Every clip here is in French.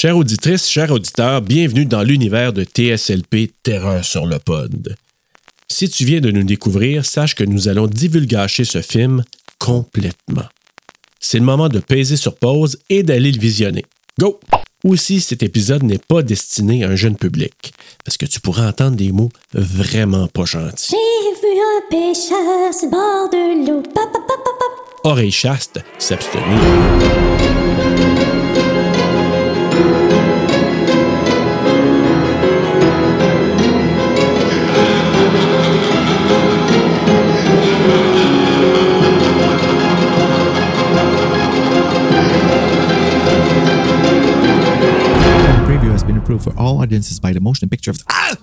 Chère auditrice, chers auditeurs, bienvenue dans l'univers de TSLP Terreur sur le pod. Si tu viens de nous découvrir, sache que nous allons divulgacher ce film complètement. C'est le moment de peser sur pause et d'aller le visionner. Go! Aussi, cet épisode n'est pas destiné à un jeune public, parce que tu pourras entendre des mots vraiment pas gentils. J'ai vu un pêcheur sur bord de l'eau. Oreille chaste, s'abstenir. Approved for all audiences by the motion picture of ah!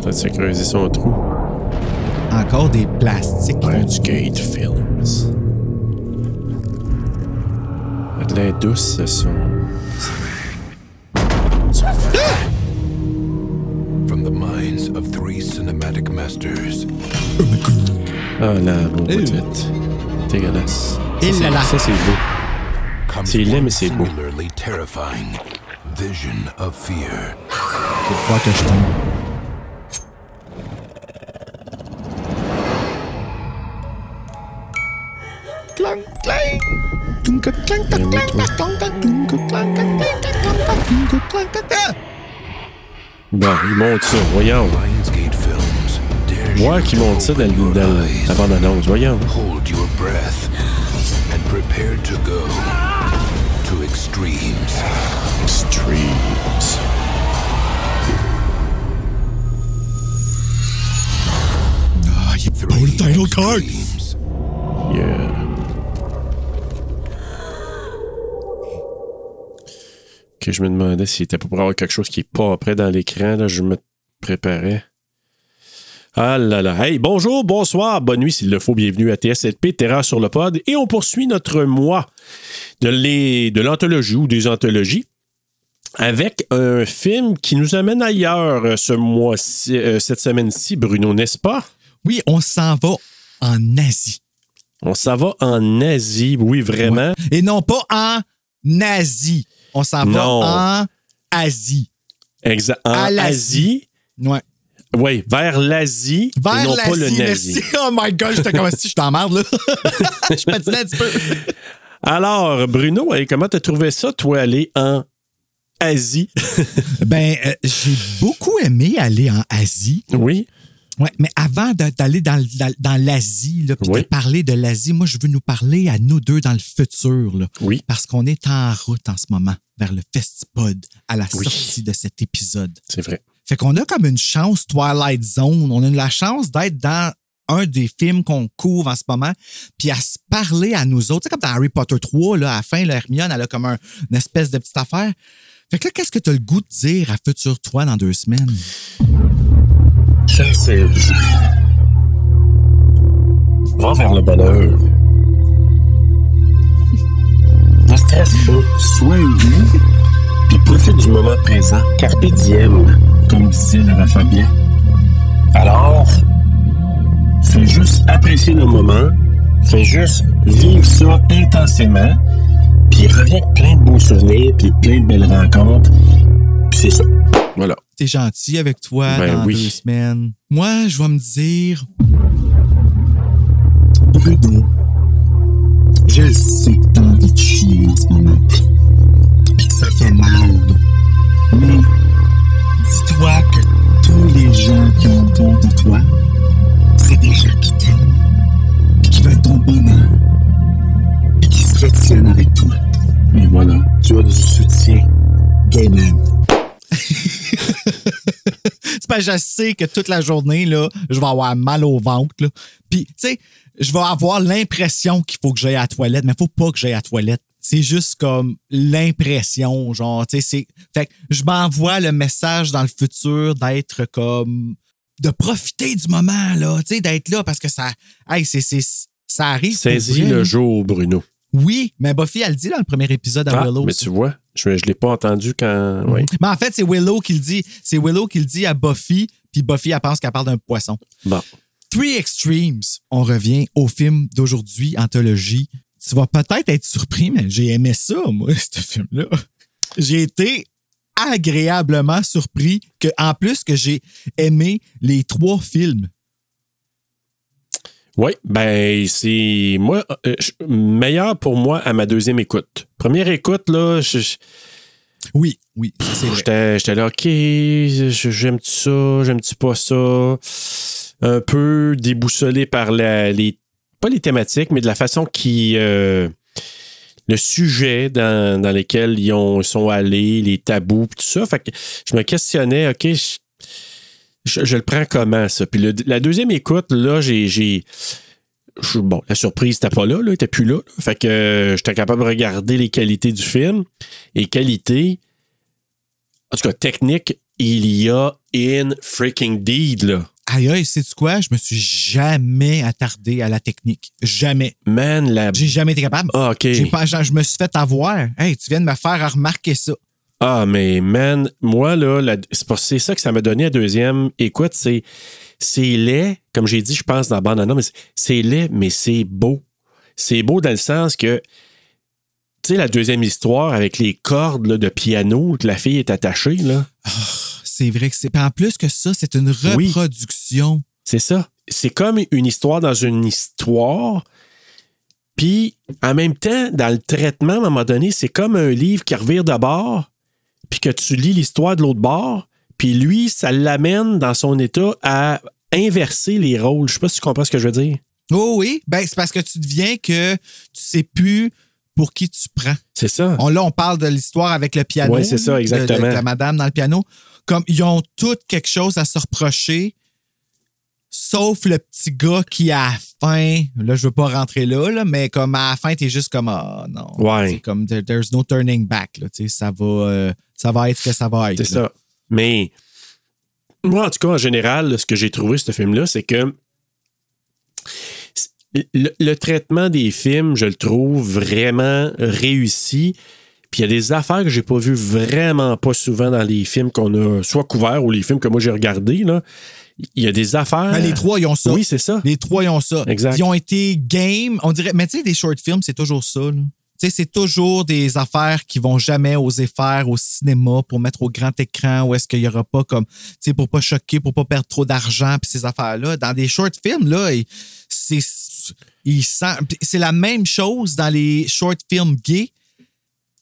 Peut-être se creuser son trou. encore des plastiques. Ouais, du Gate Films. De l'air douce, ce son. From the minds of three cinematic masters, Ah là, beau bout de vite. Dégueulasse. Et Ça, c'est- Ça, c'est beau. C'est laid, mais c'est beau. vision of fear. Faut croire que je tombe. Bon, il monte ça, voyons. Qu'il to monte ça dans, dans la bande-annonce, voyons. hold your breath, and prepare to go to extremes. Streams. Ah, il est beau le title card. extremes. Yeah. Que je me demandais s'il était pas pour avoir quelque chose qui est pas prêt dans l'écran. Là, je me préparais. Ah là là. Hey, bonjour, bonsoir, bonne nuit s'il le faut. Bienvenue à TSLP, Terreur sur le pod. Et on poursuit notre mois de les- de l'anthologie ou des anthologies avec un film qui nous amène ailleurs euh, ce mois-ci, euh, cette semaine-ci, Bruno, n'est-ce pas? Oui, on s'en va en Asie. On s'en va en Asie, oui, vraiment. Et non pas en Asie. On s'en va en Asie. Exact. En À l'Asie. Asie. Ouais. Oui, vers l'Asie et Vers non pas le nazi. merci. Oh my God, j'étais comme si je t'emmerde, là. je patinais un petit peu. Alors, Bruno, comment t'as trouvé ça, toi, aller en Asie? Ben, euh, j'ai beaucoup aimé aller en Asie. oui. Ouais, mais avant d'aller dans, dans, dans l'Asie, là, puis Oui. de parler de l'Asie, moi, je veux nous parler à nous deux dans le futur, là. Oui. Parce qu'on est en route en ce moment vers le Festipod à la Oui. sortie de cet épisode. C'est vrai. Fait qu'on a comme une chance Twilight Zone. On a la chance d'être dans un des films qu'on couvre en ce moment, puis à se parler à nous autres. C'est comme dans Harry Potter 3, là, à la fin, là, Hermione, elle a comme un- une espèce de petite affaire. Fait que là, qu'est-ce que tu as le goût de dire à Futur Toi dans deux semaines? Chassez Va vers le bonheur. Ne stresse pas, sois heureux, puis profite du moment présent. Carpe diem, comme disait Lara Fabien. Alors, fais juste apprécier le moment, fais juste vivre ça intensément, puis reviens plein de beaux souvenirs, puis plein de belles rencontres, puis c'est ça. Voilà. T'es gentil avec toi Ben dans oui. deux semaines. Moi, je vais me dire, Bruno, je sais que t'as envie de chier en ce moment. Puis que ça fait mal. Mais dis-toi que tous les gens qui ont autour de toi, c'est des gens qui t'aiment. Qui veulent ton bonheur. Puis qui se retiennent avec toi. Et voilà, tu as du soutien. Gay man. c'est je sais que toute la journée, là, je vais avoir mal au ventre. Là. Tu sais, je vais avoir l'impression qu'il faut que j'aille à la toilette, mais il faut pas que j'aille à la toilette. C'est juste comme l'impression, genre, tu sais, c'est. Fait que je m'envoie le message dans le futur d'être comme. de profiter du moment, là, tu sais, d'être là parce que ça. Hey, c'est. c'est ça arrive. Saisis le jour, Bruno. Oui, mais Buffy, elle le dit dans le premier épisode à Ah, Willow. mais tu vois, je ne l'ai pas entendu quand. Oui. Mais en fait, c'est Willow qui le dit. C'est Willow qui le dit à Buffy, puis Buffy, elle pense qu'elle parle d'un poisson. Bon. Three Extremes. On revient au film d'aujourd'hui, Anthologie. Tu vas peut-être être surpris, mais j'ai aimé ça, moi, ce film-là. J'ai été agréablement surpris que, en plus que j'ai aimé les trois films. Oui, ben c'est moi euh, meilleur pour moi à ma deuxième écoute. Première écoute là, je- je- Oui, oui, j'étais là OK, je- j'aime-tu ça, j'aime-tu pas ça? Un peu déboussolé par la, les pas les thématiques, mais de la façon qui euh, le sujet dans, dans lesquels ils ont, sont allés, les tabous, tout ça. Fait que je me questionnais, OK, je, le prends comment ça? Puis la deuxième écoute, là, j'ai. Bon, la surprise n'était pas là, là, elle était plus là. là. Fait que euh, j'étais capable de regarder les qualités du film. Et qualité, en tout cas, technique, il y a in freaking deed, là. Aïe, aïe, sais-tu quoi? Je me suis jamais attardé à la technique. Jamais. Man, la. J'ai jamais été capable. Ah, OK. J'ai pas, je me suis fait avoir. Hey, tu viens de me faire remarquer ça. Ah, mais man, moi, là, la- c'est ça que ça m'a donné à deuxième écoute. C'est, c'est laid, comme j'ai dit, je pense, dans la bande mais c'est- laid, mais c'est beau. C'est beau dans le sens que, tu sais, la deuxième histoire avec les cordes là, de piano que la fille est attachée, là, C'est vrai que c'est. En plus que ça, c'est une Oui. reproduction. c'est ça. C'est comme une histoire dans une histoire. Puis, en même temps, dans le traitement, à un moment donné, c'est comme un livre qui revire de bord, puis que tu lis l'histoire de l'autre bord, puis lui, ça l'amène dans son état à inverser les rôles. Je sais pas si tu comprends ce que je veux dire. Oh oui, ben c'est parce que tu deviens que tu sais plus pour qui tu prends. C'est ça. On, là, on parle de l'histoire avec le piano. Ouais, c'est ça, de- exactement. De, de la madame dans le piano. Comme ils ont toutes quelque chose à se reprocher, sauf le petit gars qui, à la fin, là, je veux pas rentrer là, là, mais comme à la fin, t'es juste comme, ah non. Ouais. Comme, there- there's no turning back. Là, ça, va, euh, ça va être ce que ça va être. C'est là. ça. Mais moi, en tout cas, en général, ce que j'ai trouvé ce film-là, c'est que le, le traitement des films, je le trouve vraiment réussi. Puis il y a des affaires que j'ai pas vues vraiment pas souvent dans les films qu'on a soit couverts ou les films que moi j'ai regardés. Là. Il y a des affaires. Ben, les trois, ils ont ça. Oui, c'est ça. Les trois, ils ont ça. Exact. Ils ont été game. On dirait, mais tu sais, des short films, c'est toujours ça. là. Tu sais, c'est toujours des affaires qui vont jamais oser faire au cinéma pour mettre au grand écran ou est-ce qu'il y aura pas comme, tu sais, pour pas choquer, pour pas perdre trop d'argent puis ces affaires-là. Dans des short films, là, c'est, c'est la même chose dans les short films gays.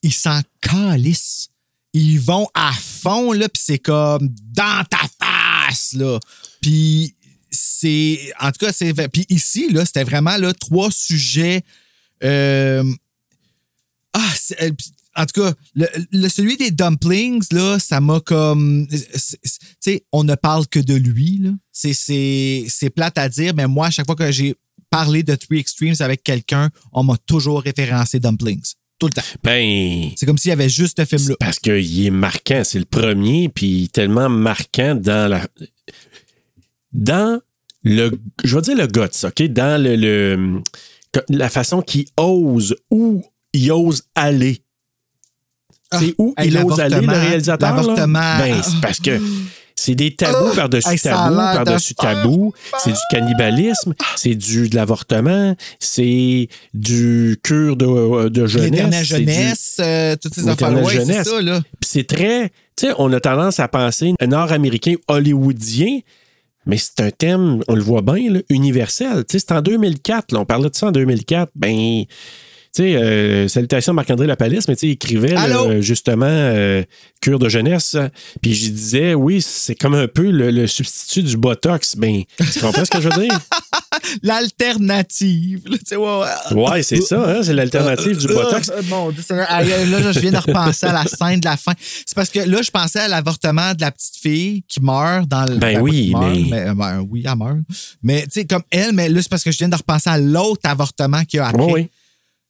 Ils s'en calissent. Ils vont à fond, là, puis c'est comme dans ta face, là. Puis c'est. En tout cas, c'est. Puis ici, là, c'était vraiment là, trois sujets. euh, ah, euh, en tout cas, le, le- celui des dumplings, là, ça m'a comme. Tu sais, on ne parle que de lui, là. C'est plate à dire, mais moi, à chaque fois que j'ai parlé de Three Extremes avec quelqu'un, on m'a toujours référencé dumplings. Tout le temps. Ben, C'est comme s'il y avait juste ce film-là. Parce qu'il est marquant. C'est le premier, puis tellement marquant dans la. Dans le. Je vais dire le guts, OK? Dans le. le- la façon qu'il ose, où il ose aller. Ah, c'est où il ose aller, le réalisateur? l'avortement. Ben, c'est parce que. C'est des tabous par-dessus Hey, ça a tabous, de par-dessus tabous. C'est du cannibalisme, c'est du de l'avortement, c'est du cure de, de jeunesse. C'est du- jeunesse, euh, toutes ces affaires-là. Ouais, c'est jeunesse. ça, là. Puis c'est très. Tu sais, on a tendance à penser un nord-américain hollywoodien, mais c'est un thème, on le voit bien, là, universel. Tu sais, c'est en 2004, là, on parlait de ça en 2004. Ben. Tu sais, euh, salutations Marc-André Lapalisse, mais tu sais, il écrivait là, justement euh, Cure de jeunesse. Puis je disais, oui, c'est comme un peu le, le substitut du Botox. Ben, tu comprends ce que je veux dire? L'alternative. ouais, ouais. Ouais, c'est ça, hein, c'est l'alternative du Botox. Là, je viens de repenser à la scène de la fin. C'est parce que là, je pensais à l'avortement de la petite fille qui meurt dans le. Ben oui, meurt, mais- euh, ben oui, elle meurt. Mais tu sais, comme elle, mais là, c'est parce que je viens de repenser à l'autre avortement qu'il y a après. Oui, oui.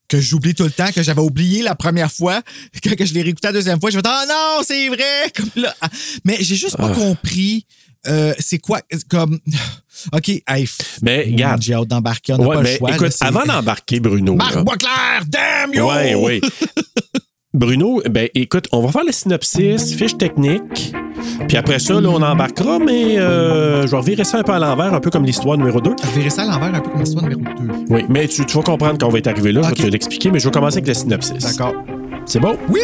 Que j'oublie tout le temps, que j'avais oublié la première fois. Que je l'ai réécouté la deuxième fois, je me dis, oh non, c'est vrai! Comme là. ah. Mais j'ai juste pas Ah. compris. euh, c'est quoi comme OK, hey, Mais, regarde. j'ai hâte d'embarquer, on n'a Ouais, pas mais le choix. là, écoute, avant d'embarquer Bruno. Marc là, Boisclair, damn yo! Oui, oui. Bruno, ben écoute, on va faire le synopsis, fiche technique. Puis après ça, là, on embarquera, mais euh, je vais revirer ça un peu à l'envers, un peu comme l'histoire numéro 2. Je verrai ça à l'envers un peu comme l'histoire numéro 2. Oui, mais tu, tu vas comprendre quand on va être arrivé là. Je vais te l'expliquer, mais je vais commencer avec le synopsis. D'accord. C'est bon? Oui!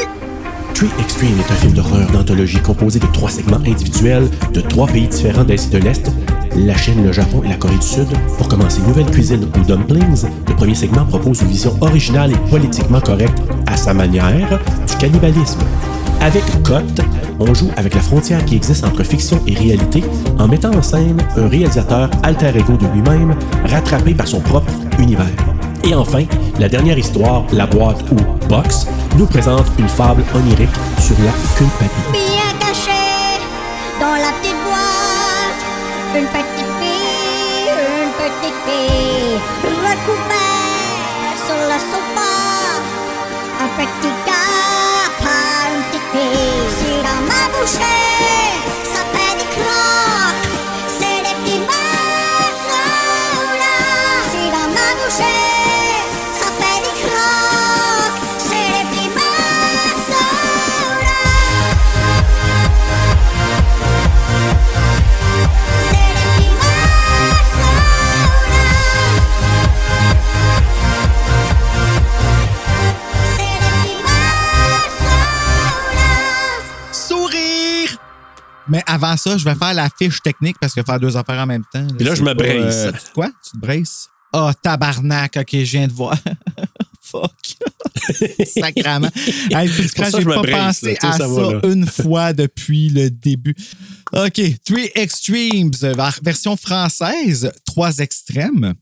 Tree Extreme est un film d'horreur d'anthologie composé de trois segments individuels de trois pays différents d'Asie de l'Est, la Chine, le Japon et la Corée du Sud. Pour commencer, Nouvelle Cuisine ou Dumplings, le premier segment propose une vision originale et politiquement correcte, à sa manière, du cannibalisme. Avec Cote, on joue avec la frontière qui existe entre fiction et réalité en mettant en scène un réalisateur alter ego de lui-même, rattrapé par son propre univers. Et enfin, la dernière histoire, La boîte ou Box, nous présente une fable onirique sur la culpabilité. Bien caché dans la petite boîte, une petite fille, une petite fille, recouvert sur le sofa, un petit gars, dans Mais avant ça, je vais faire la fiche technique parce que faire deux affaires en même temps. Puis là, je me pas, brace. tu- quoi? Tu te braces? Oh, tabarnak, ok, je viens de voir. Fuck. Sacrament. Hey, puis j'ai je me pas brace, pensé là, à ça va, une fois depuis le début. OK. Three Extremes, ver- version française, trois extrêmes.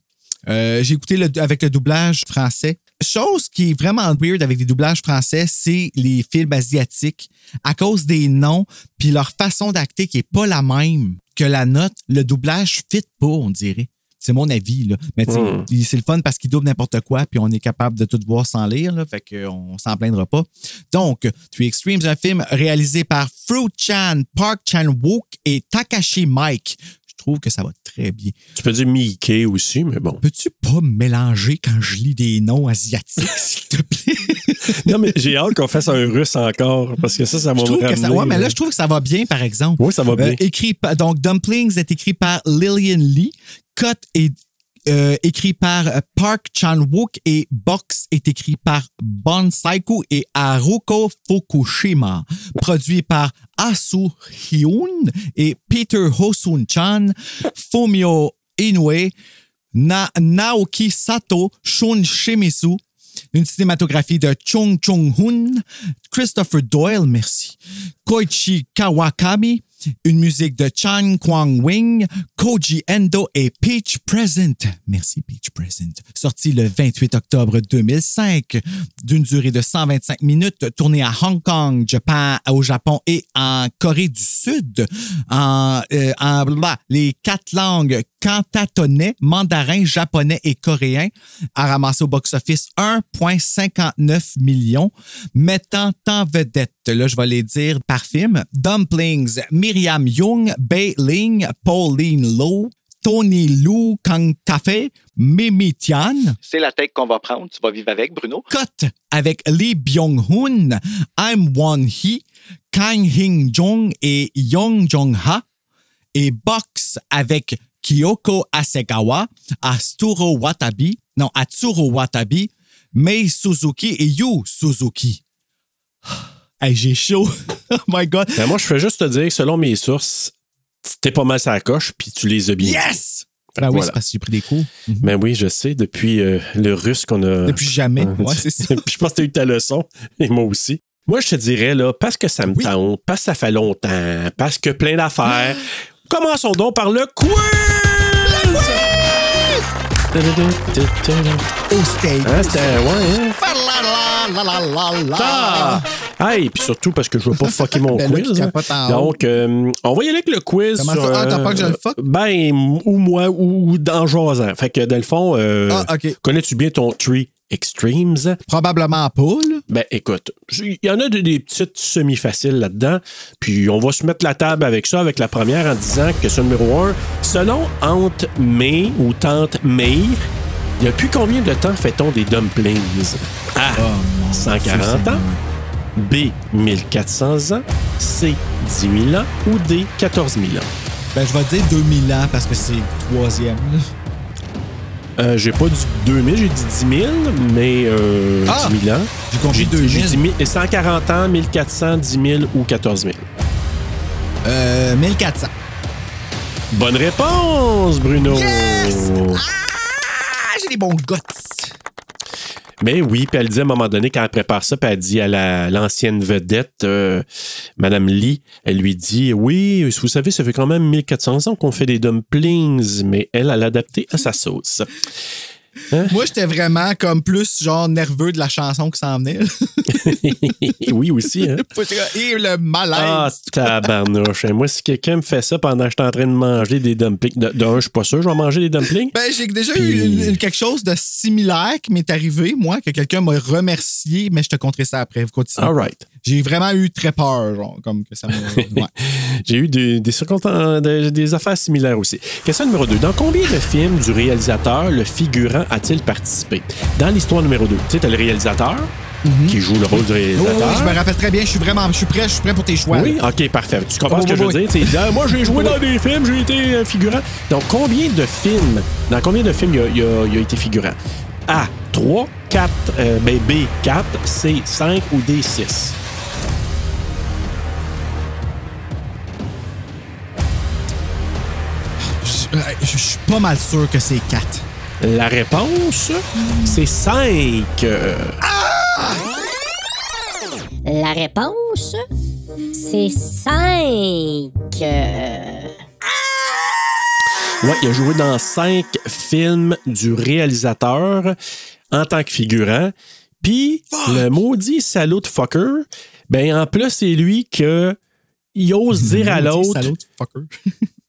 Euh, j'ai écouté le- avec le doublage français. Chose qui est vraiment weird avec les doublages français, c'est les films asiatiques. À cause des noms, puis leur façon d'acter qui est pas la même que la note, le doublage fit pas, on dirait. C'est mon avis, là. Mais Mm. il- c'est le fun parce qu'il double n'importe quoi, puis on est capable de tout voir sans lire, là. Fait qu'on s'en plaindra pas. Donc, Three Extremes, un film réalisé par Fruit Chan, Park Chan-wook et Takashi Mike. Je trouve que ça va très bien. Tu peux dire Mickey aussi, mais bon. Peux-tu pas me mélanger quand je lis des noms asiatiques, s'il te plaît? Non, mais j'ai hâte qu'on fasse un russe encore, parce que ça, ça que ramener. ça, ouais, mais là, je trouve que ça va bien, par exemple. Oui, ça va bien. Euh, écrit par- donc, Dumplings est écrit par Lillian Lee. Cut est euh, écrit par euh, Park Chan-wook et Box est écrit par Bon Saiku et Haruko Fukushima. Produit par Asu Hyun et Peter Hosun-chan, Fumio Inoue, Na- Naoki Sato, Shun Shimizu, une cinématographie de Chung Chung-hun, Christopher Doyle, merci, Koichi Kawakami, une musique de Chan Kwang-wing, Koji Endo et Peach Present. Merci Peach Present. Sorti le 28 octobre 2005, d'une durée de 125 minutes, tourné à Hong Kong, Japan, au Japon et en Corée du Sud, en, euh, en les quatre langues cantatonais, mandarin, japonais et coréen, a ramassé au box-office 1,59 millions, mettant en vedette, là je vais les dire par film, Dumplings, Myriam Young, Bei Ling, Pauline Lowe, Tony Lou Kang Café, Mimi Tian, C'est la tête qu'on va prendre. Tu vas vivre avec, Bruno. Cut avec Lee Byung-hun, I'm Won Hee, Kang Hing Jong et Yong Jong Ha, et Box avec Kyoko Asegawa, Asturo Watabi, non, Atsuro Watabi, Mei Suzuki et Yu Suzuki. Hey, j'ai chaud. oh my God. Ben, moi, je fais juste te dire que selon mes sources, t'es pas mal sur la coche, puis tu les as bien. Yes! Ben oui, voilà. c'est parce que j'ai pris des cours. Mhm. Ben oui, je sais, depuis euh, le russe qu'on a. Depuis jamais. Ouais, c'est ça. Puis je pense que tu as eu ta leçon, et moi aussi. Moi, je te dirais, là, parce que ça me Oui. tente, parce que ça fait longtemps, parce que plein d'affaires, commençons donc par le quiz! Au steak. Hein, c'était, ouais, hein? Ah! Hey, puis surtout parce que je veux pas fucker mon Ben quiz. hein. Donc, euh, on va y aller avec le quiz. Comment sur, ça? Ah, t'as euh, peur que je le fuck? Ben, ou moi, ou, ou dans. Fait que, dans le fond, euh, Ah, connais-tu bien ton Tree Extremes? Probablement pas, là. Ben, écoute, il y en a de- des petites semi-faciles là-dedans. Puis, on va se mettre la table avec ça, avec la première, en disant que ce numéro 1, selon Aunt May ou Tante May, depuis combien de temps fait-on des dumplings? A. Oh, mon 140 Dieu ans? B. 1400 ans. C. 10 000 ans ou D, 14 000 ans? Ben, je vais dire 2000 ans parce que c'est le troisième. Euh, j'ai pas dit 2000, j'ai dit 10 000, mais euh, Ah! 10 000 ans. J'ai compris J'ai dit, 2000. j'ai dit mi- 140 ans, 1400, 10 000 ou 14 000. Euh, 1400. Bonne réponse, Bruno! Yes! Ah, j'ai des bons guts. Mais oui, puis elle dit à un moment donné, quand elle prépare ça, puis elle dit à la- l'ancienne vedette, euh, Madame Lee, elle lui dit Oui, vous savez, ça fait quand même 1400 ans qu'on fait des dumplings, mais elle, elle a adapté à sa sauce. Moi, j'étais vraiment comme plus genre nerveux de la chanson qui s'en venait. oui, aussi, hein? Et le malaise. Ah, tabarnouche. Moi, si quelqu'un me fait ça pendant que je suis en train de manger des dumplings, d'un, je suis pas sûr, que je vais manger des dumplings. Ben, j'ai déjà Puis- eu quelque chose de similaire qui m'est arrivé, moi, que quelqu'un m'a remercié, mais je te conterai ça après. Vous continuez. All right. J'ai vraiment eu très peur, genre, comme que ça. Ouais. J'ai eu des, des, circontan- des- des affaires similaires aussi. Question numéro 2. Dans combien de films du réalisateur le figurant a-t-il participé? Dans l'histoire numéro 2, tu sais, t'as le réalisateur qui joue le rôle du Oh, oui, réalisateur. je me rappelle très bien. Je suis vraiment, je suis prêt, je suis prêt pour tes choix. Oui, là. ok, parfait. Tu comprends Oui, ce que oui, je veux oui. dire? Ah, moi, j'ai joué dans des films, j'ai été euh, figurant. Donc, combien de films, dans combien de films il a, il a- il a été figurant? A, 3, 4, euh, ben, B, 4, C, 5 ou D, 6? Je suis pas mal sûr que c'est 4. La réponse, c'est 5. La réponse, c'est 5. Ouais, il a joué dans cinq films du réalisateur en tant que figurant. Puis, le maudit salaud de fucker, ben, en plus, c'est lui que il ose dire à l'autre. Salaud, fucker.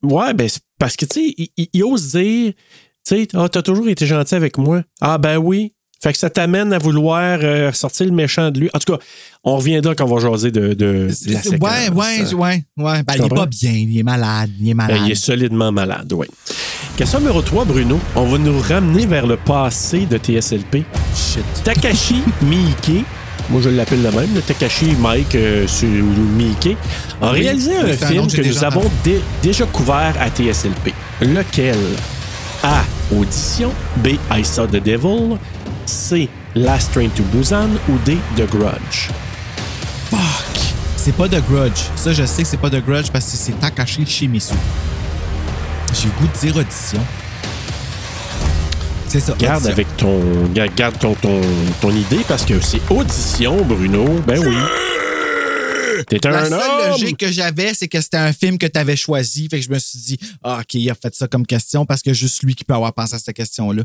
Ouais, ben, c'est parce que, tu sais, il, il- il ose dire, tu sais, ah, t'as toujours été gentil avec moi. Ah, ben oui. Fait que ça t'amène à vouloir euh, sortir le méchant de lui. En tout cas, on reviendra quand on va jaser de, de, de la séquence. Ouais, ouais, ouais, ouais. Ben, il est pas bien, il est malade, il est malade. Ben, il est solidement malade, oui. Question numéro 3, Bruno. On va nous ramener vers le passé de TSLP. Shit. Takashi Miike, moi je l'appelle le même, le Takashi Mike euh, sur- ou Miike, a Oui, réalisé un film que nous avons dé- déjà couvert à TSLP. Lequel? A. Audition. B. I Saw the Devil. C. Last Train to Busan. Ou D. The Grudge. Fuck. C'est pas de Grudge. Ça, je sais que c'est pas de Grudge parce que c'est Takashi Shimizu. J'ai goût de dire audition. C'est ça. Garde audition. avec ton, ga- garde ton, ton, ton idée parce que c'est audition, Bruno. Ben oui. T'es un La seule homme. logique que j'avais, c'est que c'était un film que tu avais choisi. Fait que je me suis dit, ah, OK, il a fait ça comme question parce que juste lui qui peut avoir pensé à cette question-là.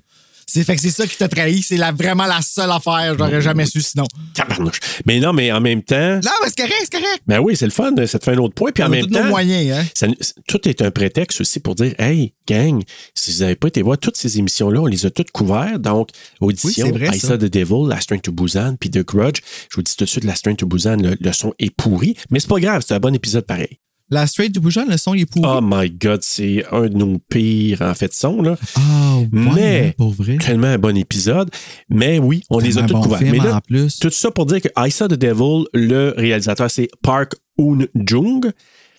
C'est, fait que c'est ça qui t'a trahi. C'est la- vraiment la seule affaire. J'aurais jamais su sinon. Tabarnouche. Mais non, mais en même temps. Non, mais c'est correct, c'est correct. Ben oui, c'est le fun. Ça te fait un autre point. Puis en On même nos temps. moyens, hein. ça- tout est un prétexte aussi pour dire Hey, gang, si vous n'avez pas été voir toutes ces émissions-là, on les a toutes couvertes. Donc, audition, Oui, vrai, I ça. Saw the Devil, Last Train to Busan, puis The Grudge. Je vous dis tout de suite, Last Train to Busan, le, le son est pourri. Mais c'est pas grave, c'est un bon épisode pareil. La Straight du Bougeon, le son, il est pourri. Oh my God, c'est un de nos pires, en fait, sons. Là. Ah, ouais, Mais- pour vrai. Tellement un bon épisode. Mais oui, on les a toutes bon couvertes. film, Mais là, en plus. Tout ça pour dire que I Saw the Devil, le réalisateur, c'est Park Hoon-jung.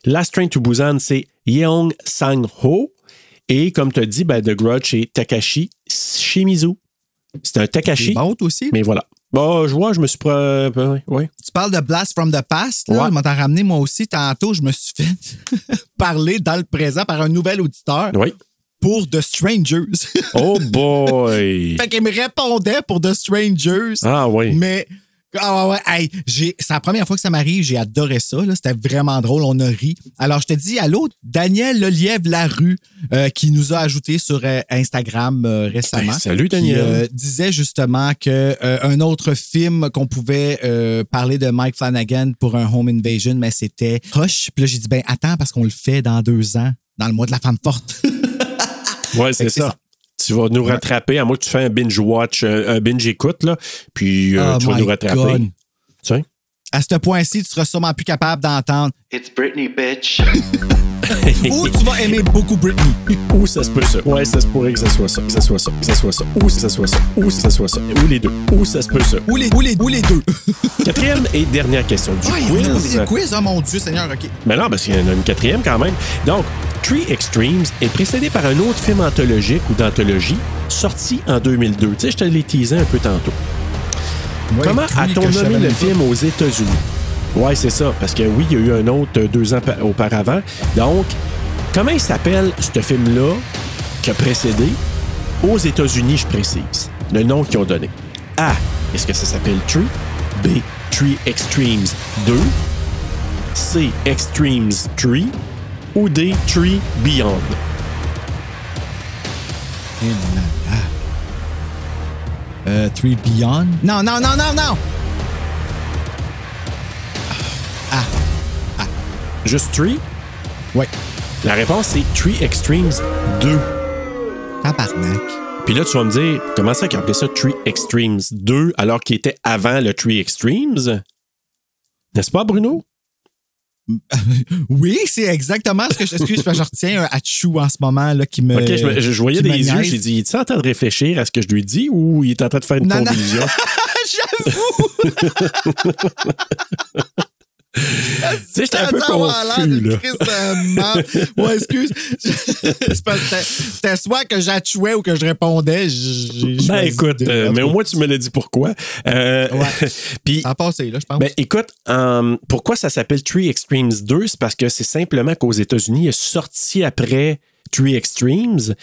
Last Train to Busan, c'est Yeong Sang-ho. Et comme tu as dit, ben, The Grudge, c'est Takashi Shimizu. C'est un Takashi, bon, aussi. mais voilà. Bon, je vois, je me suis... Pro... ouais, ouais. Tu parles de Blast from the Past. Là? Ouais. Je m'en ramené moi aussi. Tantôt, je me suis fait parler dans le présent par un nouvel auditeur Oui. pour The Strangers. Oh boy! fait qu'il me répondait pour The Strangers. ah oui. Mais. Ah ouais, ouais, hey, c'est la première fois que ça m'arrive, j'ai adoré ça, c'était vraiment drôle, on a ri. Alors, je te dis à l'autre, Daniel Lelièvre Larue, euh, qui nous a ajouté sur euh, Instagram euh, récemment. Ben, salut, Daniel. disait justement que un autre film qu'on pouvait parler de Mike Flanagan pour un Home Invasion, mais c'était Rush. Puis là, j'ai dit, ben attends, parce qu'on le fait dans deux ans, dans le mois de la femme forte. Ouais, c'est que c'est ça. ça. Tu vas nous rattraper, à moins que tu fasses un binge watch, euh, un binge écoute, là, puis euh, Oh tu vas nous rattraper. God. Tu sais? À ce point-ci, tu seras sûrement plus capable d'entendre. It's Britney, bitch. Ou tu vas aimer beaucoup Britney. Ou ça se peut ça. Ouais, ça se pourrait que ça soit ça. Que ça soit ça. Que ça soit ça. Ou ça soit ça. Ou ça soit ça. Ou les deux. Ou ça se peut ça. Ou les, ou les, ou les deux. Quatrième et dernière question du Ouais, quiz. le quiz, oh mon Dieu, Seigneur, OK. Mais non, parce qu'il y en a une quatrième quand même. Donc, Three Extremes est précédé par un autre film anthologique ou d'anthologie sorti en 2002. Tu sais, je te l'ai teasé un peu tantôt. Comment a-t-on nommé le film aux États-Unis? Ouais, c'est ça. Parce que oui, il y a eu un autre euh, deux ans pa- auparavant. Donc, comment il s'appelle ce film-là qui a précédé? Aux États-Unis, je précise? Le nom qu'ils ont donné. A. Est-ce que ça s'appelle Tree? B. Tree Extremes 2. C. Extremes 3. Ou D. Tree Beyond. Eh. Euh, Three Beyond? Non, non, non, non, non! Juste Tree? Ouais. La réponse, c'est Tree Extremes 2. Tabarnak. Puis là, tu vas me dire, comment ça qu'ils appelaient ça Tree Extremes 2 alors qu'il était avant le Tree Extremes? N'est-ce pas, Bruno? Oui, c'est exactement ce que je. Excuse, je retiens un Hachou en ce moment là, qui me. OK, je, voyais des yeux, j'ai dit, est-il en train de réfléchir à ce que je lui dis ou il est en train de faire une Non? J'avoue! sais, j'étais un peu confus, là. Ouais, excuse. C'était soit que j'achouais ou que je répondais. Ben écoute, euh, mais au moins tu me l'as dit pourquoi. Euh, Ouais. Puis passé, là, je pense. Ben, écoute, euh, pourquoi ça s'appelle Three Extremes 2? C'est parce que c'est simplement qu'aux États-Unis, il est sorti après Three Extremes.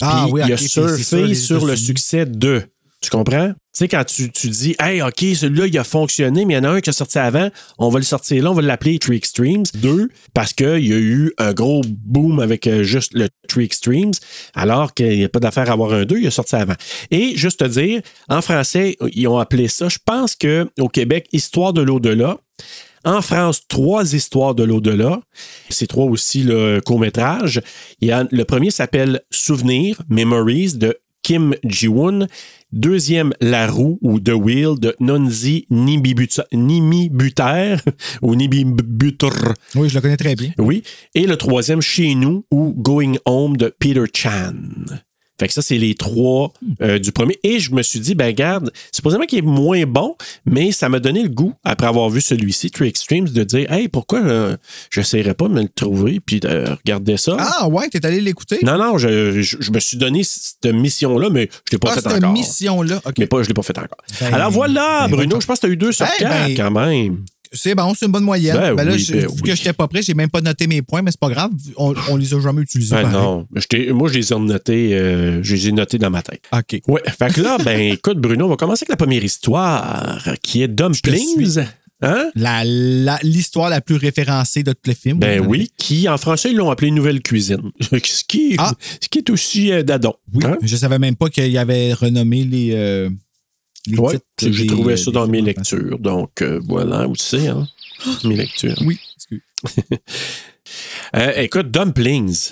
Ah puis oui, il a surfé sur le succès de. Tu comprends? Tu sais, quand tu, dis, hey, OK, celui-là, il a fonctionné, mais il y en a un qui a sorti avant, on va le sortir là, on va l'appeler Three Extremes 2, parce qu'il y a eu un gros boom avec euh, juste le Three Extremes, alors qu'il n'y a pas d'affaire à avoir un 2, il a sorti avant. Et juste te dire, en français, ils ont appelé ça, je pense que au Québec, Histoire de l'au-delà. En France, trois histoires de l'au-delà. C'est trois aussi le court-métrage. Le premier s'appelle Souvenir, Memories de Kim Ji-woon. Deuxième, La roue ou The Wheel de Nonzi Nimibuter ou Nimibuter. Oui, je le connais très bien. Oui. Et le troisième, Chez nous ou Going Home de Peter Chan. Fait que ça, c'est les trois euh, du premier. Et je me suis dit, ben garde, supposément qu'il est moins bon, mais ça m'a donné le goût, après avoir vu celui-ci, Three Extremes, de dire, hey, pourquoi euh, j'essaierais pas de me le trouver puis de regarder ça? Ah ouais, t'es allé l'écouter? Non, non, je, je- je me suis donné cette mission-là, mais je l'ai pas Ah, fait cette encore. mission-là. OK. Mais pas, je l'ai pas fait encore. Ben, Alors voilà, ben, Bruno, bonne je pense que tu as eu deux sur quatre ben, quand même. C'est bon, c'est une bonne moyenne. Ben Ben là, oui, je- ben vu oui. que j'étais pas prêt, j'ai même pas noté mes points, mais c'est pas grave. On, on les a jamais utilisés. Ben non, je moi, je les ai notés, euh, je les ai notés dans ma tête. OK. Ouais, fait que là, ben écoute, Bruno, on va commencer avec la première histoire, qui est Dumplings. Hein? La- la- L'histoire la, plus référencée de tous les films. Ben oui, qui en français, ils l'ont appelé Nouvelle Cuisine. ce, qui, Ah. ce qui est aussi euh, d'adon. Oui, hein? je savais même pas qu'il y avait renommé les, euh, les Ouais, titres. j'ai trouvé euh, ça dans mes lectures. Donc, euh, voilà, où tu sais, hein? mes lectures. Oui, excuse. Euh, écoute, Dumplings.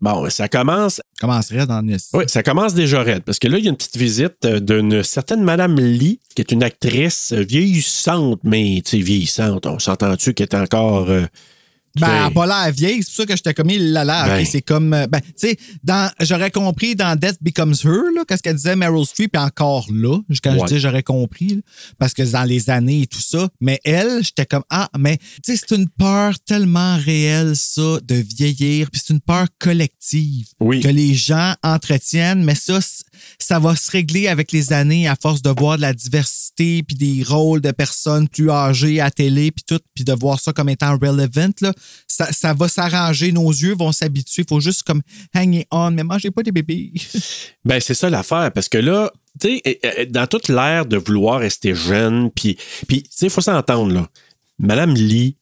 Bon, ça commence Commencerait dans le... Oui, ça commence déjà raide. Parce que là, il y a une petite visite euh, d'une certaine Madame Lee, qui est une actrice vieillissante, mais tu sais, vieillissante. On s'entend-tu qu'elle est encore. euh, Ben, elle a pas l'air vieille, c'est pour ça que j'étais comme, il là là, Ben. c'est comme, euh, ben, tu sais, dans, j'aurais compris dans Death Becomes Her, là, qu'est-ce qu'elle disait Meryl Streep, et encore là, quand Ouais. je dis j'aurais compris, là, parce que dans les années et tout ça, mais elle, j'étais comme, ah, mais, tu sais, c'est une peur tellement réelle, ça, de vieillir, puis c'est une peur collective Oui. que les gens entretiennent, mais ça, ça va se régler avec les années à force de voir de la diversité, puis des rôles de personnes plus âgées à télé, puis tout, puis de voir ça comme étant relevant. Ça, va s'arranger, nos yeux vont s'habituer, faut juste comme hang on, mais mangez pas des bébés. Ben, c'est ça l'affaire, parce que là, tu sais, dans toute l'ère de vouloir rester jeune, puis, puis tu sais, il faut s'entendre, là. Madame Lee,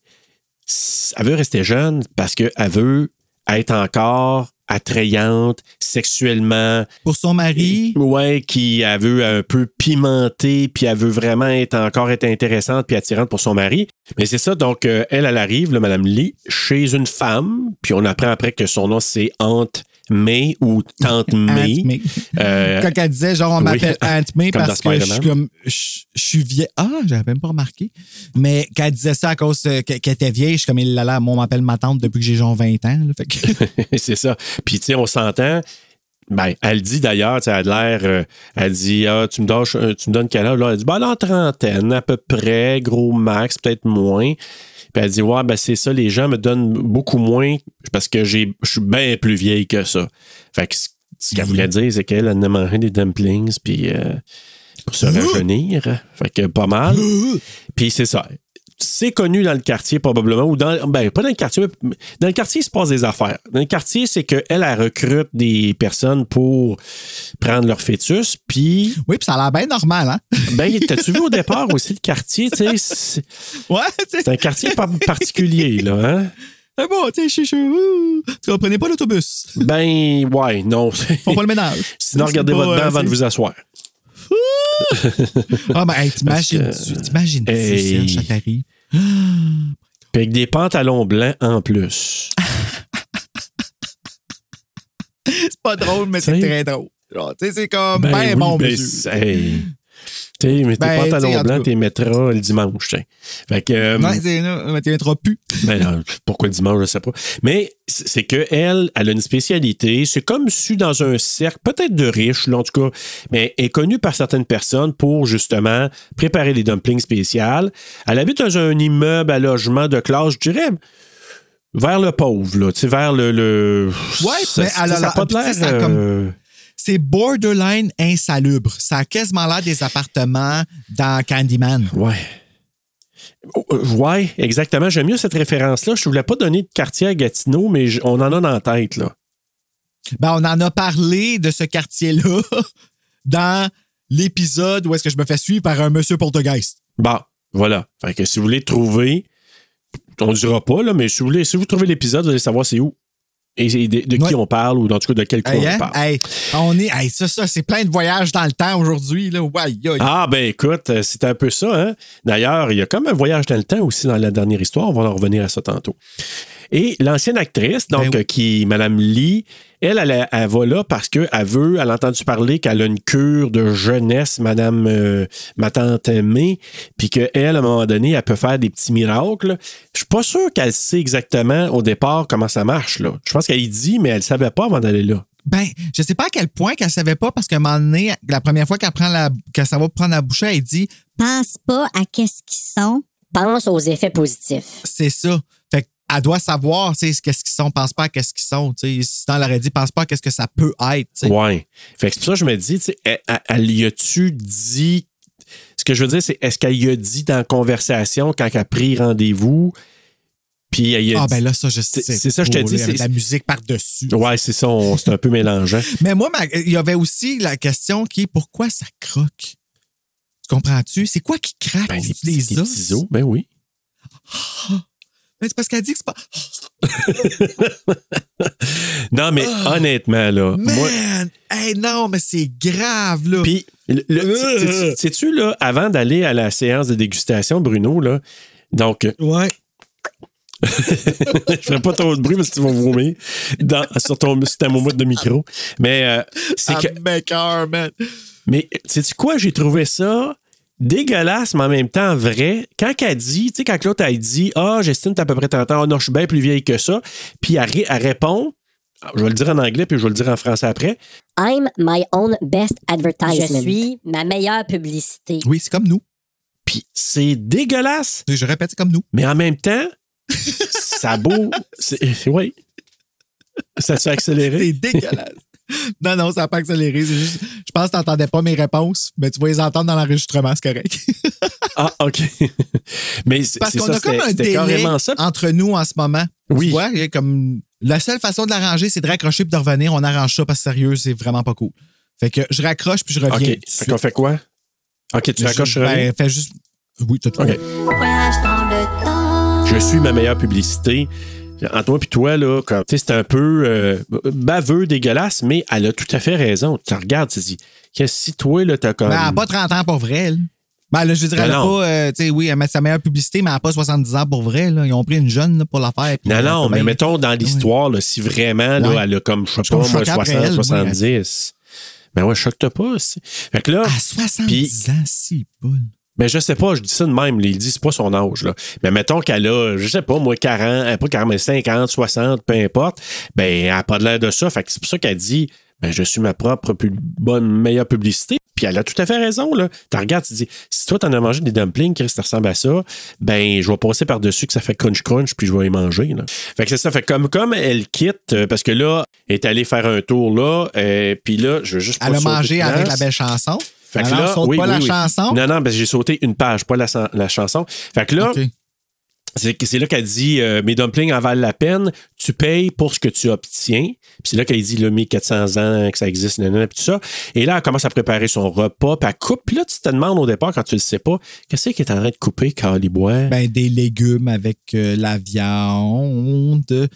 elle veut rester jeune parce qu'elle veut être encore attrayante sexuellement, Pour son mari, Ouais, qui elle veut un peu pimenter, puis elle veut vraiment être encore être intéressante puis attirante pour son mari. Mais c'est ça, donc euh, elle, elle arrive, là, Madame Lee, chez une femme, puis on apprend après que son nom c'est Aunt May ou Tante May. Aunt May. Euh, Quand elle disait, genre, on oui. m'appelle Aunt May parce que je suis comme, je, je suis vieille. Ah, j'avais même pas remarqué. Mais quand elle disait ça à cause qu'elle était vieille, je suis comme, il là, là, moi, on m'appelle ma tante depuis que j'ai genre 20 ans. que- c'est ça. Puis, tu sais, on s'entend. Ben, elle dit d'ailleurs, tu sais, elle a l'air. euh, elle dit Ah, tu me, donnes, euh, tu me donnes quel âge? Là, elle dit Ben, en trentaine, à peu près, gros max, peut-être moins. Puis elle dit Ouais, ben, c'est ça, les gens me donnent beaucoup moins parce que j'ai, je suis bien plus vieille que ça. Fait que ce ce qu'elle voulait dire, c'est qu'elle elle a mangé des dumplings, puis euh, pour se rajeunir. Fait que pas mal. Puis c'est ça. C'est connu dans le quartier, probablement, ou dans. Ben, pas dans le quartier, mais dans le quartier, il se passe des affaires. Dans le quartier, c'est qu'elle, elle recrute des personnes pour prendre leur fœtus. Puis, oui, puis ça a l'air bien normal, hein? ben, t'as-tu vu au départ aussi le quartier, tu sais? C'est Ouais, c'est un quartier par- particulier, là, hein? C'est bon, tu sais, Tu comprenez pas l'autobus. Ben, ouais, non. Font pas le ménage. Sinon, regardez pas, votre euh, bain avant de vous asseoir. Ah, ben, hey, t'imagines, Parce que- t'imagines, Hey. ça t'arrive? Puis avec des pantalons blancs en plus. C'est pas drôle, mais c'est très drôle. Genre, tu sais, c'est comme, ben, oui, bon, ben, hey. Tu sais, mais tes Ben, pantalons t'sais, blancs, t'es mettras le dimanche, tiens. Fait que. euh, mais tu plus. Ben non, pourquoi dimanche, je sais pas. Mais c'est que elle, elle a une spécialité. C'est comme su dans un cercle, peut-être de riches, là, en tout cas, mais est connue par certaines personnes pour justement préparer des dumplings spéciales. Elle habite dans un immeuble à logement de classe, je dirais, vers le pauvre, là, tu sais, vers le. le... Ouais, ça, mais elle a ça pas tu l'air. euh, C'est borderline insalubre. Ça a quasiment l'air des appartements dans Candyman. Ouais. Oh, euh, Ouais, exactement. J'aime mieux cette référence-là. Je ne voulais pas donner de quartier à Gatineau, mais on en a dans la tête, là. Ben, on en a parlé de ce quartier-là dans l'épisode où est-ce que je me fais suivre par un monsieur poltergeist. Bon, voilà. Fait que si vous voulez trouver, on ne dira pas, là, mais si vous, voulez, si vous trouvez l'épisode, vous allez savoir c'est où. Et de, de qui Ouais. on parle, ou en tout cas de quel coin Hey, on hein? parle? Hey, on est, hey, ça, ça, c'est plein de voyages dans le temps aujourd'hui, là. Ouais. Ah, ben écoute, euh, c'est un peu ça. Hein? D'ailleurs, il y a comme un voyage dans le temps aussi dans la dernière histoire. On va en revenir à ça tantôt. Et l'ancienne actrice, donc, Ben oui. qui, Madame Lee, elle, elle, elle va là parce qu'elle veut, elle a entendu parler qu'elle a une cure de jeunesse, Madame, euh, ma tante May, puis qu'elle, à un moment donné, elle peut faire des petits miracles. Je suis pas sûr qu'elle sait exactement au départ comment ça marche. Là. Je pense qu'elle y dit, mais elle savait pas avant d'aller là. Ben, je sais pas à quel point qu'elle savait pas parce qu'à un moment donné, la première fois qu'elle prend la, qu'elle s'en va prendre la bouchée, elle dit, Pense pas à qu'est-ce qu'ils sont. Pense aux effets positifs. c'est ça. Qu'elle doit savoir, tu sais, qu'est-ce qu'ils sont, pense pas à qu'est-ce qu'ils sont, tu sais. Sinon, elle aurait dit, pense pas à qu'est-ce que ça peut être, tu sais. Ouais. Fait que c'est pour ça que je me dis, tu sais, elle, elle- elle y a-tu dit. Ce que je veux dire, c'est est-ce qu'elle y a dit dans la conversation quand elle a pris rendez-vous? Puis elle y a Ah, dit- ben là, ça, je sais. C'est- ça, je te dis, c'est- la musique par-dessus. Ouais, c'est ça, c'est un peu mélangeant. Mais moi, il y avait aussi la question qui est pourquoi ça croque? Tu comprends-tu? C'est quoi qui craque? Ben, les, petits, les os? petits os, ben oui. Ben, c'est parce qu'elle dit que c'est pas. Non, mais honnêtement, là, moi. Ah! Man! Hey, non, mais c'est grave, là. Puis, Euh. sais- sais- sais-tu, là, avant d'aller à la séance de dégustation, Bruno, là, donc, euh, ouais. je ferai pas trop de bruit parce que tu vas vomir dans, sur ton sur ta de micro. Mais euh, c'est Ah, que. maker, man. Mais sais-tu quoi? J'ai trouvé ça dégueulasse, mais en même temps vrai. Quand elle dit, tu sais, quand l'autre, elle dit Ah, j'estime que t'as à peu près 30 ans, Ah non, je suis bien plus vieille que ça. Puis elle, ré- elle répond, je vais le dire en anglais, puis je vais le dire en français après. I'm my own best advertisement. Je suis ma meilleure publicité. Oui, c'est comme nous. Puis c'est dégueulasse, Je répète, c'est comme nous. mais en même temps, ça beau. Oui. Ça s'est accéléré. C'est dégueulasse. non, non, ça n'a pas accéléré. C'est juste, je pense que tu n'entendais pas mes réponses, mais tu vas les entendre dans l'enregistrement, c'est correct. Ah, OK. mais c'est Parce c'est qu'on ça, a comme un délai entre nous en ce moment. Oui. Tu vois, comme la seule façon de l'arranger, c'est de raccrocher puis de revenir. On arrange ça parce que sérieux, c'est vraiment pas cool. Fait que je raccroche puis je reviens. OK. Fait suite. qu'on fait quoi? OK, tu raccroches Je- je reviens? ben, fais juste. Oui, tout OK. Temps. Je suis ma meilleure publicité. Toi puis toi, là, comme, c'est un peu euh, baveux, dégueulasse, mais elle a tout à fait raison. Tu regardes, tu te dis, que si toi, là, t'as comme. Ben, elle a pas 30 ans pour vrai, elle. Ben, là, je dirais, elle a Non, non. pas, euh, tu sais, oui, elle met sa meilleure publicité, mais elle n'a pas 70 ans pour vrai, là. Ils ont pris une jeune, là, pour la faire. Non, euh, non, mais mettons dans l'histoire, là, si vraiment, là, elle a comme, je sais pas, moi, choqué après 60, elle, oui, 70. Ben ouais, choque-toi pas. c'est- Fait que là, À 70 ans, si, Paul. Ben je sais pas, je dis ça de même, il dit c'est pas son âge, là. Mais mettons qu'elle a, je sais pas, moi, 40, euh, pas 40, mais 50, 60, peu importe, ben elle a pas de l'air de ça. Fait que c'est pour ça qu'elle dit, ben je suis ma propre bonne, meilleure publicité. Puis elle a tout à fait raison, là. Tu regardes, tu dis, si toi t'en as mangé des dumplings qui ça ressemble à ça, ben je vais passer par-dessus que ça fait crunch-crunch, puis je vais y manger, là. Fait que c'est ça. Fait que comme, comme elle quitte, euh, parce que là, elle est allée faire un tour, là, euh, puis là, je veux juste Elle a mangé avec la belle chanson. Fait que Alors, là, saute oui, pas oui, la oui. chanson. Non, non, que j'ai sauté une page, pas la, chanson. Fait que là, c'est là qu'elle dit euh, Mes dumplings en valent la peine, tu payes pour ce que tu obtiens. Puis c'est là qu'elle dit là, 1400 ans que ça existe, nanana, puis tout ça. Et là, elle commence à préparer son repas, puis elle coupe. Puis là, tu te demandes au départ, quand tu le sais pas, qu'est-ce qu'elle est en train de couper, Calibois? Ben, des légumes avec euh, la viande.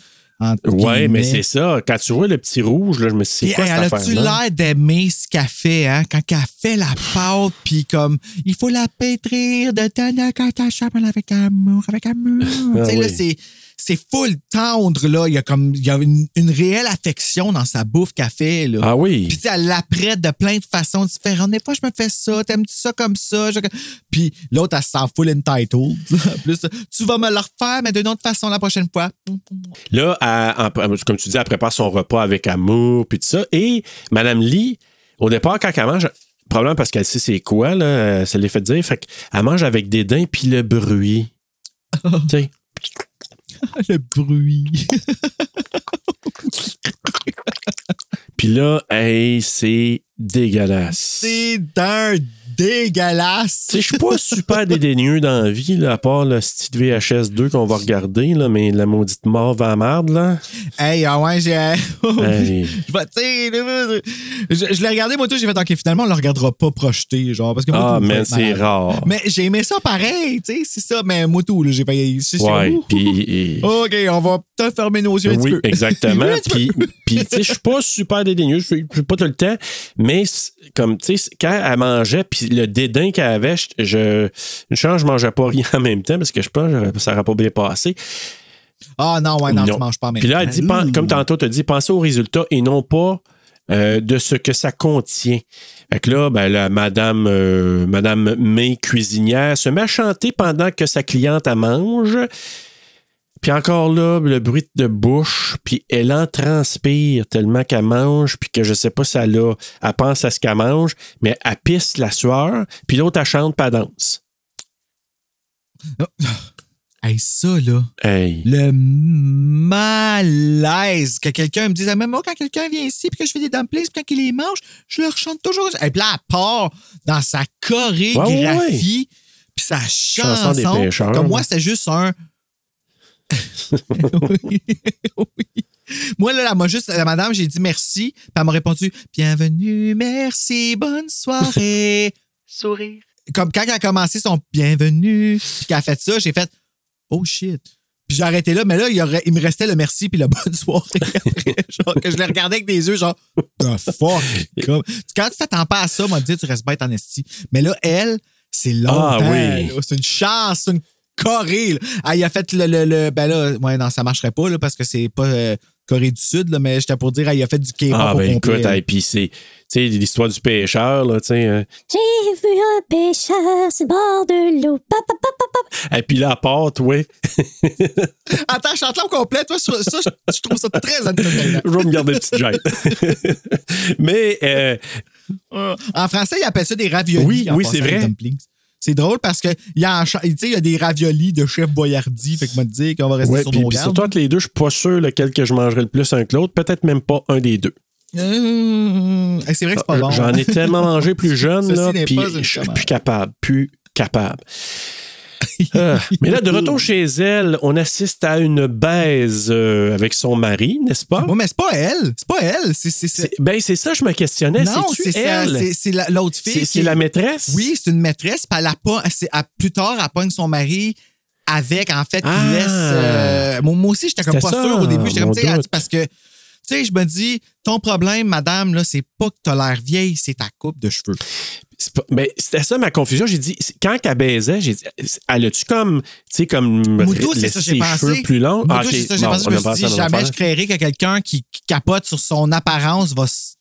Ouais, mais c'est ça. Quand tu vois le petit rouge, là, je me suis dit, quoi elle a-tu l'air d'aimer ce qu'elle fait, hein? Quand elle fait la pâte, puis comme, il faut la pétrir de ta chambre avec amour, avec amour. Ah tu sais, là, oui. c'est, c'est full tendre, là. Il y a comme, il y a une, une réelle affection dans sa bouffe qu'elle fait, là. Ah oui. Puis elle l'apprête de plein de façons différentes. Des fois, je me fais ça, t'aimes-tu ça comme ça? Je- Puis l'autre, elle se sent full entitled. En plus, tu vas me le refaire, mais d'une autre façon la prochaine fois. Là, elle- comme tu dis, elle prépare son repas avec amour, puis tout ça. Et Madame Lee, au départ, quand elle mange, probablement parce qu'elle sait c'est quoi, là, ça l'est fait dire, fait qu'elle mange avec dédain, puis le bruit. tu sais. le bruit. Puis là, hey, c'est dégueulasse. C'est d'un dégueulasse. Je suis pas super dédaigneux dans la vie, là, à part le style VHS 2 qu'on va regarder, là, mais la maudite mort va à marde, là. Hey, ah ouais, j'ai. Hey. Je vais, l'ai regardé, moi, tout, j'ai fait, OK, finalement, on le regardera pas projeté, genre, parce que moi, Ah, fait c'est rare. Mais j'ai aimé ça pareil, tu sais, c'est ça, mais moi, tout, j'ai c'est- Ouais, puis... OK, on va fermer nos yeux Oui, exactement. Puis, puis, tu sais, je suis pas super dédaigneux, je suis pas tout le temps, mais comme, tu sais, quand elle mangeait, puis le dédain qu'elle avait, je, une chance, je mangeais pas rien en même temps, parce que je pense que ça n'aurait pas bien passé. Ah non, ouais, non, Non. tu manges pas en même Puis là, elle dit, comme tantôt, tu as dit, pensez au résultat et non pas euh, de ce que ça contient. Fait que là, ben, là, Madame, euh, Madame May, cuisinière, se met à chanter pendant que sa cliente mange. Puis encore là, le bruit de bouche, puis elle en transpire tellement qu'elle mange, puis que je sais pas si elle a, elle pense à ce qu'elle mange, mais elle pisse la sueur, puis l'autre, elle chante, pas danse. Hey, ça, là. Hey. Le malaise que quelqu'un me dise, Ah, même moi, quand quelqu'un vient ici puis que je fais des dumplings puis quand il les mange, je leur chante toujours. Et puis là, elle part dans sa chorégraphie puis sa chanson. des pêcheurs. Comme moi, c'était juste un. oui, oui. Moi, là, elle m'a juste, la madame, j'ai dit merci, puis elle m'a répondu Bienvenue, merci, bonne soirée. Sourire. Comme quand elle a commencé son bienvenue, puis qu'elle a fait ça, j'ai fait Oh shit. Puis j'ai arrêté là, mais là, il, y aurait- il me restait le merci puis le bonne soirée après. genre, que je le regardais avec des yeux, genre, the fuck. Comme, quand tu t'attends pas à ça, moi, dire, tu restes bête en esti. Mais là, elle, c'est longtemps. Ah oui. C'est une chance, c'est une Corée. là. Ah, il a fait le, le, le- Ben là, ouais, non, ça marcherait pas, là, parce que c'est pas euh, Corée du Sud, là, mais j'étais pour dire, ah, il a fait du K-pop Ah, ben complet. écoute, là. hey, puis c'est, tu sais, l'histoire du pêcheur, là, tu sais. hein. J'ai vu un pêcheur sur le bord de l'eau. Pop, pop, pop, pop, pop. Et puis la pâte, oui. Attends, chante-la au complet, toi, sur ça, je, trouve ça très entertainant. Je vais me garder une petite gêne. Mais, euh, En français, ils appellent ça des raviolis. Oui, oui, c'est vrai. C'est drôle parce que il y a, y a des raviolis de chef Boyardi. Fait que moi dire qu'on va rester ouais, sur puis, nos gardes. surtout entre les deux, je suis pas sûr lequel que je mangerais le plus un que l'autre. Peut-être même pas un des deux. Mmh, c'est vrai que c'est pas bon. J'en ai tellement mangé plus jeune, là, puis je suis plus capable, plus capable. Ah, mais là, de retour chez elle, on assiste à une baise euh, avec son mari, n'est-ce pas? Ouais, mais c'est pas elle. C'est pas elle. C'est, c'est, c'est- C'est- Ben, c'est ça, je me questionnais. Non, c'est, elle? c'est, c'est la- l'autre fille. C'est qui la maîtresse? Oui, c'est une maîtresse. Puis elle a pas. plus tard, elle pogne son mari avec, en fait, Ah. laisse. euh, moi, aussi, j'étais comme C'était pas ça, sûr au début. J'étais comme, tu parce que, tu sais, je me dis, ton problème, madame, là, c'est pas que t'as l'air vieille, c'est ta coupe de cheveux. pas- mais c'était ça ma confusion. J'ai dit, quand qu'elle baisait, j'ai dit, elle a-tu comme, tu sais, comme Moutou, laissé ça, j'ai ses pensé. cheveux plus longs? Moutou, Ah, ça, pensé. Je me suis dit, jamais je créerais que quelqu'un qui, qui capote sur son apparence va se.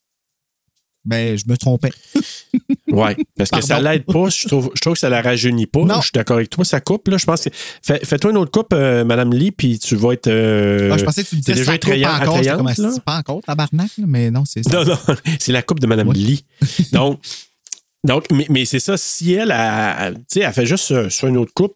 Ben, je me trompais. Ouais, parce que ça l'aide pas. Je trouve, je trouve que ça la rajeunit pas. Non. Je suis d'accord avec toi, ça coupe. Là, je pense que. Fais, fais-toi une autre coupe, euh, Madame Lee, puis tu vas être. euh, Ah, je pensais que tu me disais déjà ça attrayant- pas encore. Comme, là. pas encore, tabarnak, là, mais non, c'est ça. Non, non, c'est la coupe de Madame Ouais. Lee. Donc, donc mais, mais c'est ça, si elle, a- elle fait juste sur une autre coupe,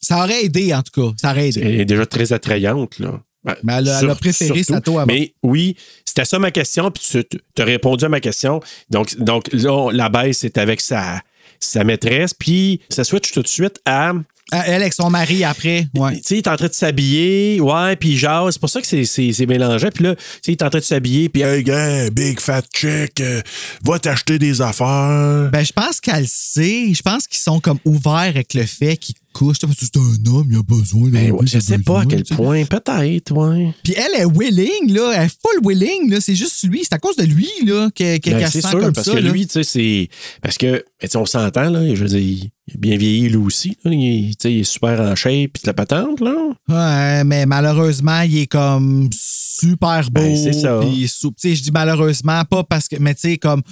Ça aurait aidé, en tout cas. Ça aurait aidé. elle est déjà très attrayante, là. Ben, Mais elle a- elle a préféré Sato avant. Mais oui, c'était ça ma question, puis tu as répondu à ma question. Donc, donc là, la baisse, c'est avec sa, sa maîtresse, puis ça switch tout de suite à. Ah, Elle avec son mari après. Ouais. Tu sais, il est en train de s'habiller, ouais, puis jase. C'est pour ça que c'est- c'est c'est mélangé. Puis là, tu sais, il est en train de s'habiller, puis Hey, gars, big fat chick, euh, va t'acheter des affaires. Ben, je pense qu'elle sait. Je pense qu'ils sont comme ouverts avec le fait qu'ils que C'est un homme, il a besoin. Ben, ouais, je sais pas à quel point, peut-être, ouais. Puis elle est willing, là. Elle est full willing, là. C'est juste lui. C'est à cause de lui, là, Ben, qu'elle se c'est sent sûr, comme parce ça. que là. lui, tu sais, c'est. Parce que, ben, tu sais, on s'entend, là. Je veux dire, il est bien vieilli, lui aussi. là. Il, il est super en shape, puis de la patente, là. Ouais, mais malheureusement, il est comme super beau. Ben, c'est ça. je dis malheureusement, pas parce que. Mais tu sais, comme.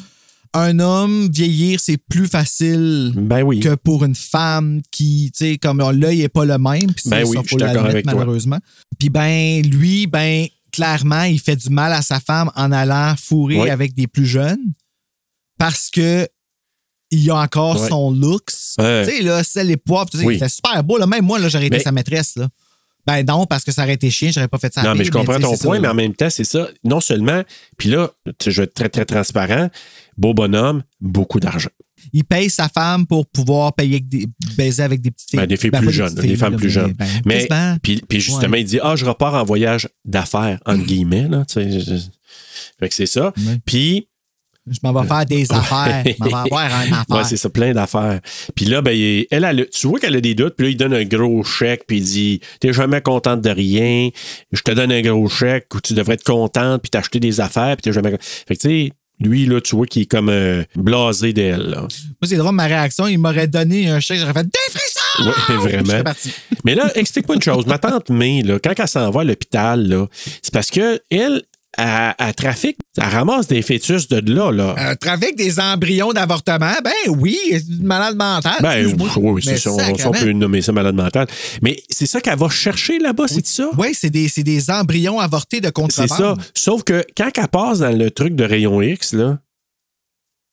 Un homme, vieillir, c'est plus facile Ben oui. que pour une femme qui, tu sais, comme l'œil est pas le même. Puis Ben oui, je suis d'accord avec malheureusement. Puis ben, lui, ben, clairement, il fait du mal à sa femme en allant fourrer Oui. avec des plus jeunes parce que il a encore son looks. Tu sais, là, c'est les sais, Oui. il était super beau. Là. Même moi, là, j'aurais été sa maîtresse. Là. Ben non, parce que ça aurait été chien, j'aurais pas fait ça. Non, mais je comprends ton point, ça, mais en même temps, c'est ça. Non seulement, puis là, je vais être très, très transparent, beau bonhomme, beaucoup d'argent. Il paye sa femme pour pouvoir payer des, baiser avec des petites filles. Ben, des filles Ben, plus jeunes, des filles, femmes là, plus mais- jeunes. ben, Mais, puis, puis justement, Ouais. il dit Ah, je repars en voyage d'affaires, entre guillemets. Là, tu sais, je- je- Fait que c'est ça. Ouais. Puis, Je m'en vais faire des affaires. Je m'en vais avoir un affaire. Ouais, c'est ça, plein d'affaires. Puis là, ben, elle, elle, a- tu vois qu'elle a des doutes, puis là, il donne un gros chèque, puis il dit T'es jamais contente de rien, je te donne un gros chèque, où tu devrais être contente, puis t'acheter des affaires, puis t'es jamais. Fait que, tu sais, lui, là, tu vois qu'il est comme euh, blasé d'elle. Moi, c'est drôle, ma réaction, il m'aurait donné un chèque, j'aurais fait des frissons! Je vraiment. parti. Mais là, explique-moi une chose. Ma tante May, là, quand elle s'en va à l'hôpital, là, c'est parce que elle, elle trafique, elle ramasse des fœtus de là, là. Un trafic des embryons d'avortement, ben oui, c'est malade mentale. Ben, oui, oui, c'est ça. On, peut nommer ça malade mental. Mais c'est ça qu'elle va chercher là-bas, c'est ça? Oui, c'est des, c'est des embryons avortés de C'est contrebande. ça. Sauf que quand elle passe dans le truc de rayon X, là,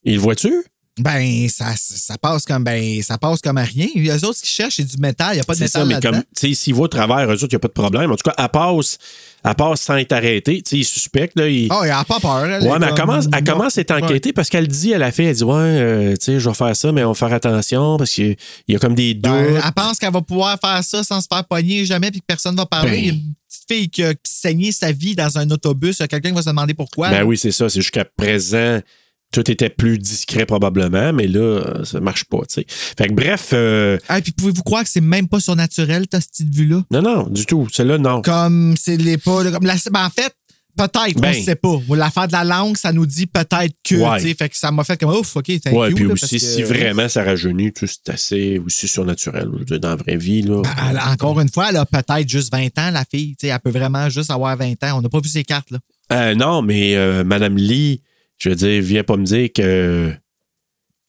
il voit-tu? Ben, ça, ça passe comme ben, ça passe comme à rien. Les autres, ce qu'ils cherchent, c'est du métal. Il n'y a pas de C'est ça, métal mais comme, tu sais, s'il va au travers, eux autres, il n'y a pas de problème. En tout cas, elle passe, elle passe sans être arrêtée. Tu sais, il suspecte, là. Il... Oh, il n'a pas peur. Elle Ouais, mais elle comme- commence, elle commence à être Ouais. enquêtée parce qu'elle dit à la fille, elle dit, ouais, euh, tu sais, je vais faire ça, mais on va faire attention parce qu'il y a comme des doutes. Ben, elle pense qu'elle va pouvoir faire ça sans se faire pogner jamais puis que personne va parler. Ben. Il y a une petite fille qui a saigné sa vie dans un autobus. Il y a quelqu'un qui va se demander pourquoi. Ben oui, c'est ça. C'est jusqu'à présent, tout était plus discret probablement, mais là, ça marche pas, tu sais. Fait que bref, euh, Ah, puis pouvez-vous croire que c'est même pas surnaturel, ta petite vue-là? non, non, du tout. Celle-là, non. Comme c'est les pas. Comme la, ben, en fait, peut-être, Ben. on ne sait pas. L'affaire de la langue, ça nous dit peut-être que. Ouais. tu sais, Fait que ça m'a fait comme ouf, OK, thank Ouais, you, puis là, aussi, que- si vraiment ça rajeunit, c'est assez aussi surnaturel dans la vraie vie, là. Ben, elle encore une fois, elle a peut-être juste 20 ans, la fille. Tu sais, elle peut vraiment juste avoir 20 ans. On n'a pas vu ses cartes, là. Euh, non, mais euh, Madame Lee, je veux dire, viens pas me dire que.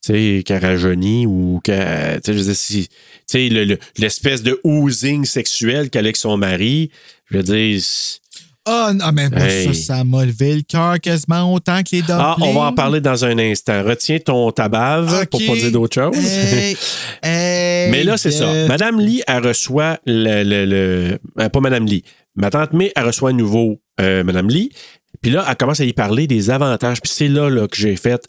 Tu sais, qu'elle rajeunit ou qu'elle. Tu sais, je veux dire, si. Tu sais, le- le- l'espèce de oozing sexuel qu'elle a avec son mari, je veux dire. c'est- Oh non, mais moi, Hey. ça, ça m'a levé le cœur quasiment autant que les dumplings. Ah, on va en parler dans un instant. Retiens ton tabave pour OK. pas dire d'autre chose. Hey, hey, Mais là, c'est ça. Madame Lee, elle reçoit le. le- le- euh, pas Madame Lee. Ma tante May, elle reçoit à nouveau euh, Madame Lee. Puis là, elle commence à y parler des avantages. Puis c'est là, là que j'ai fait.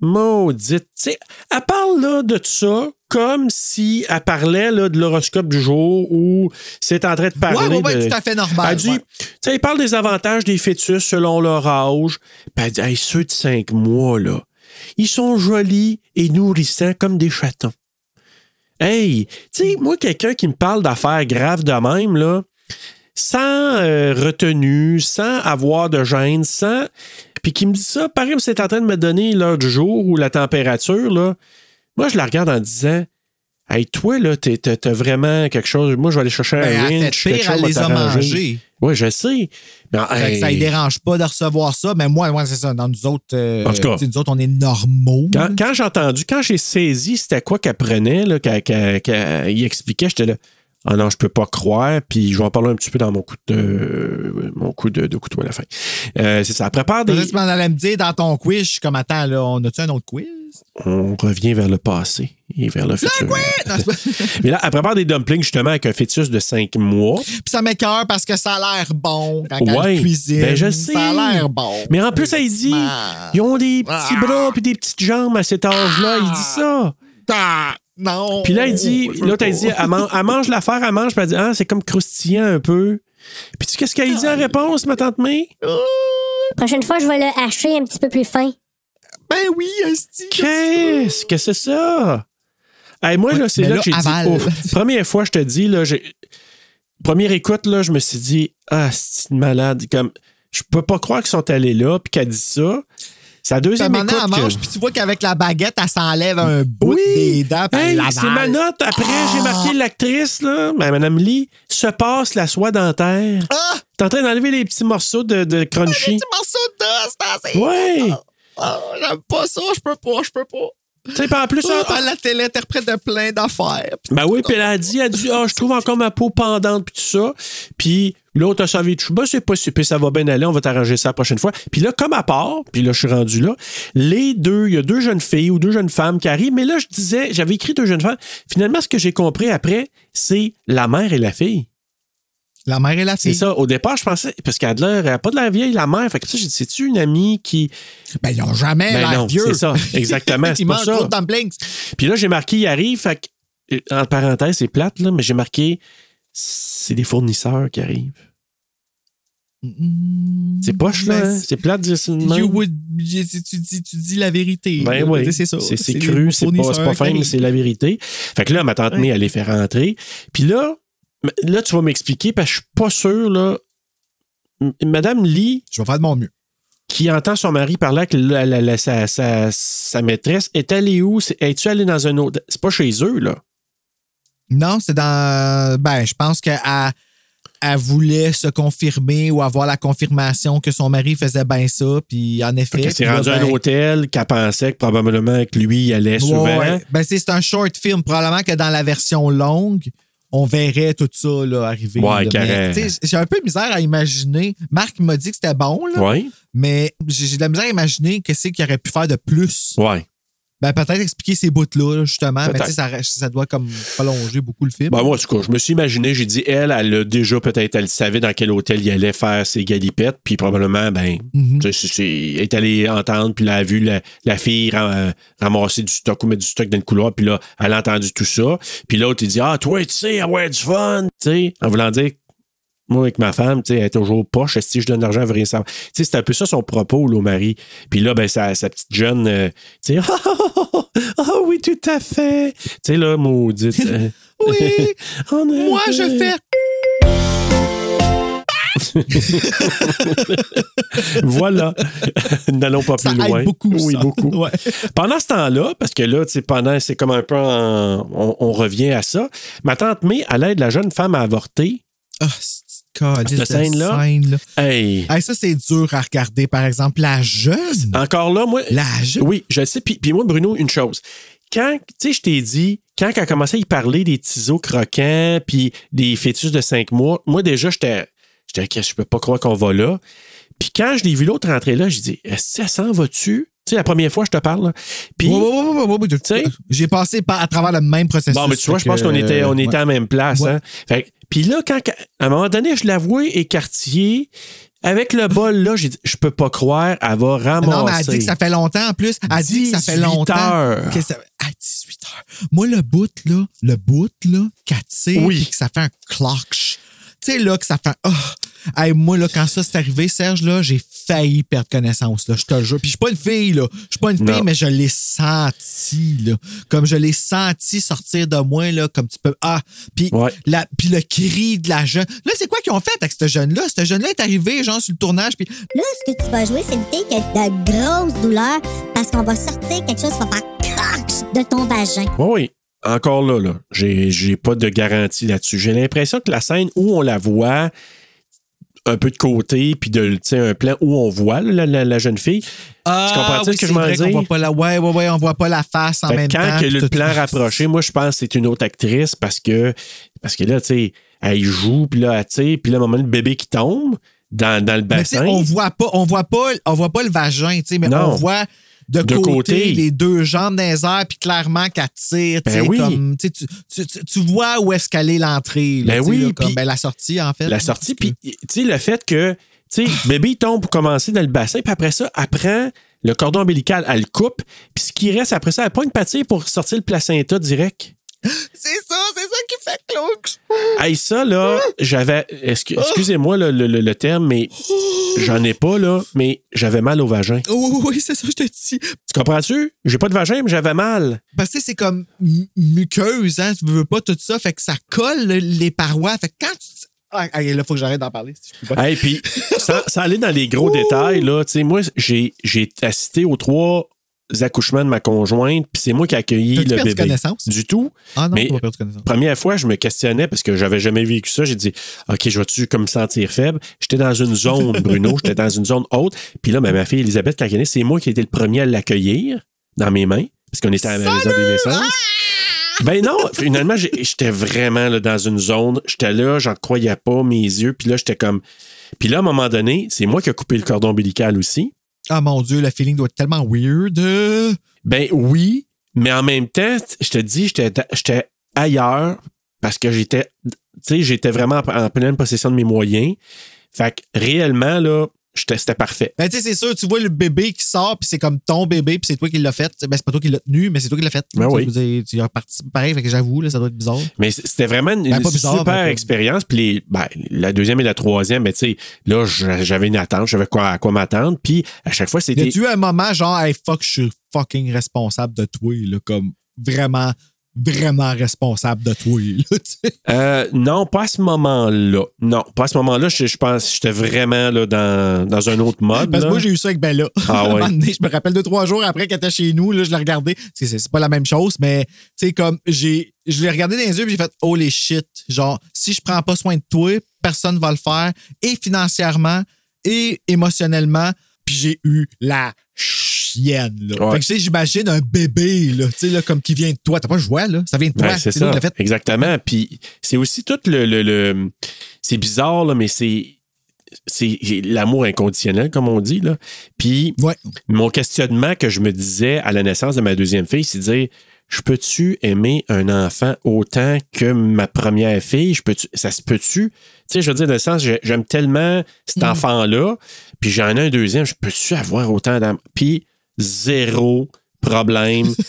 Maudite. Tu sais, elle parle là, de ça comme si elle parlait là, de l'horoscope du jour ou c'est en train de parler. Ouais, ouais, ouais, de- tout à fait normal. Elle dit, ouais. tu sais, il parle des avantages des fœtus selon leur âge. Puis elle dit, Hey, ceux de 5 mois, là, ils sont jolis et nourrissants comme des chatons. Hey, tu sais, moi, quelqu'un qui me parle d'affaires graves de même, là, sans euh, retenue, sans avoir de gêne, sans. puis qui me dit ça, pareil comme c'est en train de me donner l'heure du jour ou la température, là. Moi, je la regarde en disant, hey, toi, là, t'as vraiment quelque chose. Moi, je vais aller chercher Ben, un winch, quelque pire, chose elle les a mangés. Oui, je sais. Mais, que ça ne dérange pas de recevoir ça. Mais moi, moi c'est ça. Dans nous autres, euh, En tout cas. tu sais, nous autres, on est normaux. Quand, quand j'ai entendu, quand j'ai saisi c'était quoi qu'elle prenait, là, qu'elle, qu'elle- qu'elle y expliquait, j'étais là. Ah non, je peux pas croire. Puis je vais en parler un petit peu dans mon coup de, mon coup de, de couteau à la fin. Euh, c'est ça. Prépare des. Allais me dire dans ton quiz, je suis comme, attends, là, on a-tu un autre quiz? On revient vers le passé et vers le futur. Mais là, elle prépare des dumplings justement avec un fœtus de 5 mois. Puis ça m'écœure parce que ça a l'air bon quand Ouais. elle cuisine. Ben, je sais. Ça a l'air bon. Mais en plus, elle dit Ah. ils ont des petits Ah. bras puis des petites jambes à cet âge-là. Il dit ça. Ah, non. Puis là, il dit, l'autre, elle pas. dit, elle, man- elle mange l'affaire, elle mange, puis elle dit, ah, c'est comme croustillant un peu. Puis tu qu'est-ce qu'elle dit en réponse, ma tante May? Prochaine fois, je vais le hacher un petit peu plus fin. Ben oui, esti. Qu'est-ce que c'est ça? Hey, moi, là, c'est là, là, que j'ai dit, première fois, je te dis, là, j'ai. Première écoute, là, je me suis dit, ah, c'est une malade. Comme, je peux pas croire qu'ils sont allés là, puis qu'elle dit ça. Puis deuxième maintenant, écoute. elle que- mange, puis tu vois qu'avec la baguette, elle s'enlève un bout Oui. des dents, Hey, c'est ma note. Après, j'ai marqué l'actrice, là, ben, Madame Lee, se passe la soie dentaire. Ah! T'es en train d'enlever les petits morceaux de, de crunchy. Des petits morceaux d'os, c'est assez- Ouais. Ah, J'aime pas ça, je peux pas, je peux pas. Tu sais, en plus, elle, la télé interprète de plein d'affaires. ben oui, puis elle a dit, elle a dit, ah, je trouve encore ma peau pendante, puis tout ça. Puis l'autre a servi de chou. Ben, c'est pas super, ça va bien aller, on va t'arranger ça la prochaine fois. Puis là, comme à part, puis là, je suis rendu là, les deux, il y a deux jeunes filles ou deux jeunes femmes qui arrivent, mais là, je disais, j'avais écrit deux jeunes femmes. Finalement, ce que j'ai compris après, c'est la mère et la fille. La mère et la C'est fille. ça. Au départ, je pensais, parce qu'elle a de l'air, elle a pas de la vieille, la mère. Fait que ça, j'ai dit, c'est-tu une amie qui. Ben, ils ont jamais Ben non, vieux. c'est ça. Exactement, c'est Ils pas mangent ça. trop de. Puis là, j'ai marqué, il arrive, fait que, euh, en parenthèse, c'est plate, là, mais j'ai marqué, c'est des fournisseurs qui arrivent. C'est poche, là. Ben, hein? C'est plate. You would, tu, dis, tu dis la vérité. Ben oui, C'est ça. C'est c'est cru, c'est pas, c'est pas fin, mais c'est la vérité. Fait que là, ma tante May, elle les fait rentrer. Puis là, là, tu vas m'expliquer, parce que je suis pas sûr, là. Madame Lee, Je vais faire de mon mieux. qui entend son mari parler avec la- la- la- sa, sa- sa maîtresse, est allée où? Es-tu allée dans un autre. C'est pas chez eux, là? Non, c'est dans. Ben, je pense qu'elle elle voulait se confirmer ou avoir la confirmation que son mari faisait bien ça. Puis en effet. Elle s'est rendue à un ben, hôtel qu'elle pensait que probablement que lui il allait souvent. Ouais. Ben, c'est un short film. Probablement que dans la version longue, on verrait tout ça là, arriver. Ouais, J'ai un peu de misère à imaginer. Marc m'a dit que c'était bon, là, Ouais, mais j'ai j'ai de la misère à imaginer qu'est-ce qu'il aurait pu faire de plus. ouais. Ben, peut-être expliquer ces bouts-là, là, justement. Mais tu sais, ça, ça doit comme prolonger beaucoup le film. Ben, moi, en tout cas, je me suis imaginé, j'ai dit, elle, elle a déjà peut-être, elle savait dans quel hôtel il allait faire ses galipettes, puis probablement, ben, tu sais, c'est- c'est- elle est allée entendre, puis elle a vu la, la fille ram- ramasser du stock ou mettre du stock dans le couloir, puis là, elle a entendu tout ça. Puis l'autre, il dit, ah, toi, tu sais, avoir du fun, tu sais, en voulant dire, moi, avec ma femme, tu sais, elle est toujours poche. Si je donne de l'argent, elle veut rien savoir. Tu sais, c'est un peu ça son propos, là, au mari. Puis là, ben, sa, sa petite jeune, euh, tu sais, ah oui, tout à fait. Tu sais, là, maudite. euh, Oui, moi, je fais. voilà. N'allons pas Ça plus aide loin. beaucoup, Oui, ça. beaucoup. Ouais. Pendant ce temps-là, parce que là, tu sais, pendant, c'est comme un peu en- on, on revient à ça. Ma tante May, elle aide la jeune femme à avorter. Ah, cette scène-là? scène-là. Hey. Hey, ça, c'est dur à regarder. Par exemple, la jeune. Encore là, moi. La jeune. Oui, je sais. Puis, puis moi, Bruno, une chose. Quand, tu sais, je t'ai dit, quand elle a commencé à y parler des tisos croquants, puis des fœtus de cinq mois, moi, déjà, j'étais, j'étais, je peux pas croire qu'on va là. Puis quand je l'ai vu l'autre rentrer là, j'ai dit, est-ce que ça s'en va-tu? Tu sais, la première fois, je te parle. Puis, sais, J'ai passé par, à travers le même processus. Bon, mais tu vois, je pense qu'on était, on était à la même place. Hein? Puis là, quand, à un moment donné, je l'avouais écartillé, avec le bol, là, j'ai dit, je peux pas croire, elle va ramasser. Non, mais elle dit que ça fait longtemps en plus. Elle dit que ça fait 18 longtemps. heures. Que ça, à 18 heures. Moi, le bout, là, le bout, là, qu'elle tire, Oui. puis que ça fait un clock. Tu sais, là, que ça fait. Oh, Hey, moi, là, quand ça s'est arrivé, Serge, là, j'ai failli perdre connaissance, là, je te le jure. Puis je suis pas une fille, là. Je suis pas une fille, Non. mais je l'ai senti, là. Comme je l'ai senti sortir de moi, là, comme tu peux. Ah, puis Ouais. la- puis le cri de la jeune. Là, c'est quoi qu'ils ont fait avec ce jeune-là? Ce jeune-là est arrivé, genre, sur le tournage, puis Là, ce que tu vas jouer, c'est une fille qui a de grosses douleurs parce qu'on va sortir quelque chose qui va faire de ton vagin. Oui, oui. Encore là, là. J'ai, j'ai pas de garantie là-dessus. J'ai l'impression que la scène où on la voit un peu de côté, puis de, tu sais, un plan où on voit là, la, la- la jeune fille. Ah, Tu comprends-tu oui, ce que je m'en dis? voit pas la, ouais, ouais, ouais, on voit pas la face en Fait même quand temps. que puis le plan rapproché, moi, je pense que c'est une autre actrice parce que, parce que là, tu sais, elle joue, puis là, elle tire, puis là, à un moment, le bébé qui tombe dans, dans le Mais tu sais, bassin. on voit pas, on voit pas, on voit pas le vagin, tu sais, mais Non. on voit de, De côté, côté. les deux jambes dans les airs, puis clairement qu'elle tire, Ben oui. comme, tu, vois où est-ce qu'elle est l'entrée, Ben oui, là, comme, ben, la sortie, en fait. la sortie, puis, le fait que, bébé, il tombe pour commencer dans le bassin, puis après ça, elle prend le cordon ombilical, elle le coupe, puis ce qui reste après ça, elle prend une pâtière pour sortir le placenta direct. C'est ça, c'est ça qui fait Claude. Hey, ça, là, j'avais. excu- Excusez-moi le, le- le- terme, mais j'en ai pas, là, mais j'avais mal au vagin. Oui, oui, oui, c'est ça, je te dis. Tu comprends-tu? J'ai pas de vagin, mais j'avais mal. Parce que c'est comme mu- muqueuse, hein, tu veux pas tout ça, fait que ça colle le- les parois, fait que quand tu... Ah, ah, là, faut que j'arrête d'en parler. si je peux pas. Hey, puis, sans, sans aller dans les gros détails, là, tu sais, moi, j'ai, j'ai assisté aux trois accouchements de ma conjointe, puis c'est moi qui ai accueilli le perdu bébé. connaissance? Du tout. Ah non, mais- tu vas perdre connaissance. Première fois, je me questionnais parce que j'avais jamais vécu ça. J'ai dit, OK, je vais-tu comme me sentir faible? J'étais dans une zone, Bruno, j'étais dans une zone haute. Puis là, ben, ma fille Elisabeth, quand elle est c'est moi qui ai été le premier à l'accueillir dans mes mains, parce qu'on était à la maison des naissances. Ben non, finalement, j'étais vraiment là, dans une zone. J'étais là, j'en croyais pas mes yeux. Puis là, j'étais comme. Puis là, à un moment donné, c'est moi qui ai coupé le cordon ombilical aussi. Ah mon Dieu, le feeling doit être tellement weird. Ben oui, mais en même temps, je te dis, j'étais ailleurs parce que j'étais, tu sais, j'étais vraiment en, pleine possession de mes moyens. Fait que réellement, là, c'était parfait. Ben, tu sais, c'est sûr, tu vois le bébé qui sort, puis c'est comme ton bébé, puis c'est toi qui l'as fait. Ben, c'est pas toi qui l'as tenu, mais c'est toi qui l'as fait. Ben Tu oui. dire, Tu as participé pareil, fait que j'avoue, ça doit être bizarre. Mais c'était vraiment une, Ben, bizarre, super mais expérience. Puis ben, la deuxième et la troisième, ben, tu sais, là, j'a- j'avais une attente, j'avais quoi, à quoi m'attendre. Puis à chaque fois, Y c'était. a-tu eu un moment genre, hey, fuck, je suis fucking responsable de toi, là, comme vraiment, vraiment responsable de toi, là, tu sais. Euh, non, pas à ce moment-là. Non, pas à ce moment-là. Je, je pense que j'étais vraiment là, dans, dans un autre mode. Parce que moi, j'ai eu ça avec Bella. Ah À un ouais. donné, je me rappelle deux, trois jours après qu'elle était chez nous, là, je l'ai regardé. Parce que C'est pas la même chose, mais tu sais, comme j'ai. Je l'ai regardé dans les yeux puis j'ai fait Holy shit. Genre, si je prends pas soin de toi, personne va le faire. Et financièrement et émotionnellement. Puis j'ai eu la chienne. Là. Ouais. Fait que tu sais, j'imagine un bébé, là, tu sais, là, comme qui vient de toi. T'as pas joie, là. Ça vient de toi. Ouais, c'est ça. fait. Exactement. Puis c'est aussi tout le. le- le- c'est bizarre, là, mais c'est. C'est l'amour inconditionnel, comme on dit. Là. Puis Ouais. mon questionnement que je me disais à la naissance de ma deuxième fille, c'est de dire Je peux-tu aimer un enfant autant que ma première fille? Je peux ça se peut-tu? Tu sais, je veux dire, dans le sens, j'ai- j'aime tellement cet Mm. enfant-là, puis j'en ai un deuxième, je peux-tu avoir autant d'amour? Puis zéro problème.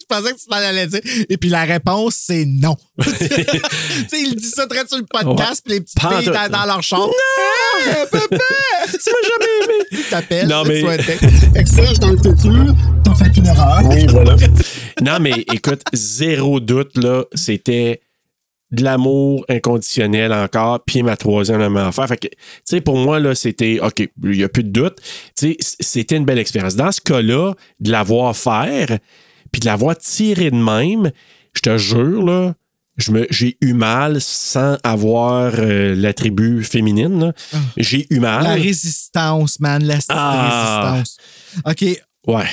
Je pensais que tu t'en allais dire. Et puis la réponse, c'est non. tu sais, il dit ça très sur le podcast, puis les petites filles dans, dans leur chambre. Non! Papa! tu m'as jamais aimé. Ils t'appellent. Non, mais- tu souhaitais. Fait que Serge, dans le futur, t'as fait une erreur. Oui, voilà. non, mais écoute, zéro doute, là, c'était de l'amour inconditionnel encore, puis ma troisième la même affaire. Fait que, tu sais, pour moi, là, c'était, OK, il n'y a plus de doute. Tu sais, c'était une belle expérience. Dans ce cas-là, de la voir faire, puis de la voir tirer de même, je te jure, là, je me, j'ai eu mal sans avoir euh, l'attribut féminine. là. J'ai eu mal. La résistance, man. La Ah. résistance. OK. Ouais.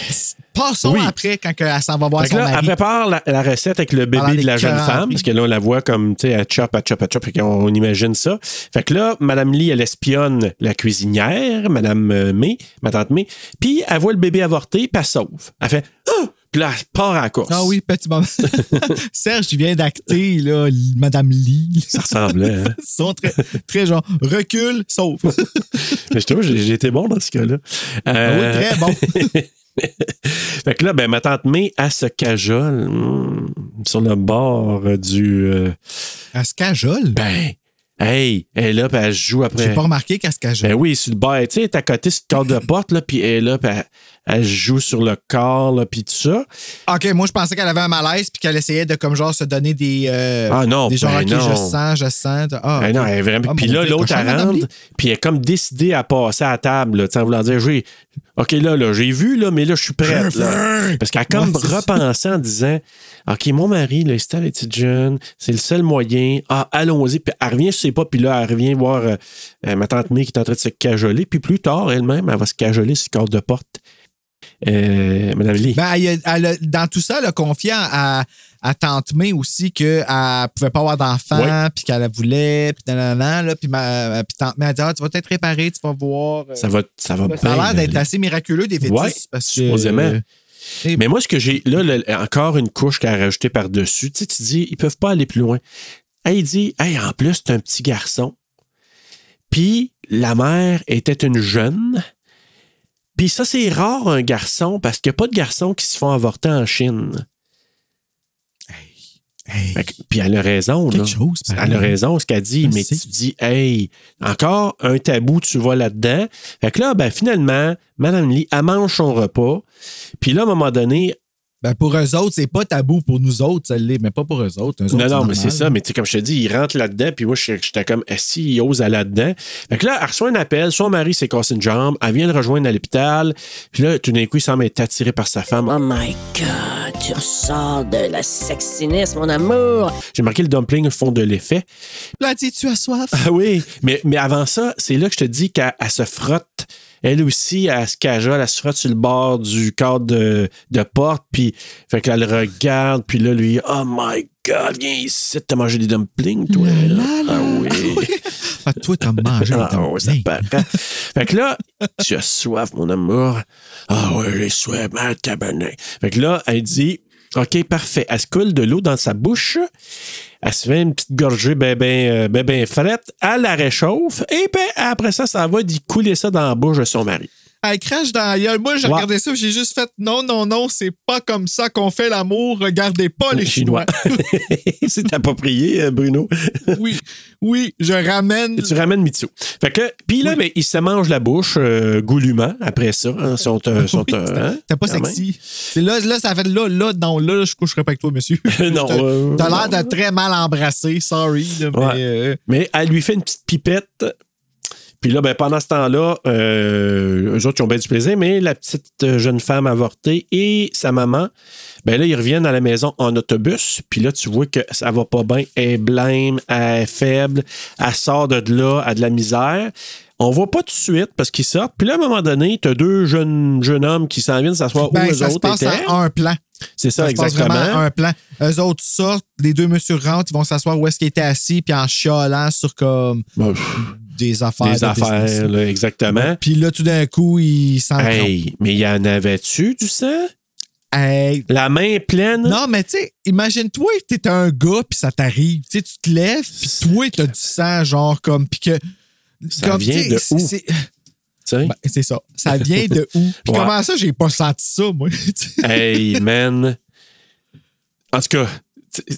Passons Oui. après quand elle s'en va voir son là, elle prépare la, la recette avec le bébé de la jeune femme, parce que là, on la voit comme, tu sais, elle chop, elle chop, elle chop, qu'on on imagine ça. Fait que là, Madame Lee, elle espionne la cuisinière, Madame euh, May, ma tante May, puis elle voit le bébé avorté, puis elle sauve. Elle fait « Ah! » Puis là, elle part à la course. Ah oui, petit moment. Serge, tu viens d'acter, là, Madame Lee. Ça ressemblait, hein? Ils sont très, très genre, recule, sauf. Mais je trouve j'ai été bon dans ce cas-là. Ah Euh, Oui, très bon. fait que là, ben, ma tante May, elle se cajole hmm, sur le bord du... euh, Elle se cajole? Ben, Hey, elle est là, puis elle joue après. J'ai pas remarqué qu'elle se cachait. Ben oui, sur le bas. Tu sais, elle est à côté sur le cadre de porte, là, puis elle est là, puis elle, elle joue sur le corps, là, puis tout ça. OK, moi, je pensais qu'elle avait un malaise puis qu'elle essayait de, comme genre, se donner des. euh, Ah non, Des genre, ben je sens, je sens. Ah, Ben non, elle est vraiment. Ah, puis là, l'autre, elle rentre, puis elle est comme décidée à passer à la table, là, tu sais, en voulant dire, j'ai. OK, là, là, j'ai vu, là, mais là, je suis prête, là. Parce qu'elle a comme Ouais, c'est repensé en disant, OK, mon mari, là, il était avec petite jeune, c'est le seul moyen. Ah, allons-y. Puis elle revient, je sais pas, puis là, elle revient voir euh, euh, ma tante May qui est en train de se cajoler. Puis plus tard, elle-même, elle va se cajoler sur le cadre de porte. Euh, Madame Lee. Ben, elle dans tout ça, elle a confié à, à Tante May aussi qu'elle ne pouvait pas avoir d'enfant, Ouais. puis qu'elle voulait, puis nanana, là, puis, ma, puis Tante May a dit ah, Tu vas être réparé, tu vas voir. ça va, ça va Ça a l'air d'être assez miraculeux des fœtus. Ouais, parce que, supposément. euh, Mais moi, ce que j'ai. Là, encore une couche qu'elle a rajoutée par-dessus. Tu sais, tu dis, ils peuvent pas aller plus loin. Elle dit, hey, en plus, c'est un petit garçon. Puis la mère était une jeune. Puis ça, c'est rare, un garçon, parce qu'il n'y a pas de garçons qui se font avorter en Chine. hey, que- puis elle a raison, là. Chose. Elle a raison, ce qu'elle dit, mais tu dis, hey, encore un tabou, tu vas là-dedans. Fait que là, ben, finalement, Madame Lee, elle mange son repas. Puis là, à un moment donné, ben, pour eux autres, c'est pas tabou. Pour nous autres, ça l'est, mais pas pour eux autres. Eux autres, Non, non, mais c'est ça. Mais tu sais, comme je te dis, il rentre là-dedans, puis moi, je- j'étais comme, si, il ose aller là-dedans? Fait que là, elle reçoit un appel, son mari s'est cassé une jambe, elle vient le rejoindre à l'hôpital, puis là, tout d'un coup, il semble être attiré par sa femme. Oh my god, tu ressors de la sexiness, mon amour. J'ai marqué le dumpling fond de l'effet. Là, tu tu as soif. Ah oui, mais, mais avant ça, c'est là que je te dis qu'elle elle se frotte. Elle aussi, elle se cajole, elle se frotte sur le bord du cadre de, de porte, puis fait qu'elle le regarde, puis là, lui, oh my God, viens ici, t'as mangé des dumplings, toi. ah oui. Ah, toi, t'as mangé. Ah, t'as- ouais, ça Hey. paraît. fait que là, tu as soif, mon amour. Ah ouais, j'ai soif, ma tabarnak. Fait que là, elle dit, OK, parfait. Elle se coule de l'eau dans sa bouche. Elle se fait une petite gorgée ben, ben, euh, ben, ben frette. Elle la réchauffe. Et ben, après ça, ça va d'y couler ça dans la bouche de son mari. Elle crache dans la gueule. Moi, j'ai regardé ça, j'ai juste fait non, non, non, c'est pas comme ça qu'on fait l'amour. Regardez pas les Chinois. C'est approprié, euh, Bruno. oui, oui, je ramène. Et tu ramènes Mitsu. Fait que, puis là, ben, il se mange la bouche euh, goulûment après ça. Hein, sont, euh, sont, Oui, euh, hein, pas sexy. C'est là, là, ça fait là, là, non, là, je coucherai pas avec toi, monsieur. Non, T'as t'as l'air de très mal embrasser, sorry. mais, Ouais. Mais elle lui fait une petite pipette. Puis là, ben, pendant ce temps-là, euh, eux autres, ils ont bien du plaisir, mais la petite euh, jeune femme avortée et sa maman, ben là, ils reviennent à la maison en autobus. Puis là, tu vois que ça va pas bien. Elle est blême, elle est faible, elle sort de là, à de la misère. On voit pas tout de suite parce qu'ils sortent. Puis là, à un moment donné, tu as deux jeunes, jeunes hommes qui s'en viennent s'asseoir ben, où eux ça se autres passe étaient. en un plan. C'est ça, se passe exactement. vraiment en un plan. Eux autres sortent, les deux monsieur rentrent, ils vont s'asseoir où est-ce qu'ils étaient assis, puis en chialant sur comme Bon, des affaires. des là, exactement. Puis là, tout d'un coup, ils s'en Hey, mais il y en avait-tu du sang? Hey, La main pleine? Non, mais tu sais, imagine-toi que t'es un gars puis ça t'arrive. Tu sais, tu te lèves puis toi, t'as du sang, genre comme. Puis que. Ça comme, vient de c'est- où? c'est- ben, c'est ça. Ça vient de où? Puis Ouais. comment ça, j'ai pas senti ça, moi? Hey, man. En tout cas,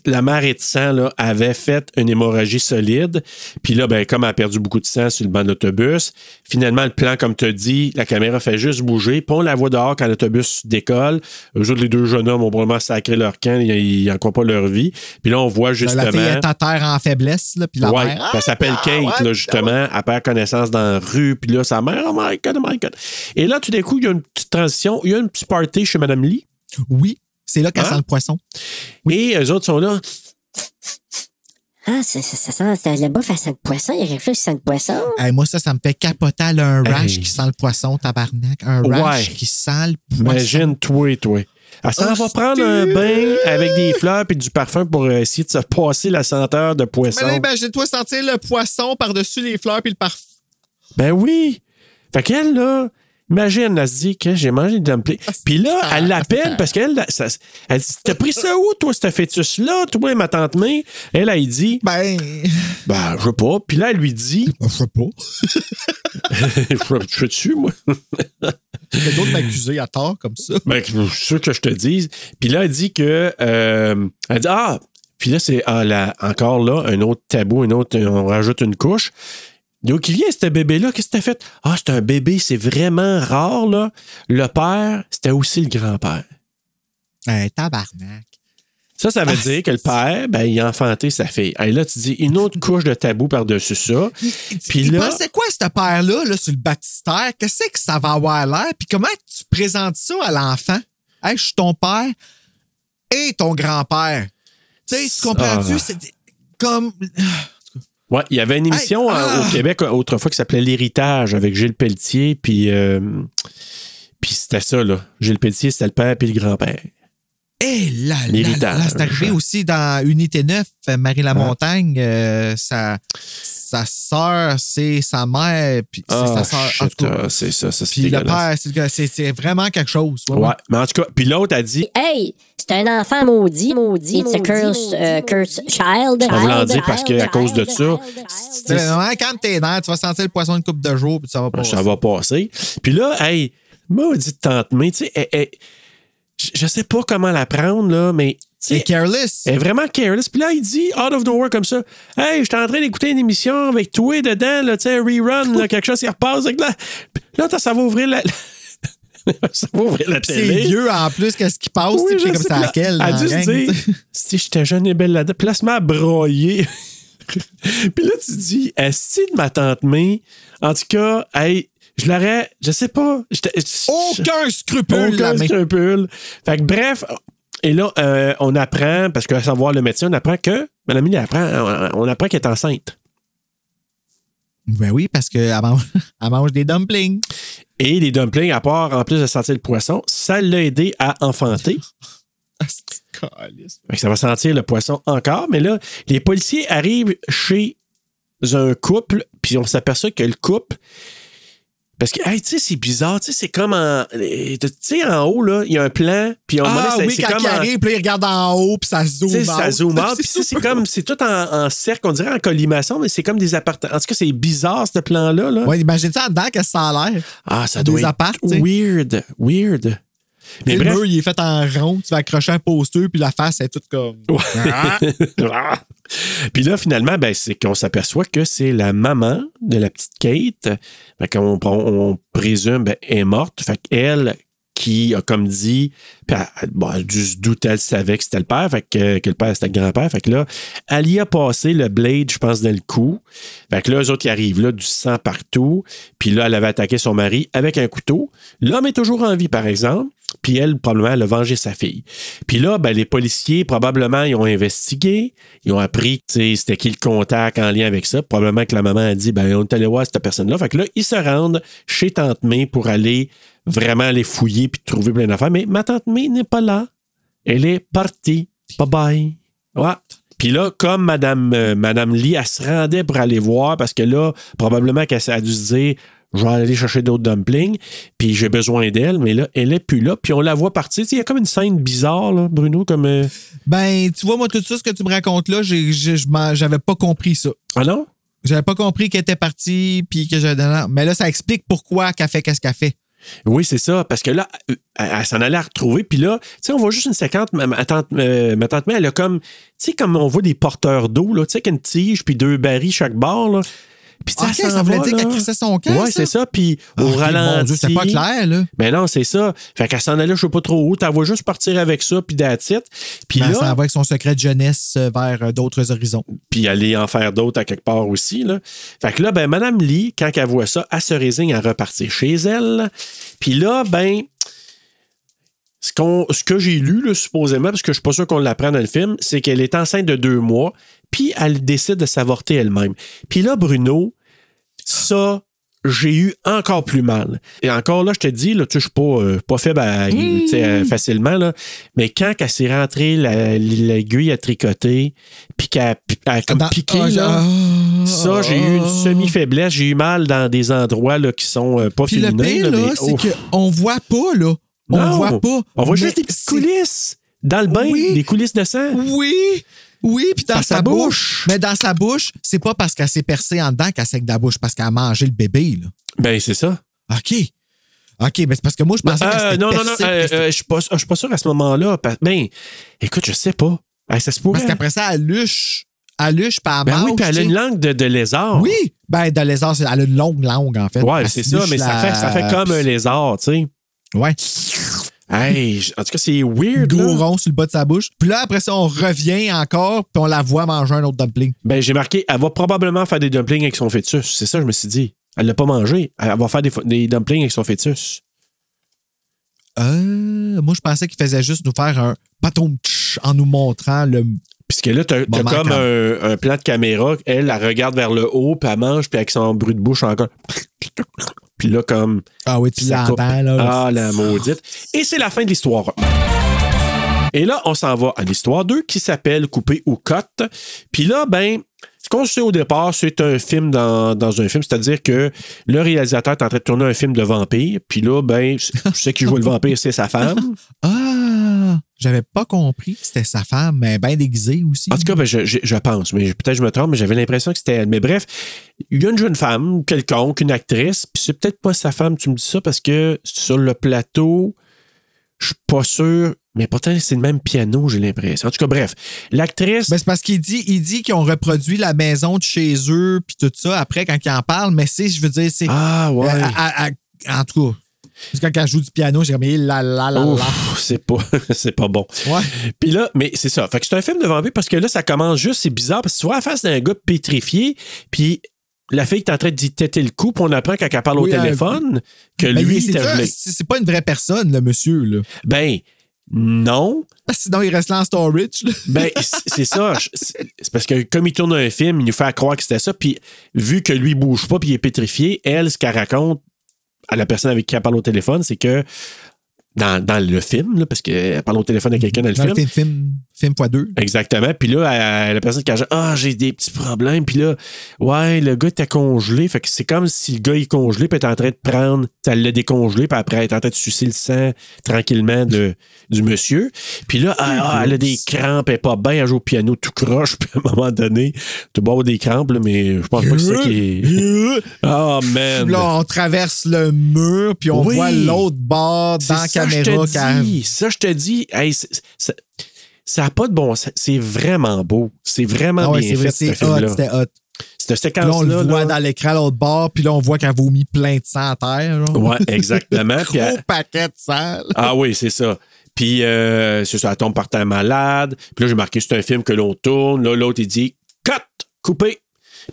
la marée de sang là, avait fait une hémorragie solide. Puis là, ben, comme elle a perdu beaucoup de sang sur le banc d'autobus, finalement, le plan, comme tu as dit, la caméra fait juste bouger. Puis on la voit dehors quand l'autobus décolle. Eux autres, les deux jeunes hommes ont probablement sacré leur camp. Ils n'en croient pas leur vie. Puis là, on voit justement. la fille est à terre en faiblesse, là, puis la Ouais, mère. elle s'appelle ah, Kate, ouais, là, justement. Elle perd connaissance dans la rue, puis là, sa mère, oh my God, oh my God. Et là, tout d'un coup, il y a une petite transition. Il y a une petite party chez Madame Lee. Oui, c'est là qu'elle Hein? sent le poisson. Et eux autres sont là. Ah, ça, ça, ça sent, ça- le boeuf, ça sent le poisson. Il réfléchit, ça sent le poisson. Hey, moi, ça, ça me fait capoter un rash Hey. qui sent le poisson, tabarnak. Un rash Ouais. qui sent le poisson. Imagine, toi. Elle s'en va prendre un bain avec des fleurs et du parfum pour euh, essayer de se passer la senteur de poisson. Mais imagine-toi sentir le poisson par-dessus les fleurs puis le parfum. Ben oui. Fait qu'elle, là, imagine, elle se dit que j'ai mangé des dumplings. Puis là, Ah, elle l'appelle parce qu'elle, ça- elle dit T'as pris ça où, toi, ce fœtus-là, toi ma tante May? Elle, elle dit Ben, Ben, je sais pas. Puis là, elle lui dit je sais pas. Je suis dessus, moi? Il y a d'autres m'accuser à tort comme ça. Ben, je suis sûr que je te dise. Puis là, elle dit que. euh, elle dit Ah, Puis là, c'est ah, là, encore là, un autre tabou, un autre, on rajoute une couche. Donc, il vient, ce bébé-là, qu'est-ce que t'as fait? Ah, c'est un bébé, c'est vraiment rare, là. Le père, c'était aussi le grand-père. Un tabarnak. Ça, ça veut dire que le père, ben, il a enfanté sa fille. Et là, tu dis une autre couche de tabou par-dessus ça. Puis là, pensait quoi, ce père-là, là, sur le baptistère? Qu'est-ce que ça va avoir l'air? Puis comment tu présentes ça à l'enfant? Hey, je suis ton père et ton grand-père. Tu sais, tu comprends-tu? Ah. C'est comme. Ouais, il y avait une émission Hey, euh, ah! au Québec euh, autrefois qui s'appelait L'Héritage avec Gilles Pelletier. Puis, euh, puis c'était ça, là. Gilles Pelletier, c'était le père puis le grand-père. Eh là, là, là, c'est arrivé aussi dans Unité 9, euh, Marie-Lamontagne, euh, sa, sa sœur, c'est sa mère, puis c'est Ah, sa sœur. Tout cas, ah, c'est ça, ça c'est puis le père, c'est vraiment quelque chose. ouais, ouais. Ouais, mais en tout cas, puis l'autre a dit, Hey, c'est un enfant maudit, maudit. It's a curse, euh, curse child. voulant child, dire parce qu'à cause de child, ça, quand t'es dans, tu vas sentir le poisson une coupe de jour, puis ça va pas. ça va passer. Puis là, hey, maudite tante May, tu sais, elle- je je sais pas comment la prendre, là, mais. C'est careless. Elle est vraiment careless. Puis là, il dit, out of nowhere comme ça, Hey, j'étais en train d'écouter une émission avec toi dedans, là, tu sais, un rerun, là, quelque chose qui repasse. Avec là, là ça va ouvrir la. ça va ouvrir la C'est télé. vieux en plus, qu'est-ce qui passe? Oui, tu sais, je comme ça à là, laquelle? Elle a dû se dire, si j'étais jeune et belle là-dedans, placement à broyer. Puis là, tu dis, est-ce de ma tante May? En tout cas, hey, je l'aurais, je sais pas. Aucun scrupule, aucun scrupule. Fait que bref, et là, euh, on apprend, parce que à savoir le médecin, on apprend que, Madame Mille apprend, on apprend qu'elle est enceinte. Ben oui, parce qu'elle mange, elle mange des dumplings. Et les dumplings, à part, en plus de sentir le poisson, ça l'a aidé à enfanter. Ah, ça va sentir le poisson encore. Mais là, les policiers arrivent chez un couple, puis on s'aperçoit que le couple. Parce que, hey, tu sais, c'est bizarre. Tu sais, c'est comme en. Tu sais, en haut, là, il y a un plan, puis on Ah oui, quand il en- arrive, puis il regarde en haut, puis ça zoome ça out. zoom out. Puis c'est comme, c'est tout en, en cercle, on dirait en collimation, mais c'est comme des appartements. En tout cas, c'est bizarre, ce plan-là. Là. Ouais, imagine ça en dedans, qu'est-ce que ça a l'air? Ah, ça Des doit être weird. Weird. Mais le bref. mur, il est fait en rond, tu vas accrocher un poster, puis la face est toute comme. Ah. Puis là, finalement, ben, c'est qu'on s'aperçoit que c'est la maman de la petite Kate. Fait qu'on on, on présume ben, elle est morte. Fait qu'elle qui a comme dit, puis elle, bon, elle dû se douter, elle savait que c'était le père, fait que, que le père c'était le grand-père. Fait que là, elle y a passé le blade, je pense, dans le cou. Fait que là, eux autres, ils arrivent là, du sang partout. Puis là, elle avait attaqué son mari avec un couteau. L'homme est toujours en vie, par exemple. Puis elle, probablement, elle a vengé sa fille. Puis là, ben, les policiers, probablement, ils ont investigué. Ils ont appris, c'était qui le contact en lien avec ça. Probablement que la maman a dit, ben, on est allé voir cette personne-là. Fait que là, ils se rendent chez Tante May pour aller vraiment les fouiller puis trouver plein d'affaires. Mais ma Tante May n'est pas là. Elle est partie. Bye bye. Ouais. Puis là, comme Madame, euh, Madame Lee, elle se rendait pour aller voir parce que là, probablement qu'elle a dû se dire je vais aller chercher d'autres dumplings, puis j'ai besoin d'elle, mais là, elle est plus là, puis on la voit partir. Il y a comme une scène bizarre, là, Bruno, comme. euh, Ben, tu vois, moi, tout ça, ce que tu me racontes là, j'avais pas compris ça. Ah non? J'avais pas compris qu'elle était partie, puis que j'avais. Mais là, ça explique pourquoi qu'elle fait qu'est-ce qu'elle fait. Oui, c'est ça, parce que là, euh, elle, elle s'en allait la retrouver, puis là, tu sais, on voit juste une séquence, ma, tante, euh, ma tante May, elle a comme, tu sais, comme on voit des porteurs d'eau, là, tu sais, qu'une tige, puis deux barils chaque bord, là. Puis tu sais, s'en ça voulait va, dire qu'elle crissait son camp, Ouais, ça? c'est ça, puis Ah, au ralenti. mon Dieu, c'était pas clair, là. Mais non, c'est ça. Fait qu'elle s'en allait, je sais pas trop où, t'as vois juste partir avec ça, puis it. Puis Ben, là, ça va avec son secret de jeunesse euh, vers euh, d'autres horizons. puis aller en faire d'autres à quelque part aussi. Là. Fait que là, ben, Madame Lee, quand elle voit ça, elle se résigne à repartir chez elle. Puis là, ben, ce, qu'on, ce que j'ai lu, là, supposément, parce que je suis pas sûr qu'on l'apprend dans le film, c'est qu'elle est enceinte de deux mois, puis elle décide de s'avorter elle-même. Puis là, Bruno, ça, j'ai eu encore plus mal. Et encore là, je te dis, là, tu je suis pas, euh, pas faible à- sais, euh, facilement, là, mais quand elle s'est rentrée la- l'aiguille à tricoter, puis qu'elle a- comme Dans- piqué, ah, là, ah, ça, j'ai eu une semi-faiblesse. J'ai eu mal dans des endroits là, qui sont euh, pas Puis le féminins. pire, là, là, c'est ouf. qu'on voit pas, là. On Non. voit pas. On voit juste des petites coulisses dans le bain, Oui. des coulisses de sang. Oui, oui, puis dans sa, sa bouche. bouche. Mais dans sa bouche, c'est pas parce qu'elle s'est percée en dedans qu'elle saigne de la bouche, parce qu'elle a mangé le bébé, là. Ben, c'est ça. OK. OK, mais c'est parce que moi, je pensais qu'elle Euh, s'était non, non, non, euh, euh, je suis pas, je suis pas sûr à ce moment-là. parce- Ben, écoute, je sais pas. Ça se pourrait. Parce qu'après ça, elle luche. Elle luche, puis elle Ben mange, oui, puis elle a une langue de, de lézard. Oui! Ben, de lézard, c'est- elle a une longue langue, en fait. Ouais, c'est ça, mais ça fait, ça fait comme un lézard, tu sais. Ouais. Hey, en tout cas, c'est weird. Gros rond sur le bas de sa bouche. Puis là, après ça, on revient encore, puis on la voit manger un autre dumpling. Ben, j'ai marqué, elle va probablement faire des dumplings avec son fœtus. C'est ça, je me suis dit. Elle l'a pas mangé. Elle va faire des, dumplings avec son fœtus. Euh, moi, je pensais qu'il faisait juste nous faire un tch en nous montrant le. Puisque là, t'as Moment comme un, un plan de caméra. Elle, elle regarde vers le haut, puis elle mange, puis avec son bruit de bouche encore. Puis là, comme. Ah oui, tu l'entends, là. Ah, la maudite. Et c'est la fin de l'histoire. Et là, on s'en va à l'histoire 2 qui s'appelle Couper ou Cote. Puis là, ben, ce qu'on sait au départ, c'est un film dans, dans un film, c'est-à-dire que le réalisateur est en train de tourner un film de vampire. Puis là, ben, je sais qui joue le vampire, c'est sa femme. Ah! J'avais pas compris que c'était sa femme, mais bien déguisée aussi. En tout cas, ben, je, je- je pense, mais peut-être je me trompe, mais j'avais l'impression que c'était elle. Mais bref, il y a une jeune femme, quelconque, une actrice, puis c'est peut-être pas sa femme, tu me dis ça, parce que sur le plateau, je suis pas sûr, mais pourtant c'est le même piano, j'ai l'impression. En tout cas, bref, l'actrice. Ben, c'est parce qu'il dit, il dit qu'ils ont reproduit la maison de chez eux, puis tout ça, après, quand il en parle, mais c'est, je veux dire, c'est. ah, ouais. Euh, à- à- en tout cas, parce que quand elle joue du piano, j'ai comme, eh là, là, Ouf, là. c'est pas, c'est pas bon. Ouais. Puis là, mais c'est ça. Fait que c'est un film de vampire parce que là, ça commence juste, c'est bizarre parce que tu vois la face d'un gars pétrifié, puis la fille est en train d'y têter le coup, puis on apprend quand elle parle au téléphone que Mais lui, c'est pas une vraie personne, le monsieur, là. Ben, non. Sinon, il reste là en storage, là. Ben, c'est ça. C'est parce que comme il tourne un film, il nous fait croire que c'était ça. Puis vu que lui bouge pas, puis il est pétrifié, elle, ce qu'elle raconte à la personne avec qui elle parle au téléphone, c'est que dans, dans le film, là, parce qu'elle parle au téléphone à quelqu'un dans le Dans film. le film, film, film x2. Exactement. Puis là, elle- la personne qui a dit Ah, j'ai des petits problèmes. Puis là, ouais, le gars était congelé. Fait que c'est comme si le gars est congelé, puis est en train de prendre, elle l'a décongelé, puis après, elle est en train de sucer le sang tranquillement de, du monsieur. Puis là, elle, ah, elle a des crampes, elle est pas bien, elle joue au piano tout croche. Puis à un moment donné, tu avoir des crampes, là, mais je pense pas que c'est ça qui est. Oh, man. Là, on traverse le mur, puis on Oui. voit l'autre bord dans la ça, je caméra. te qu'elle- dis. Ça, je te dis. Hey, ça n'a pas de bon sens. C'est vraiment beau. C'est vraiment Ah ouais, bien c'est vrai, fait, ce c'est hot, c'était hot. Cette Puis là, on séquence-là. le voit là- dans l'écran à l'autre bord, puis là, on voit qu'elle vomit plein de sang à terre. genre. Ouais, exactement. Gros elle- paquet de sang. Ah oui, c'est ça. Puis, euh, c'est ça, elle tombe par terre malade. Puis là, j'ai marqué, c'est un film que l'on tourne. Là, l'autre, il dit, cut, coupé.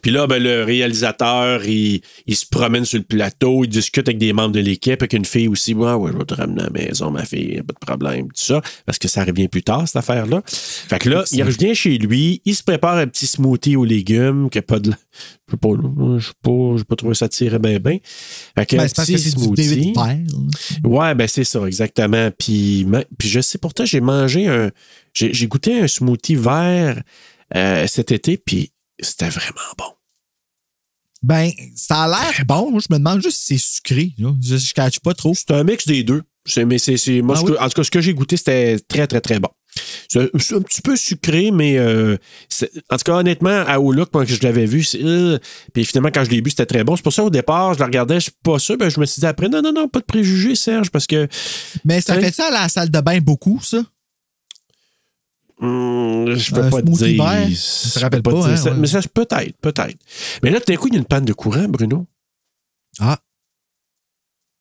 Puis là, ben, le réalisateur, il, il se promène sur le plateau, il discute avec des membres de l'équipe, avec une fille aussi. Ouais, ouais, je vais te ramener à la maison, ma fille, pas de problème, tout ça. Parce que ça revient plus tard, cette affaire-là. Fait que là, il revient chez lui, il se prépare un petit smoothie aux légumes, qui a pas de. Je sais pas, je sais pas, pas trouvé ça tirer bien, bien. Fait que, Ben, un c'est parce que c'est du smoothie. David. Ouais, ben c'est ça, exactement. Puis, puis je sais, pourtant, j'ai mangé un. J'ai j'ai goûté un smoothie vert euh, cet été, puis c'était vraiment bon. Ben, ça a l'air bon. Je me demande juste si c'est sucré. là. Je ne catch pas trop. C'est un mix des deux. Mais c'est. moi, Ah ce oui? que- en tout cas, ce que j'ai goûté, c'était très, très, très bon. C'est un petit peu sucré, mais euh, en tout cas, honnêtement, à au look, quand je l'avais vu, euh, puis finalement, quand je l'ai bu, c'était très bon. C'est pour ça, au départ, je le regardais, je suis pas sûr. Ben, je me suis dit après, non, non, non, pas de préjugés, Serge, parce que. Mais ça Hein? fait ça à la salle de bain beaucoup, ça? Hum, je peux Un pas te dire. vert? Je te te pas, dire hein, ça. ouais. Mais ça, peut-être, peut-être. Mais là, tout d'un coup, il y a une panne de courant, Bruno. Ah.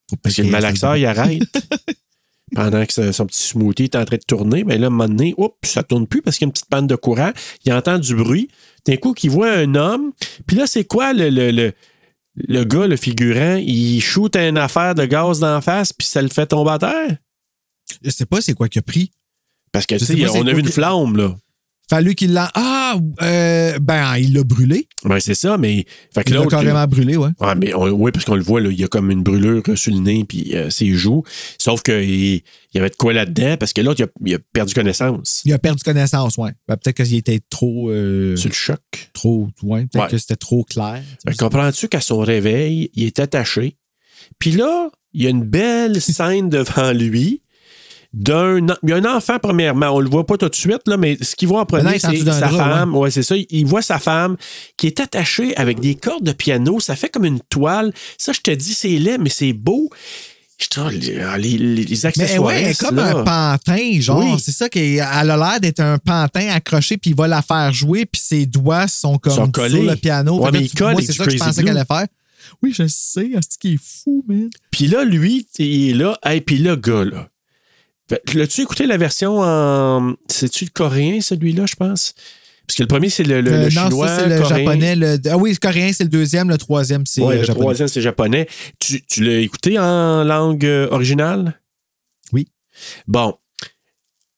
Faut Parce que le malaxeur, il arrête. Pendant que son petit smoothie est en train de tourner, mais là, à un moment donné, oups, ça tourne plus parce qu'il y a une petite panne de courant. Il entend du bruit. D'un coup, il voit un homme. Puis là, c'est quoi le, le, le, le gars, le figurant? Il shoot une affaire de gaz d'en face, puis ça le fait tomber à terre? Je sais pas c'est quoi qu'il a pris. Parce que, tu sais on a vu une flamme, là. Fallu qu'il l'a. Ah! euh, ben, il l'a brûlé. Ben, c'est ça, mais. Fait que Il l'a carrément brûlé, ouais. Ouais, mais on- parce qu'on le voit, là, il y a comme une brûlure euh, sur le nez puis euh, ses joues. Sauf qu'il il y avait de quoi là-dedans parce que l'autre, il, a- il a perdu connaissance. Il a perdu connaissance, ouais. Ben, peut-être qu'il était trop. euh, Sur le choc. trop. Ouais, peut-être Ouais. que c'était trop clair. Ben, comprends-tu qu'à son réveil, il est attaché. Puis là, il y a une belle scène devant lui. D'un, il y a un enfant, premièrement. On le voit pas tout de suite, là, mais ce qu'il voit en premier, c'est sa drap, femme. Ouais, c'est ça. Il voit sa femme qui est attachée avec des cordes de piano. Ça fait comme une toile. Ça, je te dis, c'est laid, mais c'est beau. Je trouve les, les, les Mais accessoires. ouais, elle est comme là. un pantin, genre. Oui. C'est ça qu'elle a l'air d'être un pantin accroché, puis il va la faire jouer, puis ses doigts sont comme Sont sur collés. le piano. Ouais, mais il colle c'est ça que je pensais qu'elle allait faire. Oui, je sais, c'est qui est fou, man. Puis là, lui, il est là. Hey, puis le gars, là. L'as-tu écouté la version en. C'est-tu le coréen, celui-là, je pense? Parce que le premier, c'est le, le- Euh, le non, chinois. c'est le coréen. japonais. Le... Ah oui, le coréen, c'est le deuxième. Le troisième, c'est Ouais, euh, le japonais. troisième, c'est japonais. Tu, tu l'as écouté en langue euh, originale? Oui. Bon.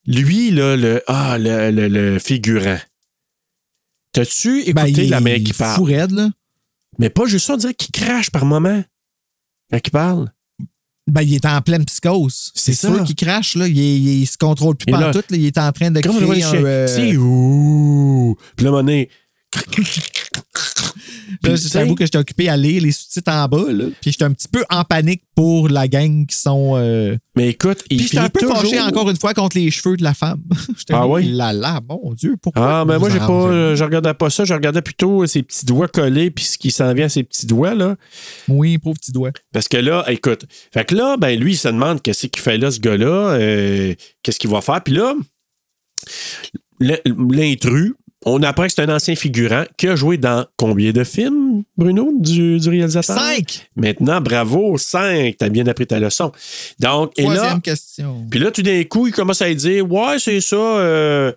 Lui, là, le, ah, le, le, le figurant. T'as-tu écouté Ben, il la mère qui parle? raide, là. Mais pas juste ça, on dirait qu'il crache par moment. Quand il parle. Ben, il est en pleine psychose. C'est ça. sûr qu'il crache, là. Il, se contrôle plus là- pas tout. Il est en train de créer un... euh, C'est ouh. Puis là, donné, Là, J'avoue que j'étais occupé à lire les sous-titres en bas, là. Puis j'étais un petit peu en panique pour la gang qui sont. euh, Mais écoute, il Puis j'étais un peu toujours... fâché encore une fois contre les cheveux de la femme. j'étais Ah oui? Là, là, mon Dieu, pourquoi? Ah, mais moi, j'ai pas, euh, je regardais pas ça. Je regardais plutôt ses petits doigts collés puis ce qui s'en vient à ses petits doigts, là. Oui, pauvre petit doigt. Parce que là, écoute, fait que là, ben lui, il se demande qu'est-ce qu'il fait là, ce gars-là, euh, qu'est-ce qu'il va faire. Puis là, l'intrus, on apprend que c'est un ancien figurant qui a joué dans combien de films, Bruno, du, du réalisateur? Cinq! Maintenant, bravo, cinq. T'as bien appris ta leçon. Donc, et là, Troisième question. puis là, tout d'un coup, il commence à dire Ouais, c'est ça. euh,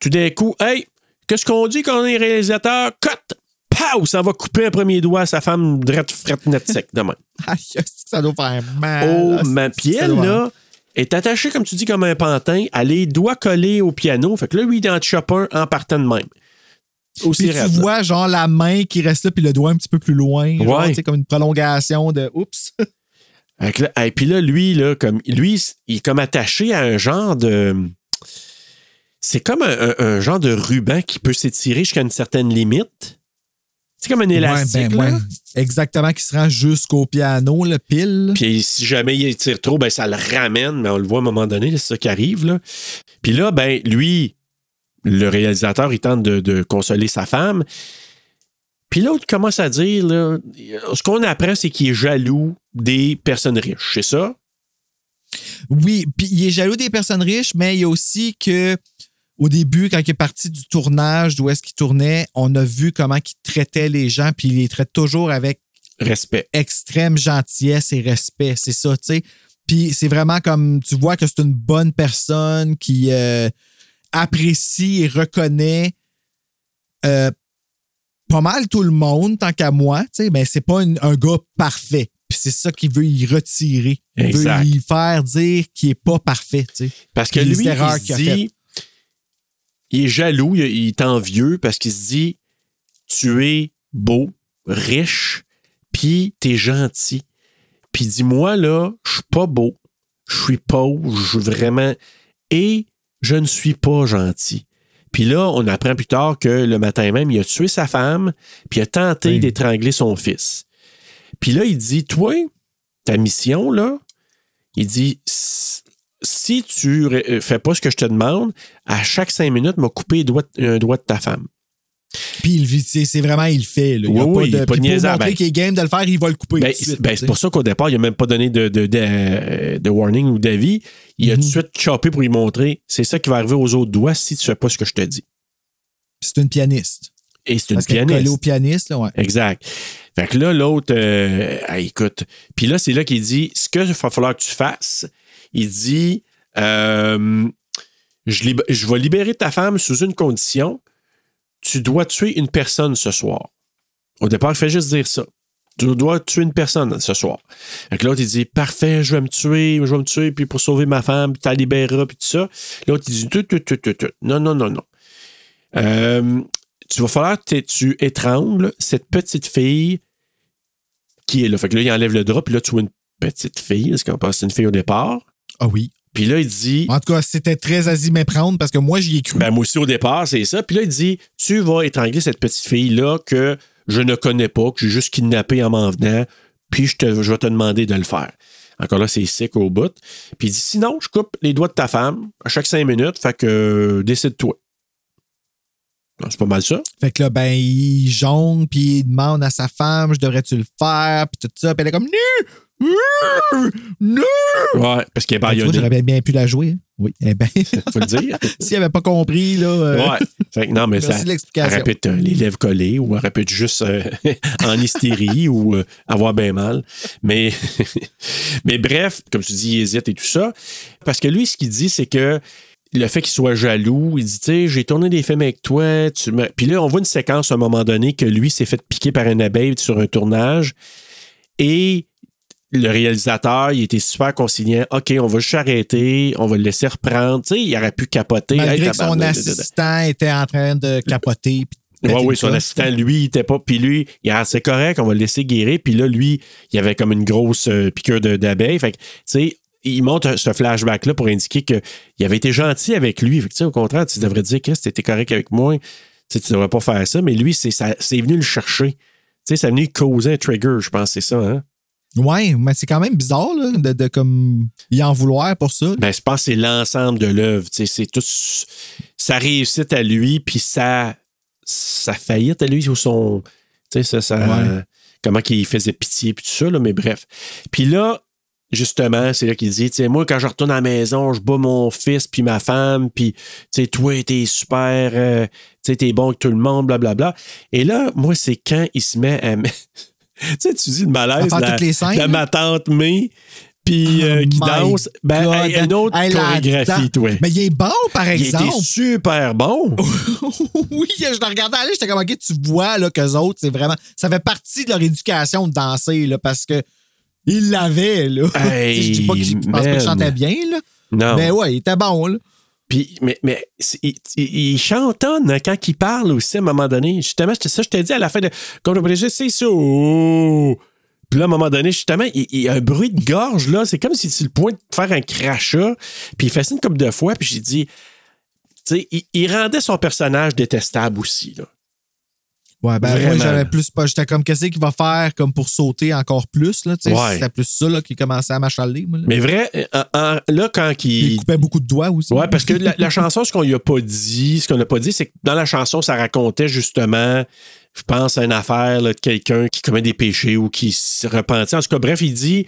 tout d'un coup, hey, qu'est-ce qu'on dit quand on est réalisateur? Cut! Pow! Ça va couper un premier doigt à sa femme drette frette net sec demain. Aïe, ça doit faire mal. Oh, ma doit- là, est attachée, comme tu dis, comme un pantin. Elle a les doigts collés au piano. Fait que là, lui, il est en chopper un partant de même. Aussi Puis tu raide, là. vois, genre, la main qui reste là, puis le doigt un petit peu plus loin. Genre, Ouais. tu sais, comme une prolongation de oups. Et puis là, lui, là, comme, lui, il est comme attaché à un genre de. C'est comme un, un- un genre de ruban qui peut s'étirer jusqu'à une certaine limite. C'est comme un élastique. Ouais, ben, là. ouais. Exactement, qui se rend jusqu'au piano, le pile. Puis si jamais il tire trop, ben ça le ramène, mais on le voit à un moment donné, c'est ça qui arrive. Là. Puis là, ben lui, le réalisateur, il tente de, de consoler sa femme. Puis l'autre commence à dire, là, ce qu'on apprend, c'est qu'il est jaloux des personnes riches, c'est ça? Oui, puis il est jaloux des personnes riches, mais il y a aussi que au début, quand il est parti du tournage, d'où est-ce qu'il tournait, on a vu comment il traitait les gens, puis il les traite toujours avec Respect. extrême gentillesse et respect. C'est ça, tu sais. Puis c'est vraiment comme tu vois que c'est une bonne personne qui euh, apprécie et reconnaît euh, pas mal tout le monde, tant qu'à moi, tu sais, mais c'est pas une- un gars parfait. Puis c'est ça qu'il veut y retirer. Il Exact. veut y faire dire qu'il est pas parfait, tu sais. Parce que lui, il se dit. Il est jaloux, il, il est envieux parce qu'il se dit, tu es beau, riche, puis t'es gentil. Puis dis-moi, là, je suis pas beau, je suis pauvre, je suis vraiment... Et je ne suis pas gentil. Puis là, on apprend plus tard que le matin même, il a tué sa femme, puis il a tenté Oui. d'étrangler son fils. Puis là, il dit, toi, ta mission, là, il dit, si tu ré- fais pas ce que je te demande, à chaque cinq minutes, m'a coupé un doigt de ta femme. Puis il vit- c'est vraiment, il le fait. Là. Il y a Oui, pas oui, il de, est pas pour montrer Ben- qu'il est game de le faire, il va le couper. Ben, c'est ben, c'est pour ça qu'au départ, il n'a même pas donné de, de, de- de warning ou d'avis. Il a tout de Mhm. suite chopé pour lui montrer c'est ça qui va arriver aux autres doigts si tu fais pas ce que je te dis. C'est une pianiste. Et c'est une Parce qu'elle est collée pianiste. au pianiste, là, ouais. Exact. Fait que là, l'autre, euh, écoute. Puis là, c'est là qu'il dit ce que va falloir que tu fasses. Il dit euh, je, vais libérer ta femme sous une condition. Tu dois tuer une personne ce soir. Au départ, il fait juste dire ça. Tu dois tuer une personne ce soir. Fait que l'autre, il dit Parfait, je vais me tuer, je vais me tuer, puis pour sauver ma femme, puis la libéreras, puis tout ça. L'autre, il dit Tout, tout, tout, tout, tout. Non, non, non, non. Euh, tu vas falloir que tu étrangles cette petite fille qui est là. Fait que là, il enlève le drap, puis là, tu vois une petite fille, parce qu'on pense c'est une fille au départ? Ah oui. Puis là, il dit, En tout cas, c'était très à méprendre parce que moi, j'y ai cru. ben moi aussi au départ, c'est ça. Puis là, il dit, tu vas étrangler cette petite fille-là que je ne connais pas, que j'ai juste kidnappée en m'en venant, puis je, te, je vais te demander de le faire. Encore là, c'est sec au bout. Puis il dit, sinon, je coupe les doigts de ta femme à chaque cinq minutes, fait que euh, décide-toi. Non, C'est pas mal ça. Fait que là, ben, il jongle, puis il demande à sa femme, je devrais-tu le faire, puis tout ça. Puis elle est comme, non, Non! Ouais, parce qu'elle est Ben, baïonnée. J'aurais bien pu la jouer. hein. Oui. Eh ben, Faut le dire. s'il avait pas compris, là. euh, Ouais. Fait que non, mais Merci ça. Elle répète euh, les lèvres collées ou elle répète juste euh, en hystérie ou euh, avoir bien mal. Mais, mais bref, comme tu dis, il hésite et tout ça. Parce que lui, ce qu'il dit, c'est que le fait qu'il soit jaloux, il dit, tu sais, j'ai tourné des films avec toi. Tu me... Puis là, on voit une séquence à un moment donné que lui s'est fait piquer par une abeille sur un tournage. Et le réalisateur, il était super conciliant. OK, on va juste arrêter, on va le laisser reprendre. Tu sais, il aurait pu capoter. Malgré Hey, que son assistant était en train de capoter. oui, oui, son assistant, lui, il était pas. Puis lui, il c'est correct, on va le laisser guérir. Puis là, lui, il avait comme une grosse euh, piqûre d'abeille. Fait que, tu sais, il montre ce flashback-là pour indiquer qu'il avait été gentil avec lui. Fait que, tu sais, au contraire, tu devrais dire, Chris, t'étais correct avec moi. Tu sais, tu devrais pas faire ça. Mais lui, c'est ça- c'est venu le chercher. Tu sais, c'est venu causer un trigger, je pense, c'est ça, hein? Ouais, mais c'est quand même bizarre, là, de, de comme y en vouloir pour ça. Ben, je pense que c'est l'ensemble de l'œuvre. tu sais, C'est tout sa réussite à lui, puis sa, sa faillite à lui ou son. Tu sais, ça, Ouais. comment qu'il faisait pitié, puis tout ça, là, mais bref. Puis là, justement, c'est là qu'il dit, tu sais, moi, quand je retourne à la maison, je bats mon fils puis ma femme, puis, tu sais, toi, t'es super, euh, tu sais, t'es bon avec tout le monde, blablabla. Et là, moi, c'est quand il se met à... tu sais, tu dis le malaise la, les scènes, ma tante May, puis euh, Oh qui my danse. Ben, hey, une autre Hey, chorégraphie, toi. Mais il est bon, par Il exemple. était super bon. oui, je le regardais aller, j'étais comme, OK, tu vois là, qu'eux autres, c'est vraiment. Ça fait partie de leur éducation de danser, là, parce que ils l'avaient, là. Hey, je dis pas qu'il je pense pas qu'il chantait bien, là. Non. Mais ouais, il était bon, là. Puis, mais, mais il, il- chantonne hein, quand il parle aussi à un moment donné. Justement, ça, je t'ai dit à la fin de. Comme le préjugé, c'est ça. Puis là, à un moment donné, justement, il, il y a un bruit de gorge, là. C'est comme si tu le point de faire un crachat. Puis il fait ça une de fois. Puis j'ai dit. Il, il rendait son personnage détestable aussi, là. Ouais, ben Vraiment. moi, j'avais plus pas. J'étais comme, qu'est-ce qu'il va faire comme pour sauter encore plus, là, tu sais? Ouais. C'était plus ça, là, qui commençait à m'achaler. Mais vrai, euh, en- là, quand Il il. coupait beaucoup de doigts aussi. Ouais, parce que la, la chanson, ce qu'on lui a pas dit, ce qu'on n'a pas dit, c'est que dans la chanson, ça racontait justement, je pense, à une affaire là, de quelqu'un qui commet des péchés ou qui se repentit. En tout cas, bref, il dit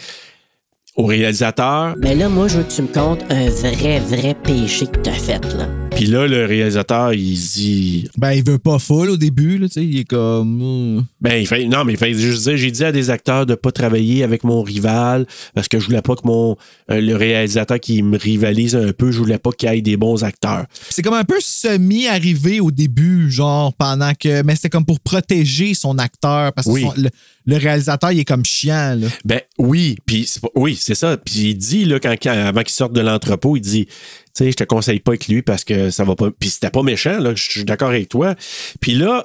au réalisateur, Mais là, moi, je veux que tu me comptes un vrai, vrai péché que t'as fait, là. Puis là, le réalisateur, il dit, Ben, il veut pas full au début, là, tu sais. Il est comme. euh, ben, il fait, non, mais il fait juste dire, j'ai dit à des acteurs de pas travailler avec mon rival parce que je voulais pas que mon, euh, le réalisateur qui me rivalise un peu, je voulais pas qu'il y ait des bons acteurs. C'est comme un peu semi-arrivé au début, genre, pendant que. Mais c'était comme pour protéger son acteur, parce que Oui. son- le, le réalisateur, il est comme chiant, là. Ben oui, puis c'est pas- oui, c'est ça. Puis il dit là quand, quand- avant qu'il sorte de l'entrepôt, il dit, sais, je te conseille pas avec lui parce que ça va pas. Puis c'était pas méchant là, je suis d'accord avec toi. Puis là,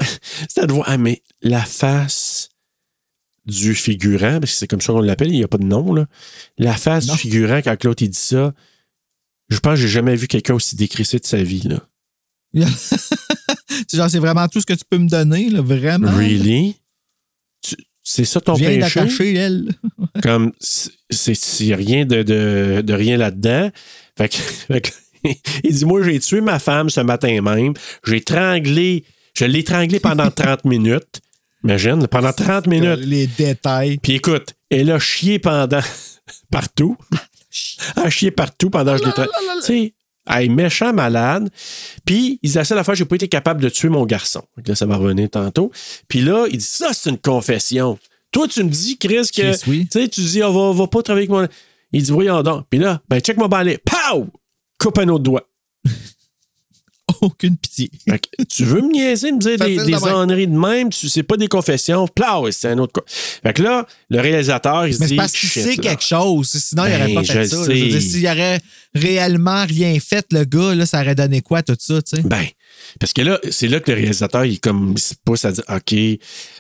c'était de voir, ah mais la face du figurant, parce que c'est comme ça qu'on l'appelle, il n'y a pas de nom là. La face Non. du figurant quand Claude il dit ça, je pense que j'ai jamais vu quelqu'un aussi décrissé de sa vie là. C'est genre, c'est vraiment tout ce que tu peux me donner, là, vraiment. Really? C'est ça ton viens péché? elle. comme c'est rien de, de, de rien là-dedans. Fait que, fait que- il dit Moi, j'ai tué ma femme ce matin même. J'ai étranglé, je l'ai étranglé pendant 30 minutes. Imagine, pendant 30 minutes. Les détails. Puis écoute, elle a chié pendant partout. Elle a chié partout pendant que je l'ai tra- Tu sais, elle est méchant malade. Puis, il dit la seule fois, j'ai pas été capable de tuer mon garçon. Là, ça va revenir tantôt. Puis là, il dit ça, c'est une confession. Toi, tu me dis, Chris, que. Chris, oui. Tu sais, tu dis, on va, on va pas travailler avec moi. Il dit, voyons donc. Puis là, ben, check mon balai. Pow! Coupe un autre doigt. Aucune pitié. Fait que, tu veux me niaiser, me dire des, Facile enneries de même, tu sais pas des confessions, plow, c'est un autre cas. Fait que là, le réalisateur, il se Mais dit. c'est parce qu'il sait là. quelque chose. Sinon, il Ben, n'aurait pas fait ça. s'il aurait réellement rien fait, le gars, là, ça aurait donné quoi, tout ça, tu sais? Ben, parce que là, c'est là que le réalisateur, il, comme, il se pousse à dire OK,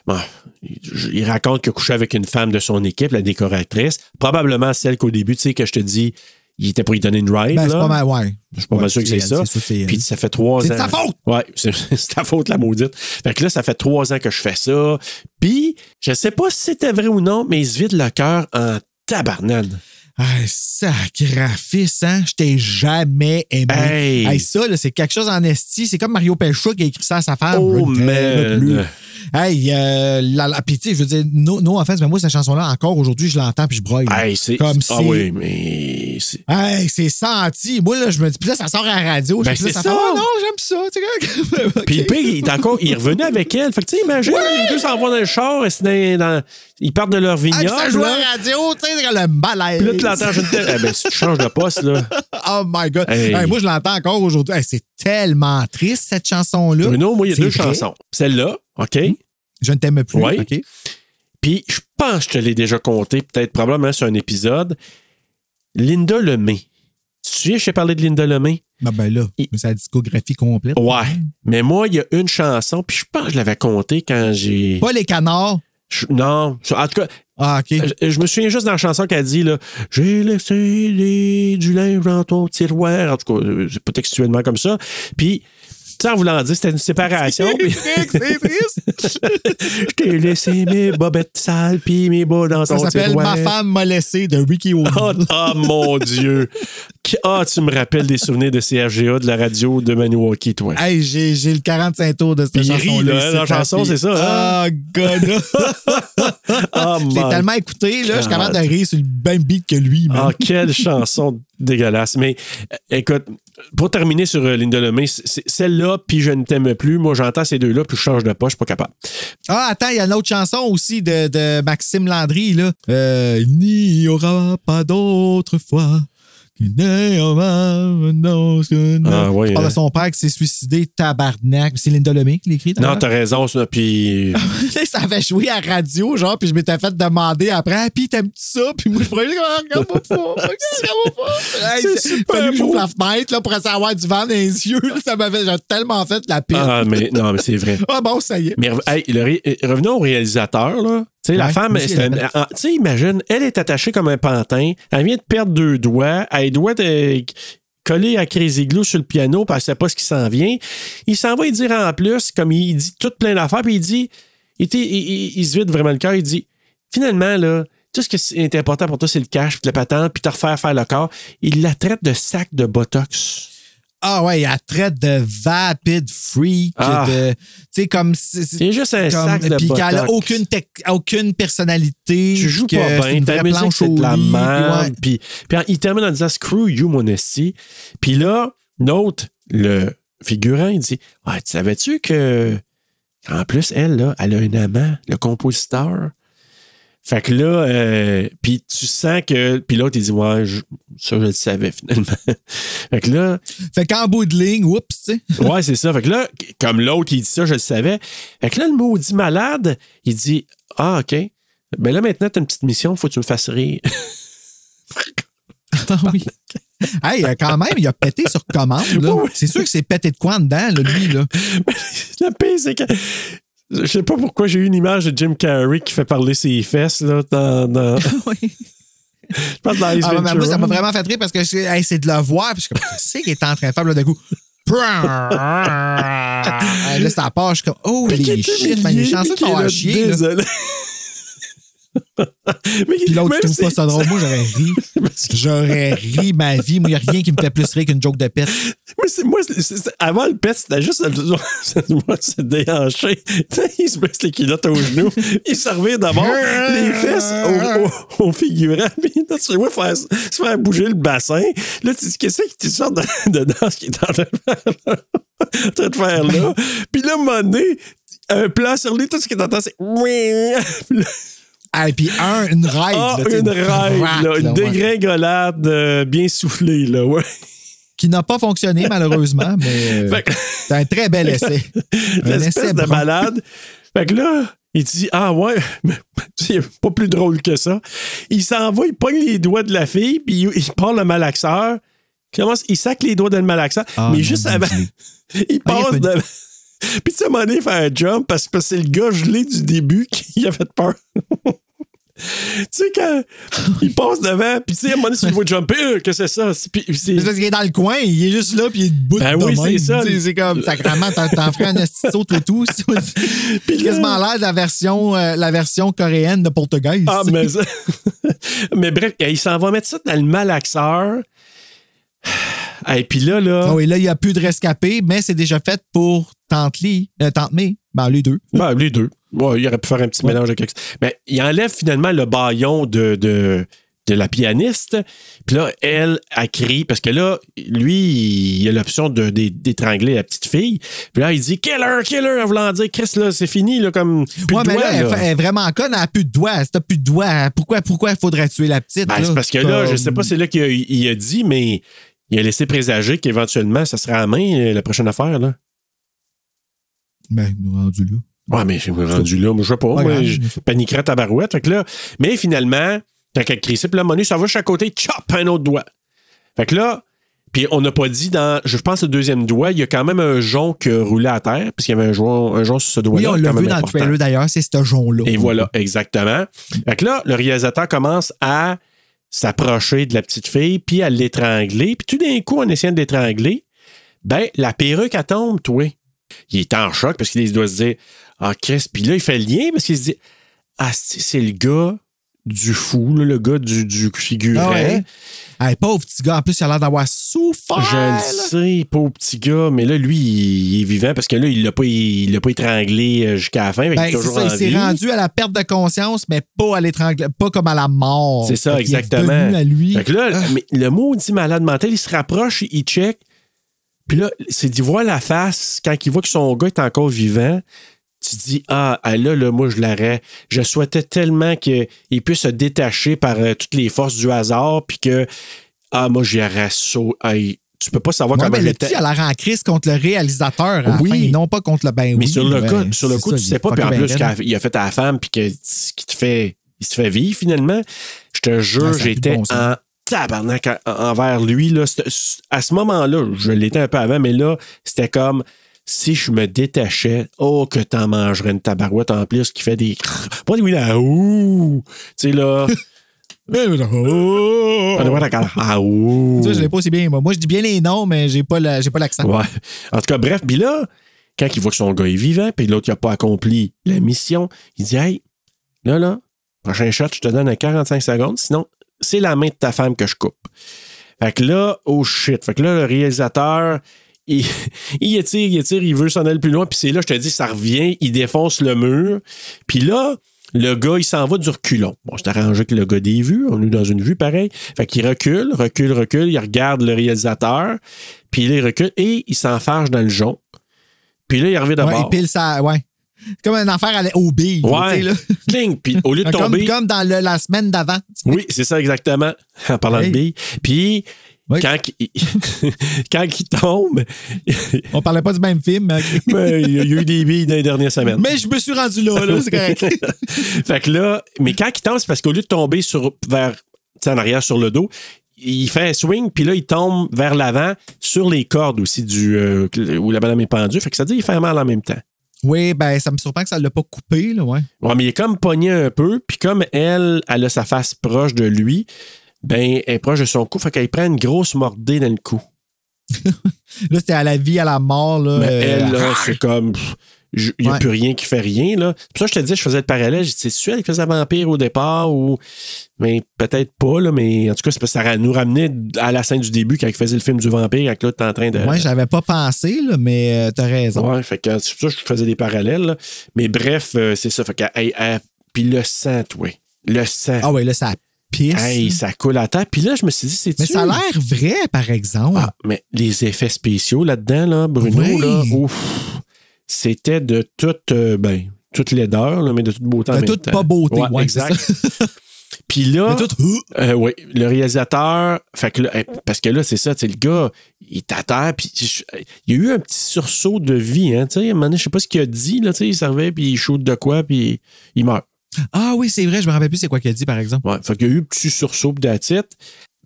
bon, il, raconte qu'il a couché avec une femme de son équipe, la décoratrice, probablement celle qu'au début, tu sais, que je te dis, il était pour lui donner une ride. Ben, c'est pas mal, ouais. Je suis pas mal sûr que c'est ça. Sûr. Puis ça fait trois ans. C'est sa faute! Ouais, c'est c'est ta faute, la maudite. Fait que là, ça fait trois ans que je fais ça. Puis, je sais pas si c'était vrai ou non, mais il se vide le cœur en tabarnane. Ah, sacrifice, hein? Je t'ai jamais aimé. Hey! ça, là, c'est quelque chose en esti. C'est comme Mario Pelcha qui a écrit ça à sa femme. Oh, man. Hey, euh, la, la, tu sais, je veux dire, no, no offense, mais moi, cette chanson-là, encore aujourd'hui, je l'entends puis je broille. Hey, c'est. Comme ah c'est- oui, mais. Hey, c'est senti. Moi, là, je me dis, puis là, ça sort à la radio. Ben, c'est ça. ça. oh non, j'aime ça. Tu sais, OK. Puis le pire, il est encore. Il est revenu avec elle. Fait que, tu sais, imagine, les deux s'en vont dans le char, et dans, ils partent de leur Ah, vignoble. ça joue à la radio, tu sais, le malaise. L'entends, je t'aime. Eh ben, si tu changes de poste, là. Oh my God. Hey. Hey, moi, je l'entends encore aujourd'hui. Hey, c'est tellement triste, cette chanson-là. Bruno, moi, il y a deux vrai. chansons. Celle-là, OK? Je ne t'aime plus. Oui. OK? Puis, je pense que je te l'ai déjà compté, peut-être probablement sur un épisode. Linda Lemay. Tu te souviens, je t'ai parlé de Linda Lemay? Ben, ben là, Il- c'est la discographie complète. Ouais. Mais moi, il y a une chanson, puis je pense que je l'avais comptée quand j'ai. Pas les canards. Je- non. En tout cas, Ah, OK. je, je me souviens juste dans la chanson qu'elle dit là, J'ai laissé les- du linge dans ton tiroir. En tout cas, c'est pas textuellement comme ça. Puis, en voulant dire, c'était une séparation. c'est triste. Je t'ai laissé mes bobettes sales, puis mes bas dans Ça ton s'appelle. Ma femme m'a laissé de Ricky O'Neill. Oh, oh, mon Dieu! Ah, tu me rappelles des souvenirs de CRGA, de la radio de Maniwaki, toi? Hey, j'ai, j'ai le 45 tours de cette chanson-là. là, la chanson, c'est ça, hein? Ah, God. Ah, Je l'ai my tellement écouté, là, je suis capable de God. rire sur le même beat que lui. man. Ah, quelle chanson dégueulasse. Mais écoute, pour terminer sur euh, Linda Lemay, c'est- puis je ne t'aime plus. Moi, j'entends ces deux-là, puis je change de pas, je suis pas capable. Ah, attends, il y a une autre chanson aussi de, de Maxime Landry, là. Euh, il n'y aura pas d'autre fois. Ah, ouais, Il parle hein. de son père qui s'est suicidé, tabarnak. C'est Linda Lemay qui l'écrit. Non, t'as raison, ça, puis... ça avait joué à radio, genre, puis je m'étais fait demander après, ah, puis t'aimes-tu ça? Puis moi, je prenais, ah, regarde-moi pas, regarde-moi pas. Hey, que j'ouvre la fenêtre, là, pour essayer d'avoir du vent dans les yeux. là. Ça m'avait tellement fait la pire. Ah, mais non, mais c'est vrai. Ah bon, ça y est. Mais hey, le ré- euh, revenons au réalisateur, là. Sais, la femme, tu sais, imagine, elle est attachée comme un pantin. Elle vient de perdre deux doigts. Elle doit être collée à Crazy Glue sur le piano, puis elle sait pas ce qui s'en vient. Il s'en va y dire en plus, comme il dit tout plein d'affaires, puis il dit, il, était- il- il- il se vide vraiment le cœur, il dit, finalement, là, tout ce qui est important pour toi, c'est le cash, puis la patente, puis te refaire faire le corps. Il la traite de sac de Botox. Ah ouais, elle traite de vapid freak, Ah. de. Tu sais, comme. C'est juste un comme- sac de Puis qu'elle a Botox. aucune, aucune personnalité. tu joues pas bien, ta musique c'est au de la merde. Puis, il termine en disant Screw you, mon esti. Puis là, note, le figurant, il dit Ouais, tu savais-tu que. En plus, elle, là, elle a un amant, le compositeur? Fait que là, euh, puis tu sens que. Puis l'autre, il dit Ouais, je- ça, je le savais finalement. fait que là, Fait qu'en bout de ligne, oups, tu sais. Ouais, c'est ça. Fait que là, comme l'autre, il dit ça, je le savais. Fait que là, le maudit malade, il dit Ah, OK. Ben là, maintenant, t'as une petite mission, faut que tu me fasses rire. Ah oui. Hey, euh, quand même, il a pété sur commande. là. C'est sûr que c'est pété de quoi en dedans, là, lui. Là. Le pire, c'est que. Je sais pas pourquoi j'ai eu une image de Jim Carrey qui fait parler ses fesses là, dans. dans- Oui. je pense dans Ace Ah, mais moi, ça m'a vraiment fait rire parce que c'est hey, c'est de le voir. Puis je suis comme, qu'il est en train de faire, là, d'un coup. Là, ça part, je suis comme, oh, les shit, man, de qu'il est faire là, chier. Désolé. Mais Puis l'autre trouve pas ça drôle. Moi, j'aurais ri. J'aurais ri ma vie. Moi, il n'y a rien qui me fait plus rire qu'une joke de pète. Moi, c'est- moi, avant le pet, c'était juste moi. Tu sais, il se baisse les culottes aux genoux. Il servait d'abord les fesses au, au, au figurant. Puis là, tu vois faire, se faire bouger le bassin. Là, tu dis, qu'est-ce que tu sors de, de danse qui est en train de faire là? Puis là, à un moment donné, un plan sur lui, tout ce qui est en train, c'est. Là, Et puis, un, une ride. Ah, là, une ride, frappe, là, une là, ouais. dégringolade euh, bien soufflée, là, ouais. Qui n'a pas fonctionné, malheureusement, mais euh, c'est un très bel essai. Un essai L'espèce de malade. Fait que là, il dit Ah ouais, mais c'est pas plus drôle que ça. Il s'en va, il pogne les doigts de la fille, puis il, il part le malaxeur. Il commence, il sac les doigts de le malaxeur. Ah, mais juste avant, il Ah, il passe pas de. Puis tu sais, à un moment donné, il fait un jump parce que c'est le gars gelé du début qui a fait peur. tu sais, quand il passe devant, puis tu sais, à un moment donné, tu le vois jumper, euh, que c'est ça? C'est- parce qu'il est dans le coin, il est juste là, puis il est debout Ben de oui, c'est ça. Tu C'est comme, sacrément, t'en ferais un estisso tout et tout. Puis quasiment l'air de la version, euh, la version coréenne de Portugais. Ah, mais, ça- mais bref, il s'en va mettre ça dans le malaxeur. Et puis là, là. Ah oui, là, il n'y a plus de rescapé, mais c'est déjà fait pour Tante Lee, euh, Tante May. Ben, les deux. Ben, les deux. Ouais, il aurait pu faire un petit mélange de quelque Mais il enlève finalement le baillon de, de, de la pianiste. Puis là, elle, elle crie, parce que là, lui, il a l'option de- d'étrangler la petite fille. Puis là, il dit Killer, killer, en voulant dire Chris, là, c'est fini, là, comme. Plus ouais, de mais doigts, là, elle, là. fait- elle est vraiment conne, elle n'a plus de doigts. Si t'as plus de doigts, pourquoi, pourquoi il faudrait tuer la petite? Ben, c'est parce que là, je sais pas, c'est là qu'il a, il a dit, mais il a laissé présager qu'éventuellement, ça sera à main, euh, la prochaine affaire, là. Ben, nous rendu là. Ouais, mais je me rendu là, moi, je sais pas. Pas moi, je paniquerais ta barouette. Fait que là, mais finalement, quand elle crie ça, puis là, Manu, ça va chaque côté, chop, un autre doigt. Fait que là, puis on n'a pas dit dans, je pense, le deuxième doigt, il y a quand même un jonc qui roulé à terre, parce qu'il y avait un jonc, un jonc sur ce doigt-là. Oui, on l'a vu dans le important. trailer d'ailleurs, c'est ce jonc-là. Et voilà, exactement. Fait que là, le réalisateur commence à s'approcher de la petite fille, puis à l'étrangler. Puis tout d'un coup, en essayant de l'étrangler, ben, la perruque, elle tombe, toi. Il est en choc parce qu'il doit se dire Ah, Chris. Puis là, il fait le lien parce qu'il se dit Ah, c'est c'est le gars du fou, là, le gars du, du figurant. Ah ouais? Hey, pauvre petit gars, en plus, il a l'air d'avoir souffert. Je le sais, pauvre petit gars, mais là, lui, il, il est vivant parce que là, il l'a pas, il, l'a pas étranglé euh, jusqu'à la fin. Ben, est c'est toujours ça, en il s'est rendu à la perte de conscience, mais pas à l'étrangle, pas comme à la mort. C'est ça, Fait qu'il est exactement. à lui. Fait que là, mais le mot dit malade mental, il se rapproche, il check. Puis là, c'est d'y voir la face quand il voit que son gars est encore vivant. Tu dis, ah, ah, là, là, moi, je l'aurais. Je souhaitais tellement qu'il puisse se détacher par euh, toutes les forces du hasard, puis que, ah, moi, j'y aurais. Hey, tu peux pas savoir Ouais, comment mais le j'étais. petit a l'air en crise contre le réalisateur à la Oui. fin, non pas contre le ben Mais oui, sur le, ben, coup, sur le coup, ça, tu sais pas. Puis en ben plus, raide. qu'il a fait à la femme, puis que, ce qui te fait, il se fait vivre finalement. Je te jure, Ouais, ça a plus de j'étais bon en tabarnak en- envers lui. Là. À ce moment-là, je l'étais un peu avant, mais là, c'était comme si je me détachais, oh, que t'en mangerais une tabarouette en plus qui fait des. Pas des oui, là, ouh! Tu sais, là. D'accord. Ah, ouh! Ça, je l'ai pas aussi bien. Moi, Moi, je dis bien les noms, mais j'ai pas la- j'ai pas l'accent. Ouais. En tout cas, bref, puis là, quand il voit que son gars est vivant, puis l'autre, il n'a pas accompli la mission, il dit Hey, là, là, prochain shot, je te donne un 45 secondes, sinon, c'est la main de ta femme que je coupe. Fait que là, oh shit. Fait que là, le réalisateur, il, il étire, il étire, il veut s'en aller plus loin, puis c'est là, je te dis, ça revient, il défonce le mur, puis là, le gars, il s'en va du reculon. Bon, c'est arrangé que le gars des vues, on est dans une vue pareille. Fait qu'il recule, recule, recule, il regarde le réalisateur, puis il recule et il s'enfarge dans le jonc. Puis là, il revient Ouais, d'abord. il pile ça, ouais. Comme une affaire à au Ouais. là. Cling. Puis au lieu de tomber. comme dans le- la semaine d'avant. Oui, c'est ça exactement. En parlant Hey. de billes. Puis Oui. quand, il, quand il tombe, On parlait pas du même film. mais ben, il y a eu des billes dans les dernières semaines. Mais je me suis rendu là, là, c'est correct. fait que là, mais quand il tombe, c'est parce qu'au lieu de tomber sur, vers, en arrière sur le dos, il fait un swing, puis là, il tombe vers l'avant sur les cordes aussi du, euh, où la madame est pendue. Fait que ça dit qu'il fait mal en même temps. oui, ben, ça me surprend que ça l'a pas coupé, là, ouais. Ouais, mais il est comme pogné un peu, puis comme elle, elle a sa face proche de lui, ben, elle est proche de son cou, fait qu'elle prend une grosse mordée dans le cou. Là, c'était à la vie, à la mort, là. Mais euh, elle, là, c'est comme. Il n'y a Ouais. plus rien qui fait rien. Là. C'est pour ça que je te disais, je faisais le parallèle. Je dis, c'est-tu elle qui faisait vampire au départ ou. Mais peut-être pas, là, mais en tout cas, c'est parce que ça nous ramenait à la scène du début quand il faisait le film du vampire, quand là, t'es en train de. Moi, j'avais pas pensé, là, mais euh, t'as raison. Ouais, fait que c'est pour ça que je faisais des parallèles. là. Mais bref, euh, c'est ça. Fait que, hey, hey, puis le sang, toi. Le sang. Ah ouais, là, ça pisse. Hey, ça coule à terre. Puis là, je me suis dit, c'est mais ça a l'air vrai, par exemple. Ah, mais les effets spéciaux là-dedans, là, Bruno, Oui. là, ouf, c'était de toute, euh, ben, toute laideur, là, mais de toute beauté De toute pas beauté, ouais, exact. c'est Puis là, tout- euh, le réalisateur, fait que là, parce que là, c'est ça, le gars, il est à terre, puis il y a eu un petit sursaut de vie, hein, tu sais, à un moment donné, je sais pas ce qu'il a dit, là, tu sais, il servait, puis il shoot de quoi, puis il meurt. Ah oui, c'est vrai, je me rappelle plus c'est quoi qu'il a dit, par exemple. Ouais, fait qu'il y a eu un petit sursaut de titre.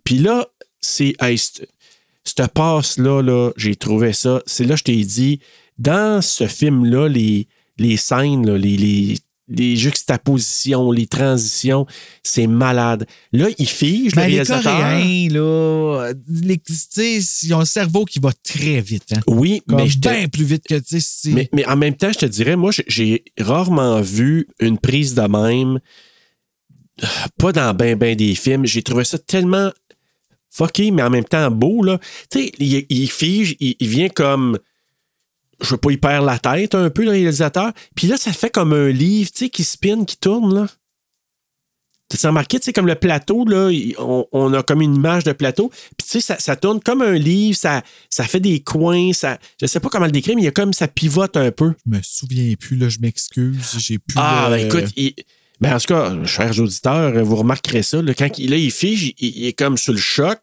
Puis là, c'est. Hey, cette passe-là, là, j'ai trouvé ça. C'est là que je t'ai dit, dans ce film-là, les, les scènes, là, les, les juxtapositions, les transitions, c'est malade. Là, il fige le Ben, les réalisateur. Coréens, là, les, ils ont un cerveau qui va très vite. Hein? Oui, Comme mais je te- bien plus vite que, tu sais, c'est- Mais, mais en même temps, je te dirais, moi, j'ai- rarement vu une prise de même, pas dans ben ben des films. J'ai trouvé ça tellement fucké, mais en même temps beau, là. Tu sais, il, il fige, il, il vient comme. Je veux pas, il perd la tête un peu, le réalisateur. Puis là, ça fait comme un livre, tu sais, qui spin, qui tourne, là. T'as remarqué, tu sais, comme le plateau, là, on, on a comme une image de plateau. Puis, tu sais, ça, ça tourne comme un livre, ça, ça fait des coins, ça. Je sais pas comment le décrire, mais il y a comme ça pivote un peu. Je me souviens plus, là, je m'excuse. J'ai plus. Ah, le- ben écoute, il- ben en tout cas, chers auditeurs, vous remarquerez ça. là, quand il, là, il fige, il, il est comme sur le choc.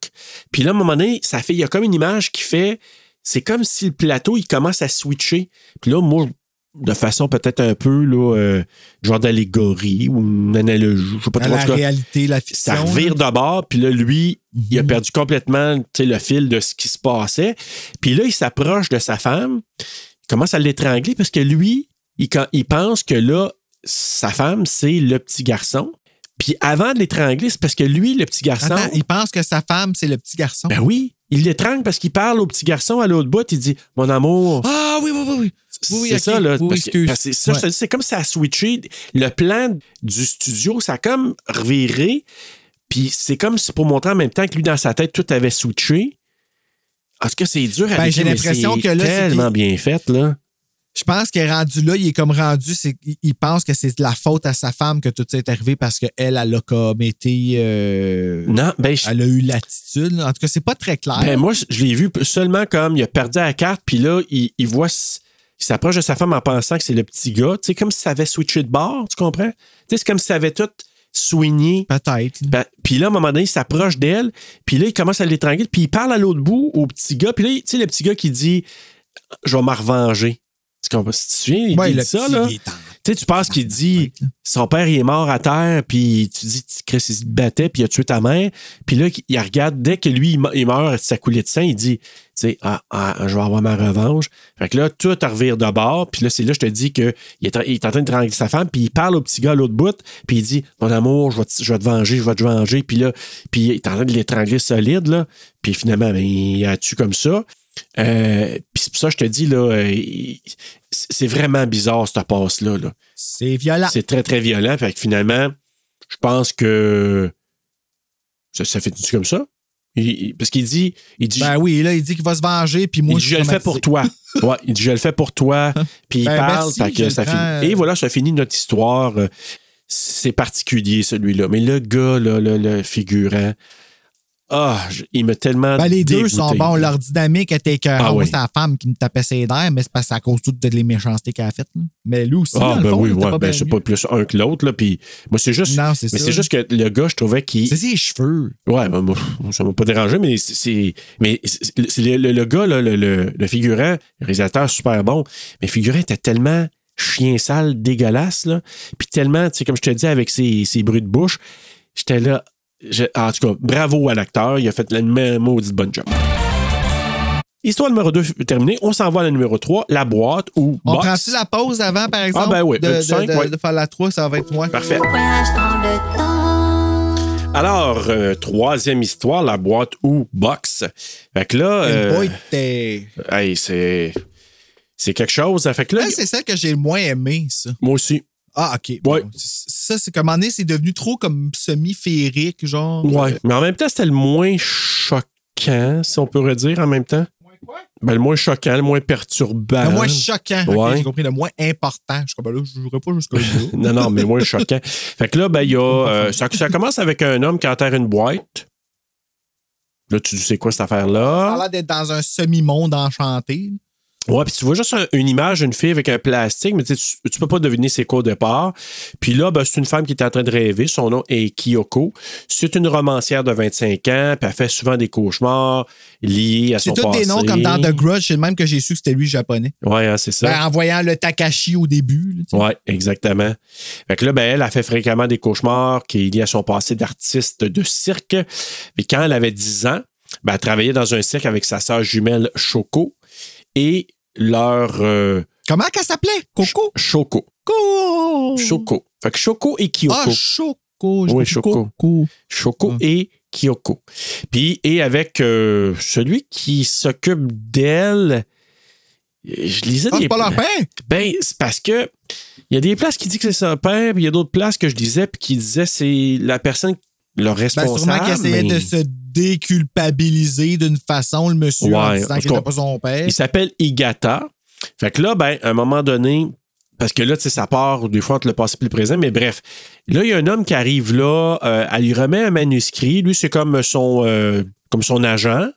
Puis là, à un moment donné, ça fait, il y a comme une image qui fait. C'est comme si le plateau, il commence à switcher. Puis là, moi, de façon peut-être un peu, là, euh, genre d'allégorie ou une analogie, je sais pas trop. la réalité, la fiction. ça revire de bord, puis là, lui, il a Mhm. perdu complètement le fil de ce qui se passait. Puis là, il s'approche de sa femme, il commence à l'étrangler parce que lui, il, quand- il pense que là, sa femme, c'est le petit garçon. Puis avant de l'étrangler, c'est parce que lui, le petit garçon. Attends, il pense que sa femme, c'est le petit garçon. Ben oui, il l'étrangle parce qu'il parle au petit garçon à l'autre bout, il dit Mon amour. Ah oui, oui, oui, oui. C'est ça, là. Oui, parce que- excuse. parce que c'est ça, je te Ouais. dis, c'est comme ça a switché. Le plan du studio, ça a comme reviré. Puis c'est comme si pour montrer en même temps que lui, dans sa tête, tout avait switché. Est-ce que c'est dur à Ben, j'ai l'impression que là, c'est tellement bien fait, là. Je pense qu'il est rendu là, il est comme rendu, c'est il- pense que c'est de la faute à sa femme que tout ça est arrivé parce qu'elle, elle a comme été. euh, Non, ben, je- elle a eu l'attitude. En tout cas, c'est pas très clair. ben, moi, je l'ai vu seulement comme il a perdu la carte, puis là, il, il voit. Il s'approche de sa femme en pensant que c'est le petit gars. Tu sais, comme si ça avait switché de bord, tu comprends? Tu sais, c'est comme si ça avait tout soigné. Peut-être. Ben, puis là, à un moment donné, il s'approche d'elle, puis là, il commence à l'étrangler, puis il parle à l'autre bout, au petit gars, puis là, tu sais, le petit gars qui dit Je vais m'en revenger. Tu? Si te souviens, il Ouais, dit le ça, là. Tu sais, tu penses qu'il dit son père il est mort à terre, puis tu dis Chris il se battait, puis il a tué ta mère. Puis là, il regarde, dès que lui il me- il meurt, sa coulée de sang, il dit tu sais, ah, ah, je vais avoir ma revanche. Fait que là, tout revire de bord, puis là, c'est là, je te dis qu'il est, il est en train de trangler sa femme, puis il parle au petit gars à l'autre bout, puis il dit Mon amour, je vais, te, je vais te venger, je vais te venger. Puis là, puis il est en train de l'étrangler solide, là. Puis finalement, ben, il a tué comme ça. Euh, puis c'est pour ça que je te dis, là, euh, c'est vraiment bizarre, cette passe-là. Là. C'est violent. C'est très, très violent. Fait que finalement, je pense que ça, ça fait comme ça? Il- parce qu'il dit, il dit, Ben oui, là, il dit qu'il va se venger, puis moi, il dit, je le fais pour toi. Ouais, il dit, je le fais pour toi. Puis il Ben, parle, merci, que ça finit. Et voilà, ça finit notre histoire. Euh, C'est particulier, celui-là. Mais le gars, là, le, le figurant, ah, je- il m'a tellement. Ben, les deux sont bons. Leur dynamique était écœurante. Ah oui. c'est la femme qui me tapait ses nerfs, mais c'est parce que à cause de toutes les méchancetés qu'elle a faites. là. Mais lui aussi, Ah, dans le ben fond, oui, ouais, ben, c'est pas plus un que l'autre, là. Puis moi, c'est juste. Non, c'est mais ça. c'est juste que le gars, je trouvais qu'il. C'est ses cheveux. Ouais, ben, moi, ça m'a pas dérangé, mais c'est-. Mais le, le- le gars, là, le, le, le figurant, le réalisateur super bon, mais le figurant était tellement chien sale, dégueulasse, là. Puis tellement, tu sais, comme je te dis, avec ses, ses bruits de bouche, j'étais là. Je- en tout cas, bravo à l'acteur, il a fait la même maudite bonne job. Histoire numéro 2 terminée, on s'en va à la numéro 3, la boîte ou On box. prend-tu la pause avant, par exemple? ben oui, de, de, petit cinq, de- ouais. de faire la 3, ça va être moi. Parfait. Alors, euh, troisième histoire, la boîte ou box. Fait que là, Le euh, hey, c'est c'est quelque chose. Fait que là, Là, c'est celle que j'ai le moins aimé, ça. moi aussi. Ah, OK. Ouais. Bon, Ça, c'est comme donné, c'est devenu trop comme semi-féerique, genre. Ouais. Mais en même temps, c'était le moins choquant, si on pourrait dire en même temps. Ben, le moins choquant, le moins perturbant. Le moins choquant. Ouais. J'ai compris, le moins important. Je ben là, je jouerai pas jusqu'à là. non, non, mais moins choquant. Fait que là, ben, il y a. euh, ça, ça commence avec un homme qui enterre une boîte. Là, tu dis, c'est quoi cette Ça a affaire-là? l'air d'être dans un semi-monde enchanté. Ouais, puis tu vois juste un- une image d'une fille avec un plastique, mais tu, tu, peux pas deviner c'est quoi au départ. Puis là, ben, c'est une femme qui est en train de rêver. Son nom est Kyoko. C'est une romancière de 25 ans, puis elle fait souvent des cauchemars liés à son C'est tous passé. des noms comme dans The Grudge. C'est le même que j'ai su que c'était lui japonais. Ouais, hein, c'est ça. Ben, en voyant le Takashi au début. là. Oui, exactement. Fait que là, ben, elle a fait fréquemment des cauchemars qui est lié à son passé d'artiste de cirque. Puis quand elle avait 10 ans, ben, elle travaillait dans un cirque avec sa sœur jumelle Choco. Et leur. euh, Comment qu'elle s'appelait? Coco? Choco. Coco! Choco. Fait que Choco et Kyoko. Ah, Choco. Oui, Choco. Coco. Choco Ah. et Kyoko. Puis, et avec euh, celui qui s'occupe d'elle, je lisais Ah, des c'est pas leur père? Ben, c'est parce que il y a des places qui disent que c'est son père, puis il y a d'autres places que je disais, puis qui disaient c'est la personne, leur Ben, responsable. sûrement qu'il essayait mais de se déculpabiliser d'une façon, le monsieur, en disant qu'il n'était pas son père. Il s'appelle Igata. Fait que là, ben, à un moment donné, parce que là, tu sais, ça part des fois entre le passé et le présent, mais bref. Là, il y a un homme qui arrive là, euh, elle lui remet un manuscrit. Lui, c'est comme son, euh, comme son agent.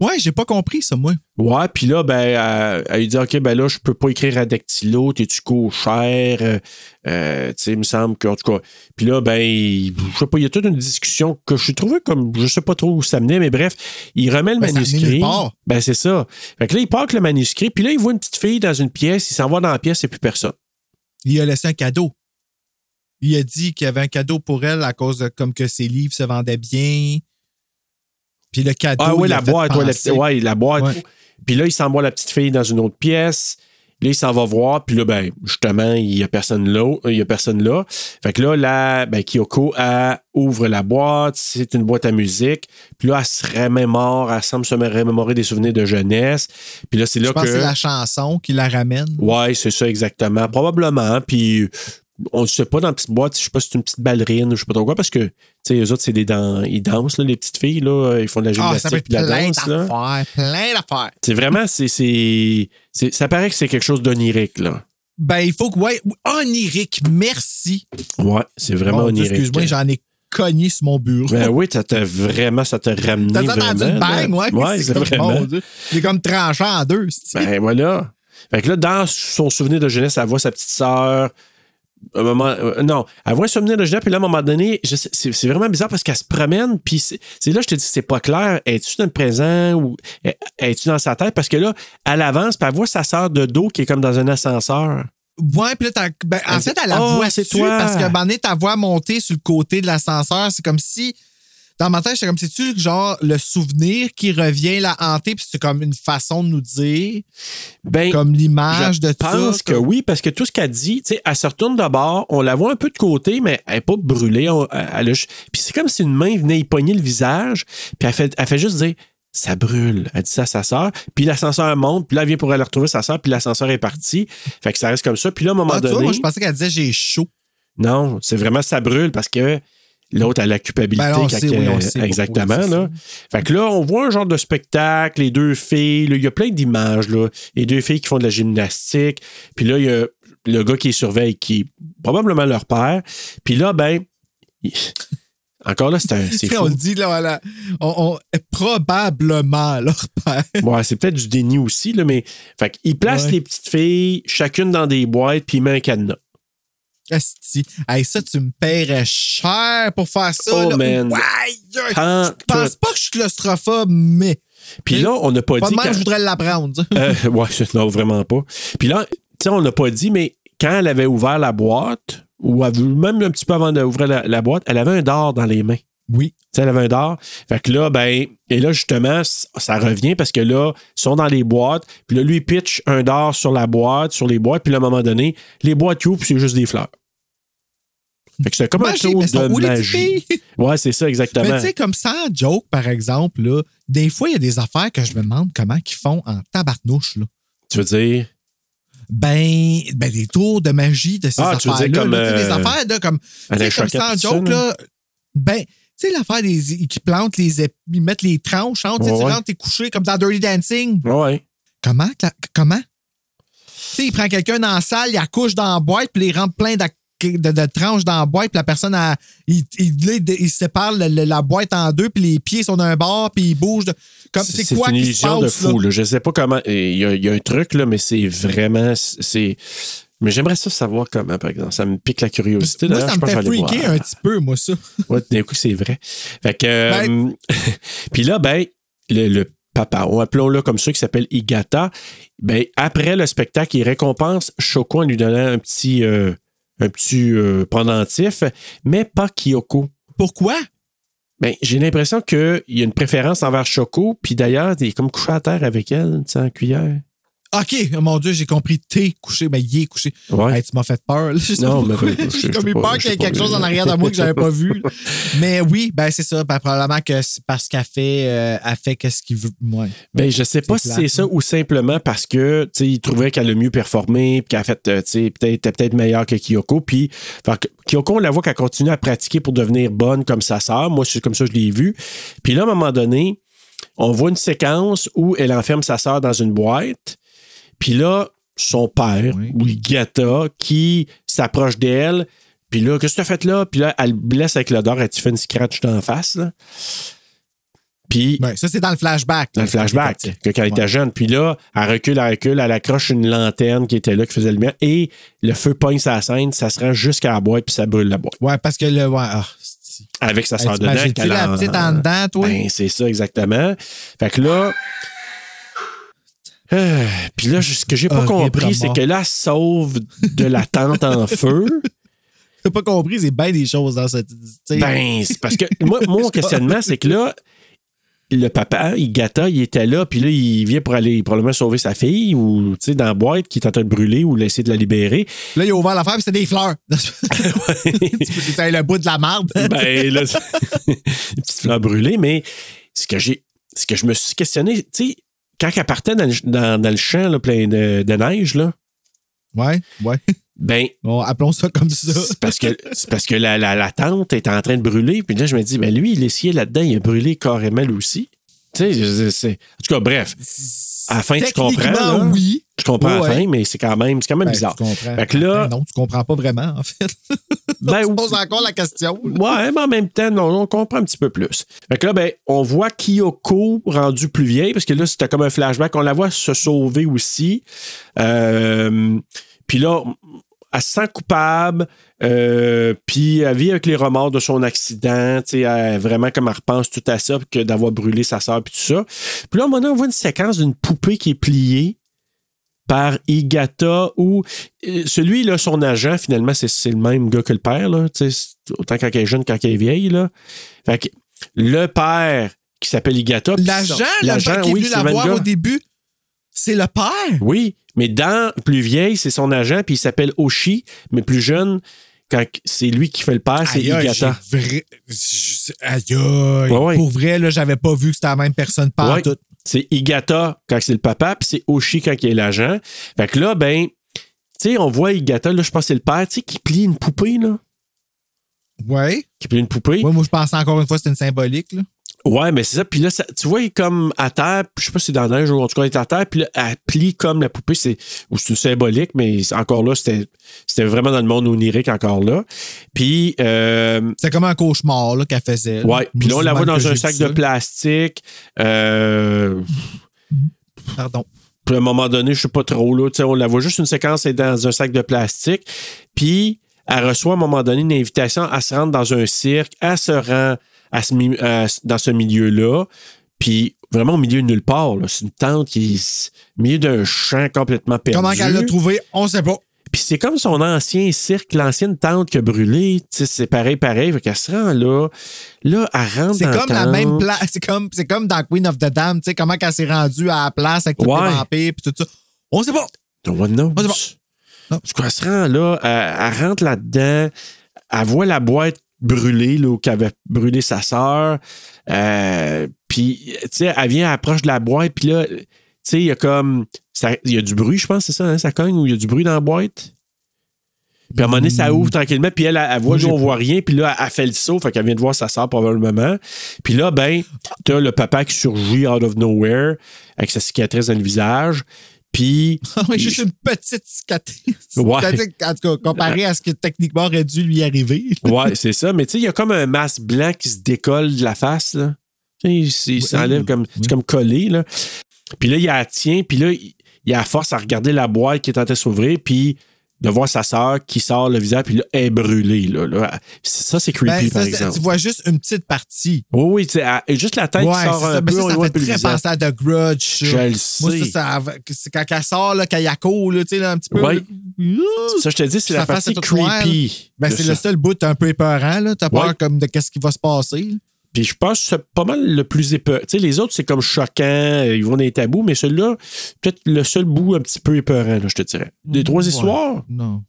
Ouais, j'ai pas compris ça, moi. Ouais, puis là, ben, elle, elle lui dit OK, ben là, je peux pas écrire à Dactylo, t'es-tu cher? Euh, euh, tu sais, il me semble qu'en tout cas. Puis là, ben, il- je sais pas, il y a toute une discussion que je trouvais comme, je sais pas trop où ça menait, mais bref, il remet le Ben, manuscrit. Ben, c'est ça. Fait que là, il part avec le manuscrit, puis là, il voit une petite fille dans une pièce, il s'en va dans la pièce, et plus personne. Il a laissé un cadeau. Il a dit qu'il y avait un cadeau pour elle à cause de comme que ses livres se vendaient bien. Puis le cadeau. Ah oui, la boîte, ouais, la, ouais, la boîte. Ouais. Puis là, il s'envoie la petite fille dans une autre pièce. Là, il s'en va voir. Puis là, ben, justement, il n'y a personne là. Il y a personne là. Fait que là, là ben, Kyoko, elle ouvre la boîte. C'est une boîte à musique. Puis là, elle se remémore. Elle semble se remémorer des souvenirs de jeunesse. Puis là, c'est là Je pense que. que c'est la chanson qui la ramène. Ouais, c'est ça, exactement. Probablement. Puis on ne sait pas dans la petite boîte, je sais pas si c'est une petite ballerine ou je sais pas trop quoi, parce que, tu sais, eux autres, c'est des dans... ils dansent, là, les petites filles, là, ils font de la Ah, gymnastique puis de la plein danse, là. plein d'affaires. C'est vraiment, c'est, c'est, ça paraît que c'est quelque chose d'onirique, là. Ben, il faut que, ouais, onirique, merci. Ouais, c'est vraiment Bon, onirique. Excuse-moi, j'en ai cogné sur mon bureau. Ben oui, ça t'a vraiment, ça t'a ramené T'as dans une bang, ouais? Ouais, c'est vraiment. Dieu. C'est comme tranché en deux. Ben voilà. Fait que là, dans son souvenir de jeunesse, elle voit sa petite sœur. Un moment, euh, non, elle voit un souvenir de jeunesse, puis là, à un moment donné, c'est vraiment bizarre parce qu'elle se promène, puis c'est là je te dis, c'est pas clair. Es-tu dans le présent ou es- es-tu dans sa tête? Parce que là, elle avance, puis elle voit sa sœur de dos qui est comme dans un ascenseur. Ouais, puis là, ben, en Elle fait, elle la voit c'est toi. parce que, donné, ta voix monter sur le côté de l'ascenseur, c'est comme si, dans ma tête, c'est comme si tu genre le souvenir qui revient la hanter, puis c'est comme une façon de nous dire, Ben, comme l'image Je de ça. pense que oui, parce que tout ce qu'elle dit, tu sais, elle se retourne de bord, on la voit un peu de côté, mais elle n'est pas brûlée. on- elle puis c'est comme si une main venait y pogner le visage, puis elle fait, elle fait juste dire ça brûle. Elle dit ça à sa sœur, puis l'ascenseur monte, puis là, elle vient pour aller retrouver sa sœur, puis l'ascenseur est parti. Fait que ça reste comme ça. Puis là, à un moment Ah, donné. moi, je pensais qu'elle disait j'ai chaud. Non, c'est vraiment ça brûle parce que l'autre a la culpabilité. Ben, sait, oui, sait. exactement. Là. Fait que là, on voit un genre de spectacle, les deux filles, là, il y a plein d'images. là. Les deux filles qui font de la gymnastique. Puis là, il y a le gars qui les surveille, qui est probablement leur père. Puis là, ben, il- encore là, c'est un. Fou. on le dit, là, là, on, on- probablement leur père. Ouais, c'est peut-être du déni aussi, là, mais. Fait qu'il place Ouais. les petites filles, chacune dans des boîtes, puis il met un cadenas. Asti. Hey, ça, tu me paierais cher pour faire ça. Oh, là. man. Ouais, je pense pas que je suis claustrophobe, mais. Puis là, on n'a pas, Pas dit. quand- je voudrais l'apprendre. Euh, ouais, non, vraiment pas. Puis là, tu sais, on l'a pas dit, mais quand elle avait ouvert la boîte, ou même un petit peu avant d'ouvrir la, la boîte, elle avait un dard dans les mains. Oui. Tu sais, elle avait un dard. Fait que là, ben, et là, justement, ça revient parce que là, ils sont dans les boîtes. Puis là, lui, il pitch un dard sur la boîte, sur les boîtes. Puis là, à un moment donné, les boîtes ouvrent, c'est juste des fleurs. Fait que c'est comme un Magie, où de magie. Ouais, c'est ça, exactement. Mais tu sais, comme ça, joke, par exemple, là, des fois, il y a des affaires que je me demande comment ils font en tabarnouche. Là. Tu veux dire? Ben, ben, des tours de magie de ces Ah, tu veux affaires-là. dire comme, là, sais, des euh, affaires de comme. Tu Alain sais, comme ça, joke, là. Ben, tu sais, l'affaire des qui plantent les ils mettent les tranches, hein, Ouais, tu rentres, t'es couché comme dans Dirty Dancing. Ouais. Comment? Comment? Tu sais, il prend quelqu'un dans la salle, il accouche dans la boîte, puis il rentre plein de, de tranches dans la boîte, puis la personne, a, il, il, là, il- il sépare le- le- la boîte en deux, puis les pieds sont d'un bord, puis il bouge. de- comme C'est quoi une qui se passe, de fou. là? Là. Je sais pas comment. Il y, a, il y a un truc, là, mais c'est vraiment. C'est. Mais j'aimerais ça savoir comment, par exemple. Ça me pique la curiosité. Moi, ça je me fait freaker un petit peu, moi, ça. Ouais, d'un coup, c'est vrai. Fait que. euh, Ben- Puis là, ben, le, le papa, on appelons-le comme ça, qui s'appelle Igata, ben, après le spectacle, il récompense Shoko en lui donnant un petit, euh, un petit euh, pendentif, mais pas Kyoko. Pourquoi? Ben, j'ai l'impression qu'il y a une préférence envers Choco, puis d'ailleurs, il est comme couché à terre avec elle, tu sais, en cuillère. OK, mon Dieu, j'ai compris. T'es couché. Ben, il est couché. Ouais. Hey, tu m'as fait peur. J'ai comme eu peur qu'il y ait quelque chose en arrière de moi que j'avais pas vu. Mais oui, ben c'est ça. Ben, probablement que c'est parce qu'elle fait, euh, elle fait qu'est-ce qu'il veut. Ouais. Ben, je sais pas si c'est ça ou simplement parce que, tu sais, il trouvait qu'elle a mieux performé, puis qu'elle a fait, euh, tu sais, peut-être, meilleure que Kyoko. Puis, Kyoko, on la voit qu'elle continue à pratiquer pour devenir bonne comme sa sœur. Moi, c'est comme ça, que je l'ai vu. Puis là, à un moment donné, on voit une séquence où elle enferme sa sœur dans une boîte. Puis là, son père, Oui. ou Gata, qui s'approche d'elle. Puis là, qu'est-ce que tu as fait là? Puis là, elle le blesse avec l'odeur, elle te fait une scratch d'en face, là. Puis, Ouais, ça, c'est dans le flashback. dans le flashback, que quand elle était jeune. Puis là, elle recule, elle recule, elle accroche une lanterne qui était là, qui faisait le lumière, et le feu pogne sa scène, ça se rend jusqu'à la boîte, puis ça brûle la boîte. Ouais, parce que le. Ouais, c'est- Avec sa soeur dedans. t'imagines-tu qu'elle la en- petite en dedans, toi? Ben, c'est ça, exactement. Fait que là. Euh, puis là, ce que j'ai pas compris, c'est que là, elle sauve de la tente en feu. T'as pas compris, c'est bien des choses dans cette. Ben, c'est parce que moi, mon questionnement, c'est que là, le papa, Igata, il était là, puis là, il vient pour aller probablement sauver sa fille ou, tu sais, dans la boîte qui est en train de brûler ou laisser de la libérer. Là, il a ouvert l'affaire, puis c'était des fleurs. C'était le bout de la marde. ben, là, une petite fleur brûlée, mais ce que j'ai, ce que je me suis questionné, tu sais, quand elle partait dans le, dans- dans le champ, là, plein de, de neige, là, Ouais, ouais. ben, Bon, appelons ça comme ça. c'est parce que, parce que la, la, la tente est en train de brûler. Puis là, je me dis, ben lui, il est scié là-dedans, il a brûlé carrément lui aussi. Tu sais, c'est. En tout cas, bref, à la fin, tu comprends. Là. oui. Tu comprends à la Ouais. fin, mais c'est quand même, c'est quand même Ben, bizarre. Tu comprends. Fait que là- Ben non, tu comprends pas vraiment, en fait. Ben, tu poses encore la question. Ouais, mais en même temps, non, on comprend un petit peu plus. Fait que là, ben, on voit Kyoko rendue plus vieille, parce que là, c'était comme un flashback. On la voit se sauver aussi. Euh, puis là, elle se sent coupable, euh, puis elle vit avec les remords de son accident, elle- vraiment comme elle repense tout à ça, que d'avoir brûlé sa soeur, puis tout ça. Puis là, à un moment donné, on voit une séquence d'une poupée qui est pliée par Igata ou euh, celui là son agent finalement c'est le même gars que le père là tu sais, c'est autant quand elle est jeune quand elle est vieille là fait que le père qui s'appelle Igata L'agent, l'agent qui est oui, venu la voir gars. au début, c'est le père. oui mais dans plus vieille c'est son agent puis il s'appelle Oshi mais plus jeune quand c'est lui qui fait le père c'est aïe, Igata Aïe, aïe. Ouais, ouais. Pour vrai, là, j'avais pas vu que c'était la même personne par Ouais. C'est Igata quand c'est le papa, puis c'est Oshi quand il est l'agent. Fait que là, ben, tu sais, on voit Igata, là, je pense que c'est le père, tu sais, qui plie une poupée, là. Ouais. Qui plie une poupée. Ouais, moi, je pensais encore une fois que c'était une symbolique. Là. Ouais, mais c'est ça. Puis là, ça- tu vois, il est comme à terre. Je sais pas si c'est dans la neige ou en tout cas, il est à terre. Puis là, elle plie comme la poupée. C'est, ou c'est symbolique, mais encore là, c'était, c'était vraiment dans le monde onirique encore là. Puis, euh, C'était comme un cauchemar qu'elle faisait. là. ouais. Puis là, on la voit dans un sac de plastique. Euh, Pardon. Puis à un moment donné, je sais pas trop, là, tu sais, on la voit juste une séquence, elle est dans un sac de plastique. Puis elle reçoit à un moment donné une invitation à se rendre dans un cirque, elle se rend à ce mi- à ce- dans ce milieu-là. Puis vraiment au milieu de nulle part. C'est une tente qui est au milieu d'un champ complètement perdu. Comment qu'elle l'a trouvé, on sait pas. Puis c'est comme son ancien cirque, l'ancienne tente qui a brûlé. C'est pareil, pareil. Fait qu'elle se rend là. Là, elle rentre C'est dans comme la même place. C'est comme, c'est comme dans Queen of the Dam, tu sais, comment qu'elle s'est rendue à la place avec tous Ouais. les vampires tout ça. On sait pas. No one knows. On sait pas. Non. Du coup, elle se rend là, elle, elle rentre là-dedans, elle voit la boîte brûlée, là, où elle avait brûlé sa sœur. Euh, puis, tu sais, elle vient, elle approche de la boîte, puis là, tu sais, il y a comme. Il y a du bruit, je pense, c'est ça, hein, ça cogne, ou il y a du bruit dans la boîte? Puis à un moment donné, ça ouvre tranquillement, puis elle, elle, elle voit, nous, on voit rien, puis là, elle fait le saut, fait qu'elle vient de voir sa sœur probablement. Puis là, ben, t'as le papa qui surgit out of nowhere, avec sa cicatrice dans le visage. Puis. Oui, juste une petite cicatrice. Ouais. En tout cas, comparé à ce que techniquement aurait dû lui arriver. Ouais, c'est ça. Mais tu sais, il y a comme un masque blanc qui se décolle de la face, là. Il- il s'enlève comme, c'est comme collé, là. Puis là, il la tient, puis là, il, il a force à regarder la boîte qui est en train de s'ouvrir, puis de voir sa sœur qui sort le visage, puis là, elle est brûlée, là. là. Ça, c'est creepy, Ben, par ça, exemple. tu vois juste une petite partie. Oui, oui, tu sais, juste la tête ouais, qui sort c'est un ça. Mais peu, ça, ça fait très penser à The Grudge. ça. Je le Moi, sais. ça, ça- c'est quand elle sort, là, court, là, tu sais, là, un petit peu. Ouais. Ça, je te dis, c'est la partie creepy. Ben, c'est ça. le seul bout un peu épeurant, là. T'as peur Ouais. comme de qu'est-ce qui va se passer. Puis je pense que c'est pas mal le plus épeurant. Tu sais, les autres, c'est comme choquant, euh, ils vont dans les tabous, mais celui-là, peut-être le seul bout un petit peu épeurant, là, je te dirais. Des trois Ouais. histoires, Non.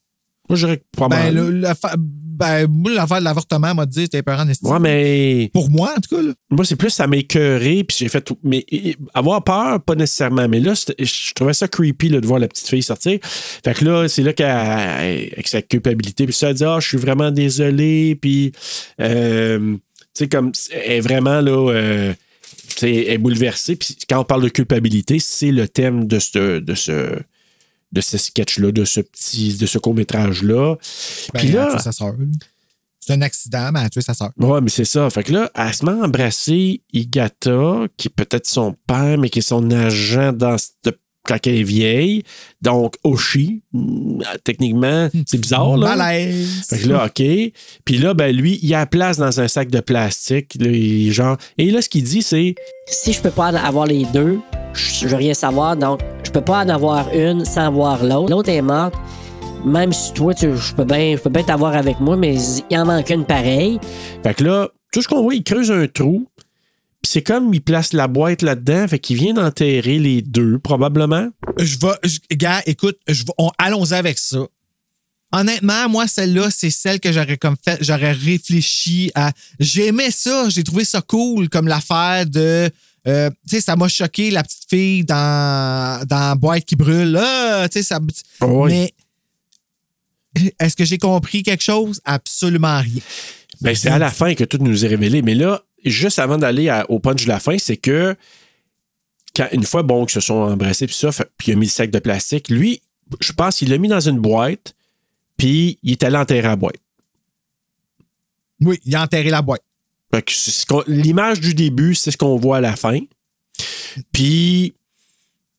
moi, je dirais que pas Ben, mal. le- l'affaire- ben, moi, l'affaire de l'avortement m'a dit c'était épeurant. Ouais, mais Pour moi, en tout cas. Là? moi, c'est plus ça m'a écœuré, puis j'ai fait. Mais et- avoir peur, pas nécessairement. Mais là, je trouvais ça creepy là, de voir la petite fille sortir. Fait que là, c'est là qu'elle, avec sa culpabilité, puis ça, elle dit Ah, je suis vraiment désolé, puis. euh, sais, comme. Elle est vraiment là. euh, elle est bouleversée. Puis quand on parle de culpabilité, c'est le thème de ce. De ce de ce sketch-là, de ce petit, de ce court-métrage-là. Ben, Puis là. C'est un accident, mais elle a tué sa sœur. Ouais, mais c'est ça. Fait que là, elle se met à embrasser Igata, qui est peut-être son père, mais qui est son agent dans cette quand elle est vieille. Donc, Oshi, techniquement, c'est bizarre, là. Malaise. Fait que là, OK. Puis là, ben lui, il a la place dans un sac de plastique. là, il- genre... Et là, ce qu'il dit, c'est Si je peux pas en avoir les deux, je veux rien savoir, donc je peux pas en avoir une sans avoir l'autre. L'autre est morte. Même si toi, tu, je peux bien je peux bien t'avoir avec moi, mais il en manque une pareille. Fait que là, tout ce qu'on voit, il creuse un trou. C'est comme il place la boîte là-dedans. Fait qu'il vient d'enterrer les deux, probablement. Je vais. je- gars, écoute, allons-y avec ça. Honnêtement, moi, celle-là, c'est celle que j'aurais comme fait. J'aurais réfléchi à. J'aimais ça, j'ai trouvé ça cool, comme l'affaire de. euh, tu sais, ça m'a choqué, la petite fille dans, dans la boîte qui brûle. Ah, tu sais, ça. Oui. Mais. Est-ce que j'ai compris quelque chose? Absolument rien. Ben, c'est à la fin que tout nous est révélé. Mais là, juste avant d'aller au punch de la fin, c'est que quand, une fois, bon, qu'ils se sont embrassés, puis ça, puis il a mis le sac de plastique, lui, je pense qu'il l'a mis dans une boîte, puis il est allé enterrer la boîte. Oui, il a enterré la boîte. L'image du début, c'est ce qu'on voit à la fin. Puis,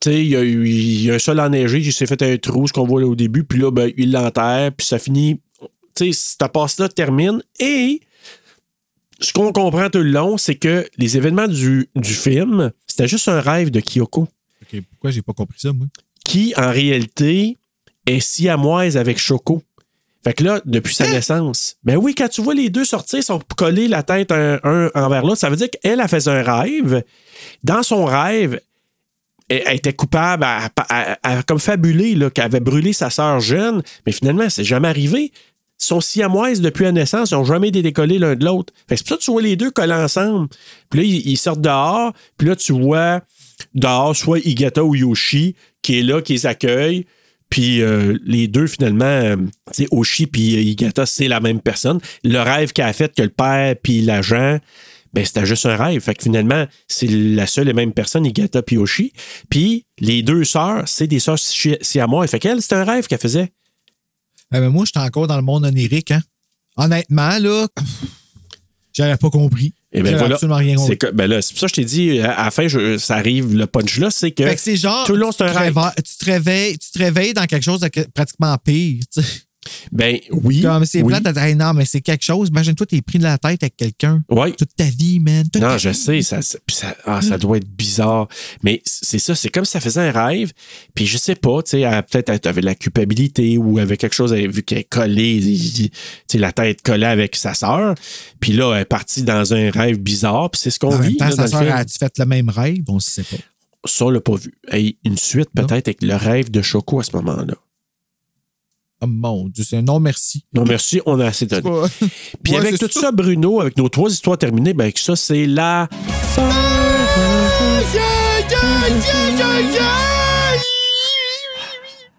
tu sais, il y, a eu- il y a un sol enneigé, il s'est fait un trou, ce qu'on voit là au début, puis là, ben, il l'enterre, puis ça finit. Tu sais, cette passe-là termine. Et ce qu'on comprend tout le long, c'est que les événements du, du film, c'était juste un rêve de Kyoko, OK, pourquoi j'ai pas compris ça, moi? qui, en réalité, est siamoise avec Choco. Fait que là, depuis sa naissance. Ben oui, quand tu vois les deux sortir, ils sont collés la tête un, un envers l'autre, ça veut dire qu'elle a fait un rêve. Dans son rêve, elle, était coupable, à, à- à- comme fabulée, qu'elle avait brûlé sa sœur jeune, mais finalement, c'est jamais arrivé. Sont siamoises depuis la naissance, ils n'ont jamais été décollés l'un de l'autre. C'est pour ça que tu vois les deux collés ensemble. Puis là, ils, sortent dehors, puis là, tu vois dehors soit Igata ou Yoshi qui est là, qui les accueille. Puis euh, les deux, finalement, euh, tu sais, Oshi puis euh, Igata, c'est la même personne. Le rêve qu'elle a fait que le père puis l'agent, ben c'était juste un rêve. Fait que finalement, c'est la seule et même personne, Igata puis Oshi. Puis les deux sœurs, c'est des sœurs si- siamoises. Fait qu'elle, c'est un rêve qu'elle faisait. Eh ben, moi, j'étais encore dans le monde onirique. Hein? Honnêtement, là, j'avais pas compris. Et ben J'avais voilà. absolument rien C'est compris. que- ben là, c'est pour ça que je t'ai dit, à la fin, je- ça arrive, le punch là, c'est que, Fait que c'est genre, tout le long, c'est un tu, te rêve. réveilles, tu, te réveilles, tu te réveilles dans quelque chose de que- pratiquement pire. Ben oui. Comme c'est oui. plate de dire, Hey, non, mais c'est quelque chose. Imagine-toi, t'es pris de la tête avec quelqu'un toute ta vie, man. toute Non, ta je vie. sais, ça, ça, ça, ah, ça doit être bizarre. Mais c'est ça, c'est comme si ça faisait un rêve. Puis je sais pas, tu sais, peut-être elle avait la culpabilité ou avec quelque chose, vu qu'elle est collée, tu sais, la tête collée avec sa sœur. Puis là, elle est partie dans un rêve bizarre. Puis c'est ce qu'on En même vit. temps, là, sa film. a-tu fait le même rêve? On ne sait pas. Ça, on l'a pas vu. Hey, une suite peut-être avec le rêve de Choco à ce moment-là. Oh mon Dieu, c'est un non merci. Non, merci, on a assez donné. Pas- Puis Ouais, avec tout ça. Bruno, avec nos trois histoires terminées, ben ça, c'est la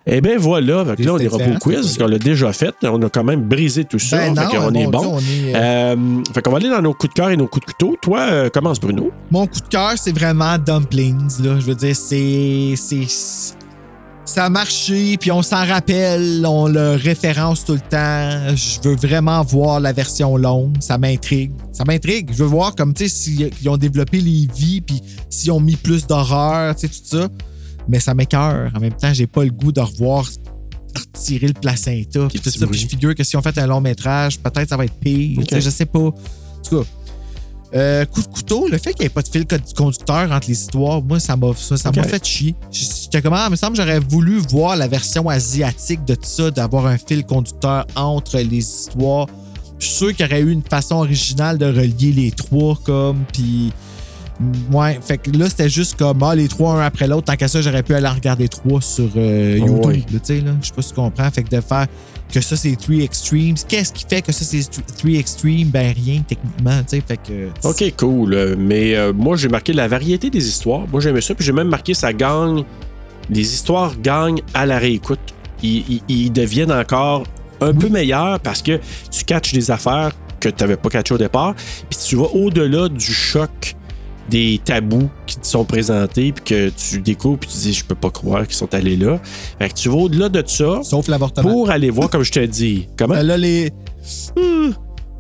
Eh bien voilà, là on ira pas au quiz, qu'on l'a déjà fait. On a quand même brisé tout ça. Ben fait qu'on mon est Dieu, bon. on est, Euh, fait qu'on va aller dans nos coups de cœur et nos coups de couteau. Toi, euh, commence Bruno. Mon coup de cœur, c'est vraiment Dumplings. Là. Je veux dire, c'est. Ça a marché, puis on s'en rappelle, on le référence tout le temps. Je veux vraiment voir la version longue. Ça m'intrigue. Ça m'intrigue. Je veux voir comme, tu sais, s'ils ont développé les vies, puis s'ils ont mis plus d'horreur, tu sais, tout ça. Mais ça m'écœure. En même temps, j'ai pas le goût de revoir retirer le placenta, puis tout ça. Puis je figure que si on fait un long métrage, peut-être ça va être pire. Je sais pas. En tout cas, euh, coup de couteau, le fait qu'il n'y ait pas de fil co- conducteur entre les histoires, moi, ça m'a ça, ça fait chier. J'étais comment, il me semble que j'aurais voulu voir la version asiatique de tout ça, d'avoir un fil conducteur entre les histoires Je suis sûr qu'il y aurait eu une façon originale de relier les trois, comme, puis. Ouais, fait que là, c'était juste comme, ah, les trois un après l'autre. Tant qu'à ça, j'aurais pu aller en regarder trois sur euh, YouTube, Ouais. tu sais, là. Je sais pas si tu comprends. Fait que de faire que ça, c'est Three Extremes. Qu'est-ce qui fait que ça, c'est Three Extremes? Ben, rien, techniquement, tu sais. Fait que. OK, cool. Mais euh, moi, j'ai marqué la variété des histoires. Moi, j'aimais ça. Puis j'ai même marqué ça gagne. Les histoires gagnent à la réécoute. Ils, ils- ils deviennent encore un peu meilleurs parce que tu catches des affaires que tu n'avais pas catchées au départ. Puis tu vas au-delà du choc des tabous qui te sont présentés puis que tu découvres puis tu dis je peux pas croire qu'ils sont allés là. Fait que tu vas au-delà de ça Sauf l'avortement. pour aller voir comme je te dis. Comment? Ben là, les. Hmm.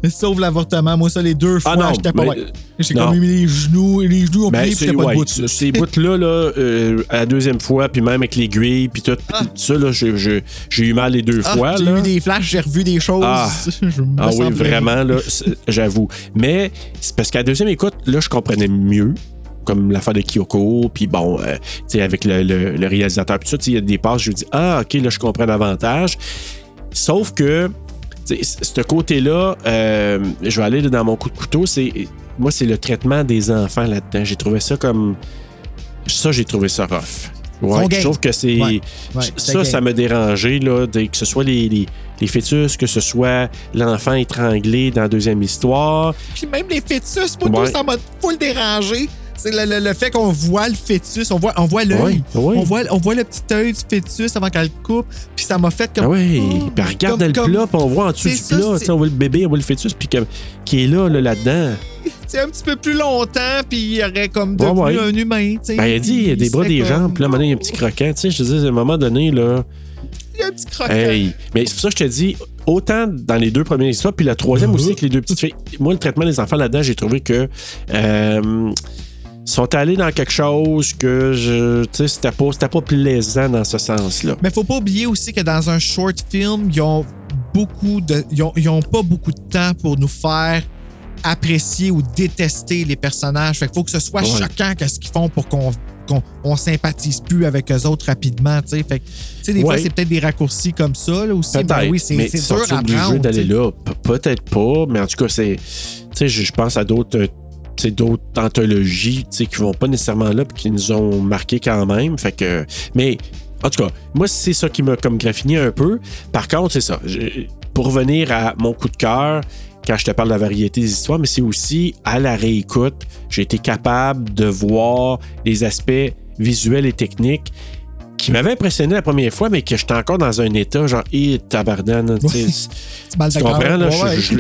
Sauf l'avortement. Moi, ça, les deux fois, Ah j'étais pas mais- ouais. J'ai non. comme mis les genoux, les genoux ont Ben, plié, j'étais pas ouais, debout. là. Ces bouts-là, là, euh, à la deuxième fois, puis même avec l'aiguille, puis tout, Ah. ça, là, j'ai, j'ai- j'ai eu mal les deux Ah, fois. j'ai eu des flashs, j'ai revu des choses. Ah. Ah oui, vraiment, là, j'avoue. Mais c'est parce qu'à la deuxième écoute, là, je comprenais mieux. Comme l'affaire de Kyoko, puis bon, euh, tu sais, avec le, le- le réalisateur, puis tout ça, il y a des passes, je me dis, ah, ok, là, je comprends davantage. Sauf que, ce côté-là, euh, je vais aller dans mon coup de couteau, c'est. Moi, c'est le traitement des enfants là-dedans. J'ai trouvé ça comme. Ça, j'ai trouvé ça rough. Ouais, je trouve que c'est. Ouais, ouais, c'est ça, ça m'a dérangé, là, de- que ce soit les, les, les fœtus, que ce soit l'enfant étranglé dans la deuxième histoire. Puis même les fœtus, moi, Ouais. tout, ça m'a full dérangé. C'est le, le- le fait qu'on voit le fœtus, on voit, on voit l'œil. On, voit, on voit le petit œil du fœtus avant qu'elle le coupe. Puis ça m'a fait comme. Ah oui, Oh, puis regarde comme- le comme- plat, puis on voit en dessous du ça, plat, on voit le bébé, on voit le fœtus, puis comme, qui est là, là, là-dedans. C'est un petit peu plus longtemps, puis il aurait comme devenu Ouais, ouais. un humain. Ben, il a dit, il y a des bras, des comme- jambes, puis là, maintenant, il y a un petit croquant, tu sais, je te dis, à un moment donné, là. Il y a un petit croquant. Hey, mais c'est pour ça que je te dis, autant dans les deux premières histoires, puis la troisième aussi avec les deux petites filles. Moi, le traitement des enfants là-dedans, j'ai trouvé que euh, sont allés dans quelque chose que je, tu sais, c'était pas, c'était pas plaisant dans ce sens-là. Mais faut pas oublier aussi que dans un short film, ils ont beaucoup de. Ils ont, ils ont pas beaucoup de temps pour nous faire apprécier ou détester les personnages. Fait qu'il faut que ce soit Ouais. choquant qu'est-ce qu'ils font pour qu'on qu'on on sympathise plus avec eux autres rapidement, tu sais. Fait que, tu sais, des fois, c'est peut-être des raccourcis comme ça, là, aussi. Ben oui, c'est dur à d'aller là? Pe- Peut-être pas, mais en tout cas, c'est. Je je pense à d'autres. D'autres anthologies qui vont pas nécessairement là puis qui nous ont marqué quand même. Fait que. Mais en tout cas, moi, c'est ça qui m'a comme graffiné un peu. Par contre, c'est ça. Pour revenir à mon coup de cœur, quand je te parle de la variété des histoires, mais c'est aussi à la réécoute, j'ai été capable de voir les aspects visuels et techniques qui m'avaient impressionné la première fois, mais que j'étais encore dans un état genre, hé, tabarnane, tu comprends, là?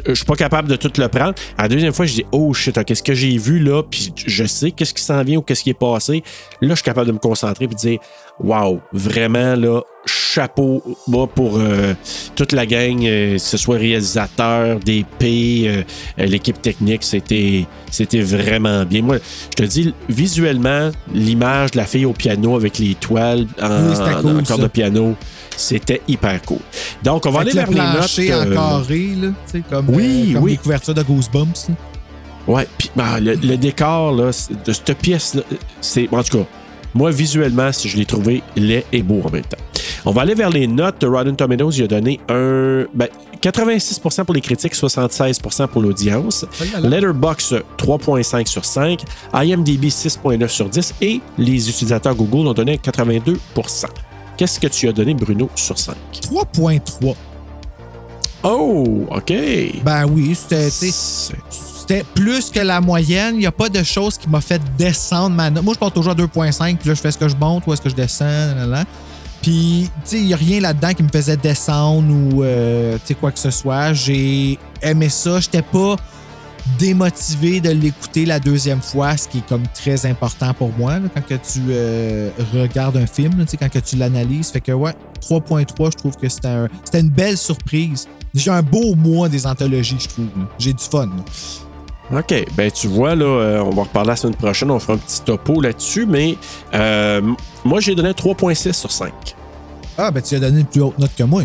Je- suis pas capable de tout le prendre. À la deuxième fois, je dis, oh shit, qu'est-ce que j'ai vu là? Puis je sais qu'est-ce qui s'en vient ou qu'est-ce qui est passé. Là, je suis capable de me concentrer et de dire, wow, vraiment, là, chapeau bas pour euh, toute la gang, euh, que ce soit réalisateur, DP, euh, l'équipe technique, c'était, c'était vraiment bien. Moi, je te dis, visuellement, l'image de la fille au piano avec les toiles en, Oui, c'était en- cool, en corde ça. de piano, c'était hyper cool. Donc, on va aller vers le les notes. en carré, là, comme, Oui, comme oui. les couvertures de Goosebumps. là. Ouais, puis ben, le, le décor là, de cette pièce-là, c'est. En tout cas, moi, visuellement, si je l'ai trouvé laid et beau en même temps. On va aller vers les notes. Rotten Tomatoes, il a donné un. Ben, 86% pour les critiques, 76% pour l'audience. Letterboxd, 3.5 sur 5. IMDb, 6.9 sur 10. Et les utilisateurs Google ont donné 82%. Qu'est-ce que tu as donné, Bruno, sur 5? 3.3. Oh, OK. Ben oui, c'était, plus que la moyenne. Il n'y a pas de chose qui m'a fait descendre ma note. Moi, je pars toujours à 2.5, puis là, je fais ce que je monte ou est-ce que je descends, là, là. Puis, tu sais, il n'y a rien là-dedans qui me faisait descendre ou, euh, tu sais, quoi que ce soit. J'ai aimé ça. J'étais pas démotivé de l'écouter la deuxième fois, ce qui est comme très important pour moi, là, quand que tu euh, regardes un film, là, quand que tu l'analyses. Fait que, ouais, 3.3, je trouve que c'était un- c'était une belle surprise. J'ai un beau mois des anthologies, je trouve. J'ai du fun. OK. Ben, tu vois, là, euh, on va reparler la semaine prochaine. On fera un petit topo là-dessus. Mais euh, moi, j'ai donné 3,6 sur 5. Ah, ben tu as donné une plus haute note que moi.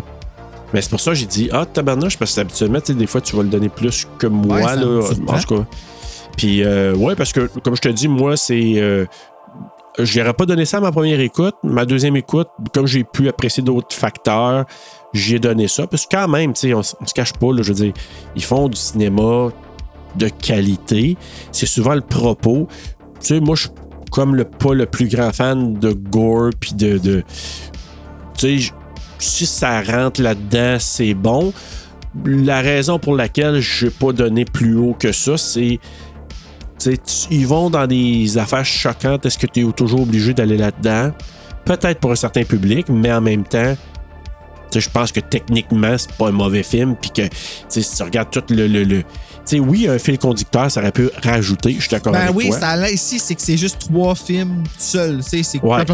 Mais c'est pour ça que j'ai dit, ah, tabarnouche, parce que habituellement, tu sais, des fois, tu vas le donner plus que moi, Ouais, là. En tout cas. Puis, euh, ouais, parce que, comme je te dis, moi, c'est. euh, je n'aurais pas donné ça à ma première écoute. Ma deuxième écoute, comme j'ai pu apprécier d'autres facteurs, j'y ai donné ça. Parce que quand même, on, on se cache pas, là, je veux dire, ils font du cinéma de qualité. C'est souvent le propos. Tu sais, moi, je suis comme le, pas le plus grand fan de gore, puis de... de tu sais, si ça rentre là-dedans, c'est bon. La raison pour laquelle je n'ai pas donné plus haut que ça, c'est ils vont dans des affaires choquantes. Est-ce que tu es toujours obligé d'aller là-dedans? Peut-être pour un certain public, mais en même temps, je pense que techniquement, c'est pas un mauvais film. Puis que si tu regardes tout le. le, le- sais, oui, un fil conducteur, ça aurait pu rajouter. Je suis d'accord Ben avec oui, toi. ça là ici, c'est que c'est juste trois films seuls. C'est Ouais.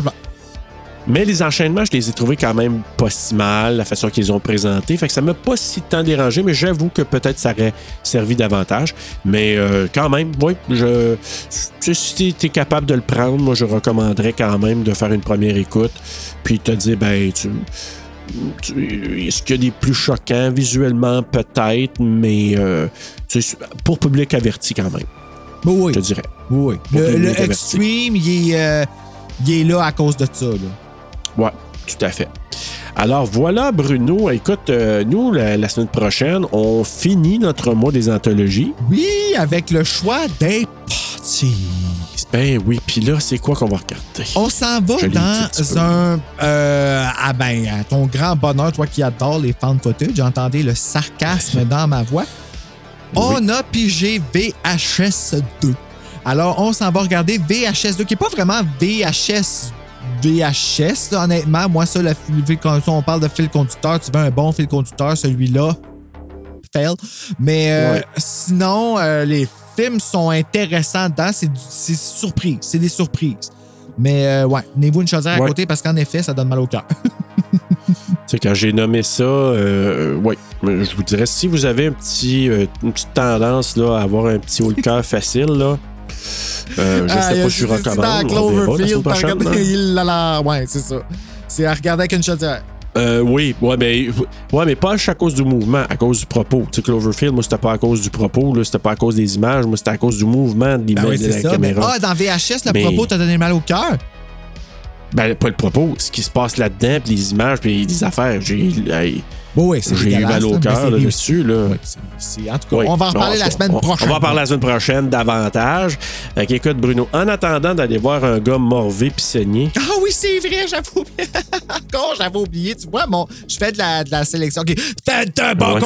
Mais les enchaînements, je les ai trouvés quand même pas si mal, la façon qu'ils ont présenté. Fait que ça m'a pas si tant dérangé, mais j'avoue que peut-être ça aurait servi davantage. Mais euh, quand même, oui, je, si tu es capable de le prendre, moi, je recommanderais quand même de faire une première écoute, puis te dire, ben, tu. Est-ce qu'il y a des plus choquants visuellement, peut-être, mais euh, pour public averti quand même, Ben oui. je te dirais. oui. Le. Extreme, il est, euh, il est là à cause de ça. Là. Ouais, tout à fait. Alors voilà, Bruno. Écoute, euh, nous, la, la semaine prochaine, on finit notre mois des anthologies. Oui, avec le choix des parties. Ben oui, puis là, c'est quoi qu'on va regarder? On s'en va dans un. euh, ah ben, ton grand bonheur, toi qui adores les fan footage, j'entendais le sarcasme dans ma voix. On a pigé VHS 2. Alors, on s'en va regarder VHS 2, qui n'est pas vraiment VHS. VHS, là, honnêtement. Moi, ça, le fil- quand on parle de fil conducteur, tu veux un bon fil conducteur, celui-là, fail. Mais euh, Ouais. sinon, euh, les films sont intéressants dedans. C'est du- c'est surprise. C'est des surprises. Mais euh, ouais, tenez-vous une chaudière à côté parce qu'en effet, ça donne mal au cœur. Tu sais, quand j'ai nommé ça, euh, oui, je vous dirais, si vous avez un petit, euh, une petite tendance là, à avoir un petit haut le cœur facile, là, euh, je Ah, sais pas si je c'est- c'est recommande. dans la Cloverfield, t'as prochaine, il l'a là. Ouais, c'est ça. C'est à regarder avec une chaudière. Euh, oui, ouais, mais, ouais, mais pas à cause du mouvement, à cause du propos. Tu sais, Cloverfield, moi, c'était pas à cause du propos, là, c'était pas à cause des images, moi, c'était à cause du mouvement de l'image Ben oui, de la ça. Mais, caméra. ah, dans VHS, le Mais- propos t'a donné mal au cœur? Ben, pas le propos, ce qui se passe là-dedans, puis les images, puis les affaires. J'ai Bon, oui, c'est j'ai eu mal au cœur c'est là, c'est- en tout cas, Oui. on va en Non, reparler la semaine on- prochaine. On va en parler la semaine prochaine davantage. Fait qu'écoute, Bruno, en attendant d'aller voir un gars morvé puis saigné, Ah oui, c'est vrai, j'avais oublié. Encore, j'avais oublié. Tu vois, mon, je fais de la, de la sélection. OK. Faites un bon Ouais.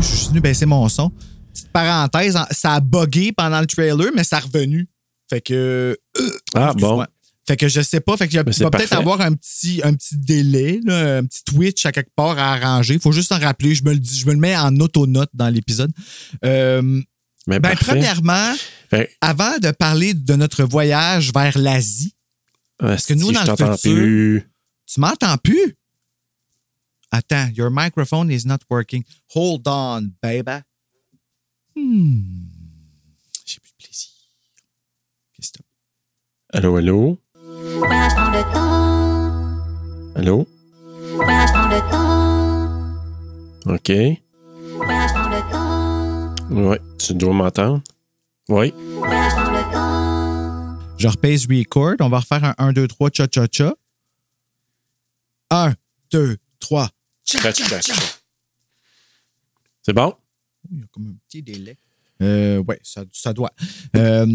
Je suis venu baisser mon son. Petite parenthèse, en- ça a bugué pendant le trailer, mais ça a revenu. Fait que. euh, Ah, bon. Fait que je sais pas. Fait que va peut-être avoir un petit, un petit délai, là, un petit twitch à quelque part à arranger. Faut juste en rappeler. Je me le, dis, je me le mets en autonote dans l'épisode. Euh, ben, premièrement, Fait- avant de parler de notre voyage vers l'Asie, Parce que nous, dans le futur- plus? tu m'entends plus? Attends, your microphone is not working. Hold on, baby. Hmm. J'ai plus de plaisir. Qu'est-ce que? Allô, allô? Voyage dans le temps, Allô? voyage dans le temps, OK. voyage dans le temps, Ouais, tu dois m'entendre. Oui. voyage dans le temps. Je repèse record. On va refaire un 1, 2, 3, cha-cha-cha. 1, 2, 3, cha-cha-cha. C'est bon? Il y a comme un petit délai. Euh, ouais, ça, ça doit. Euh,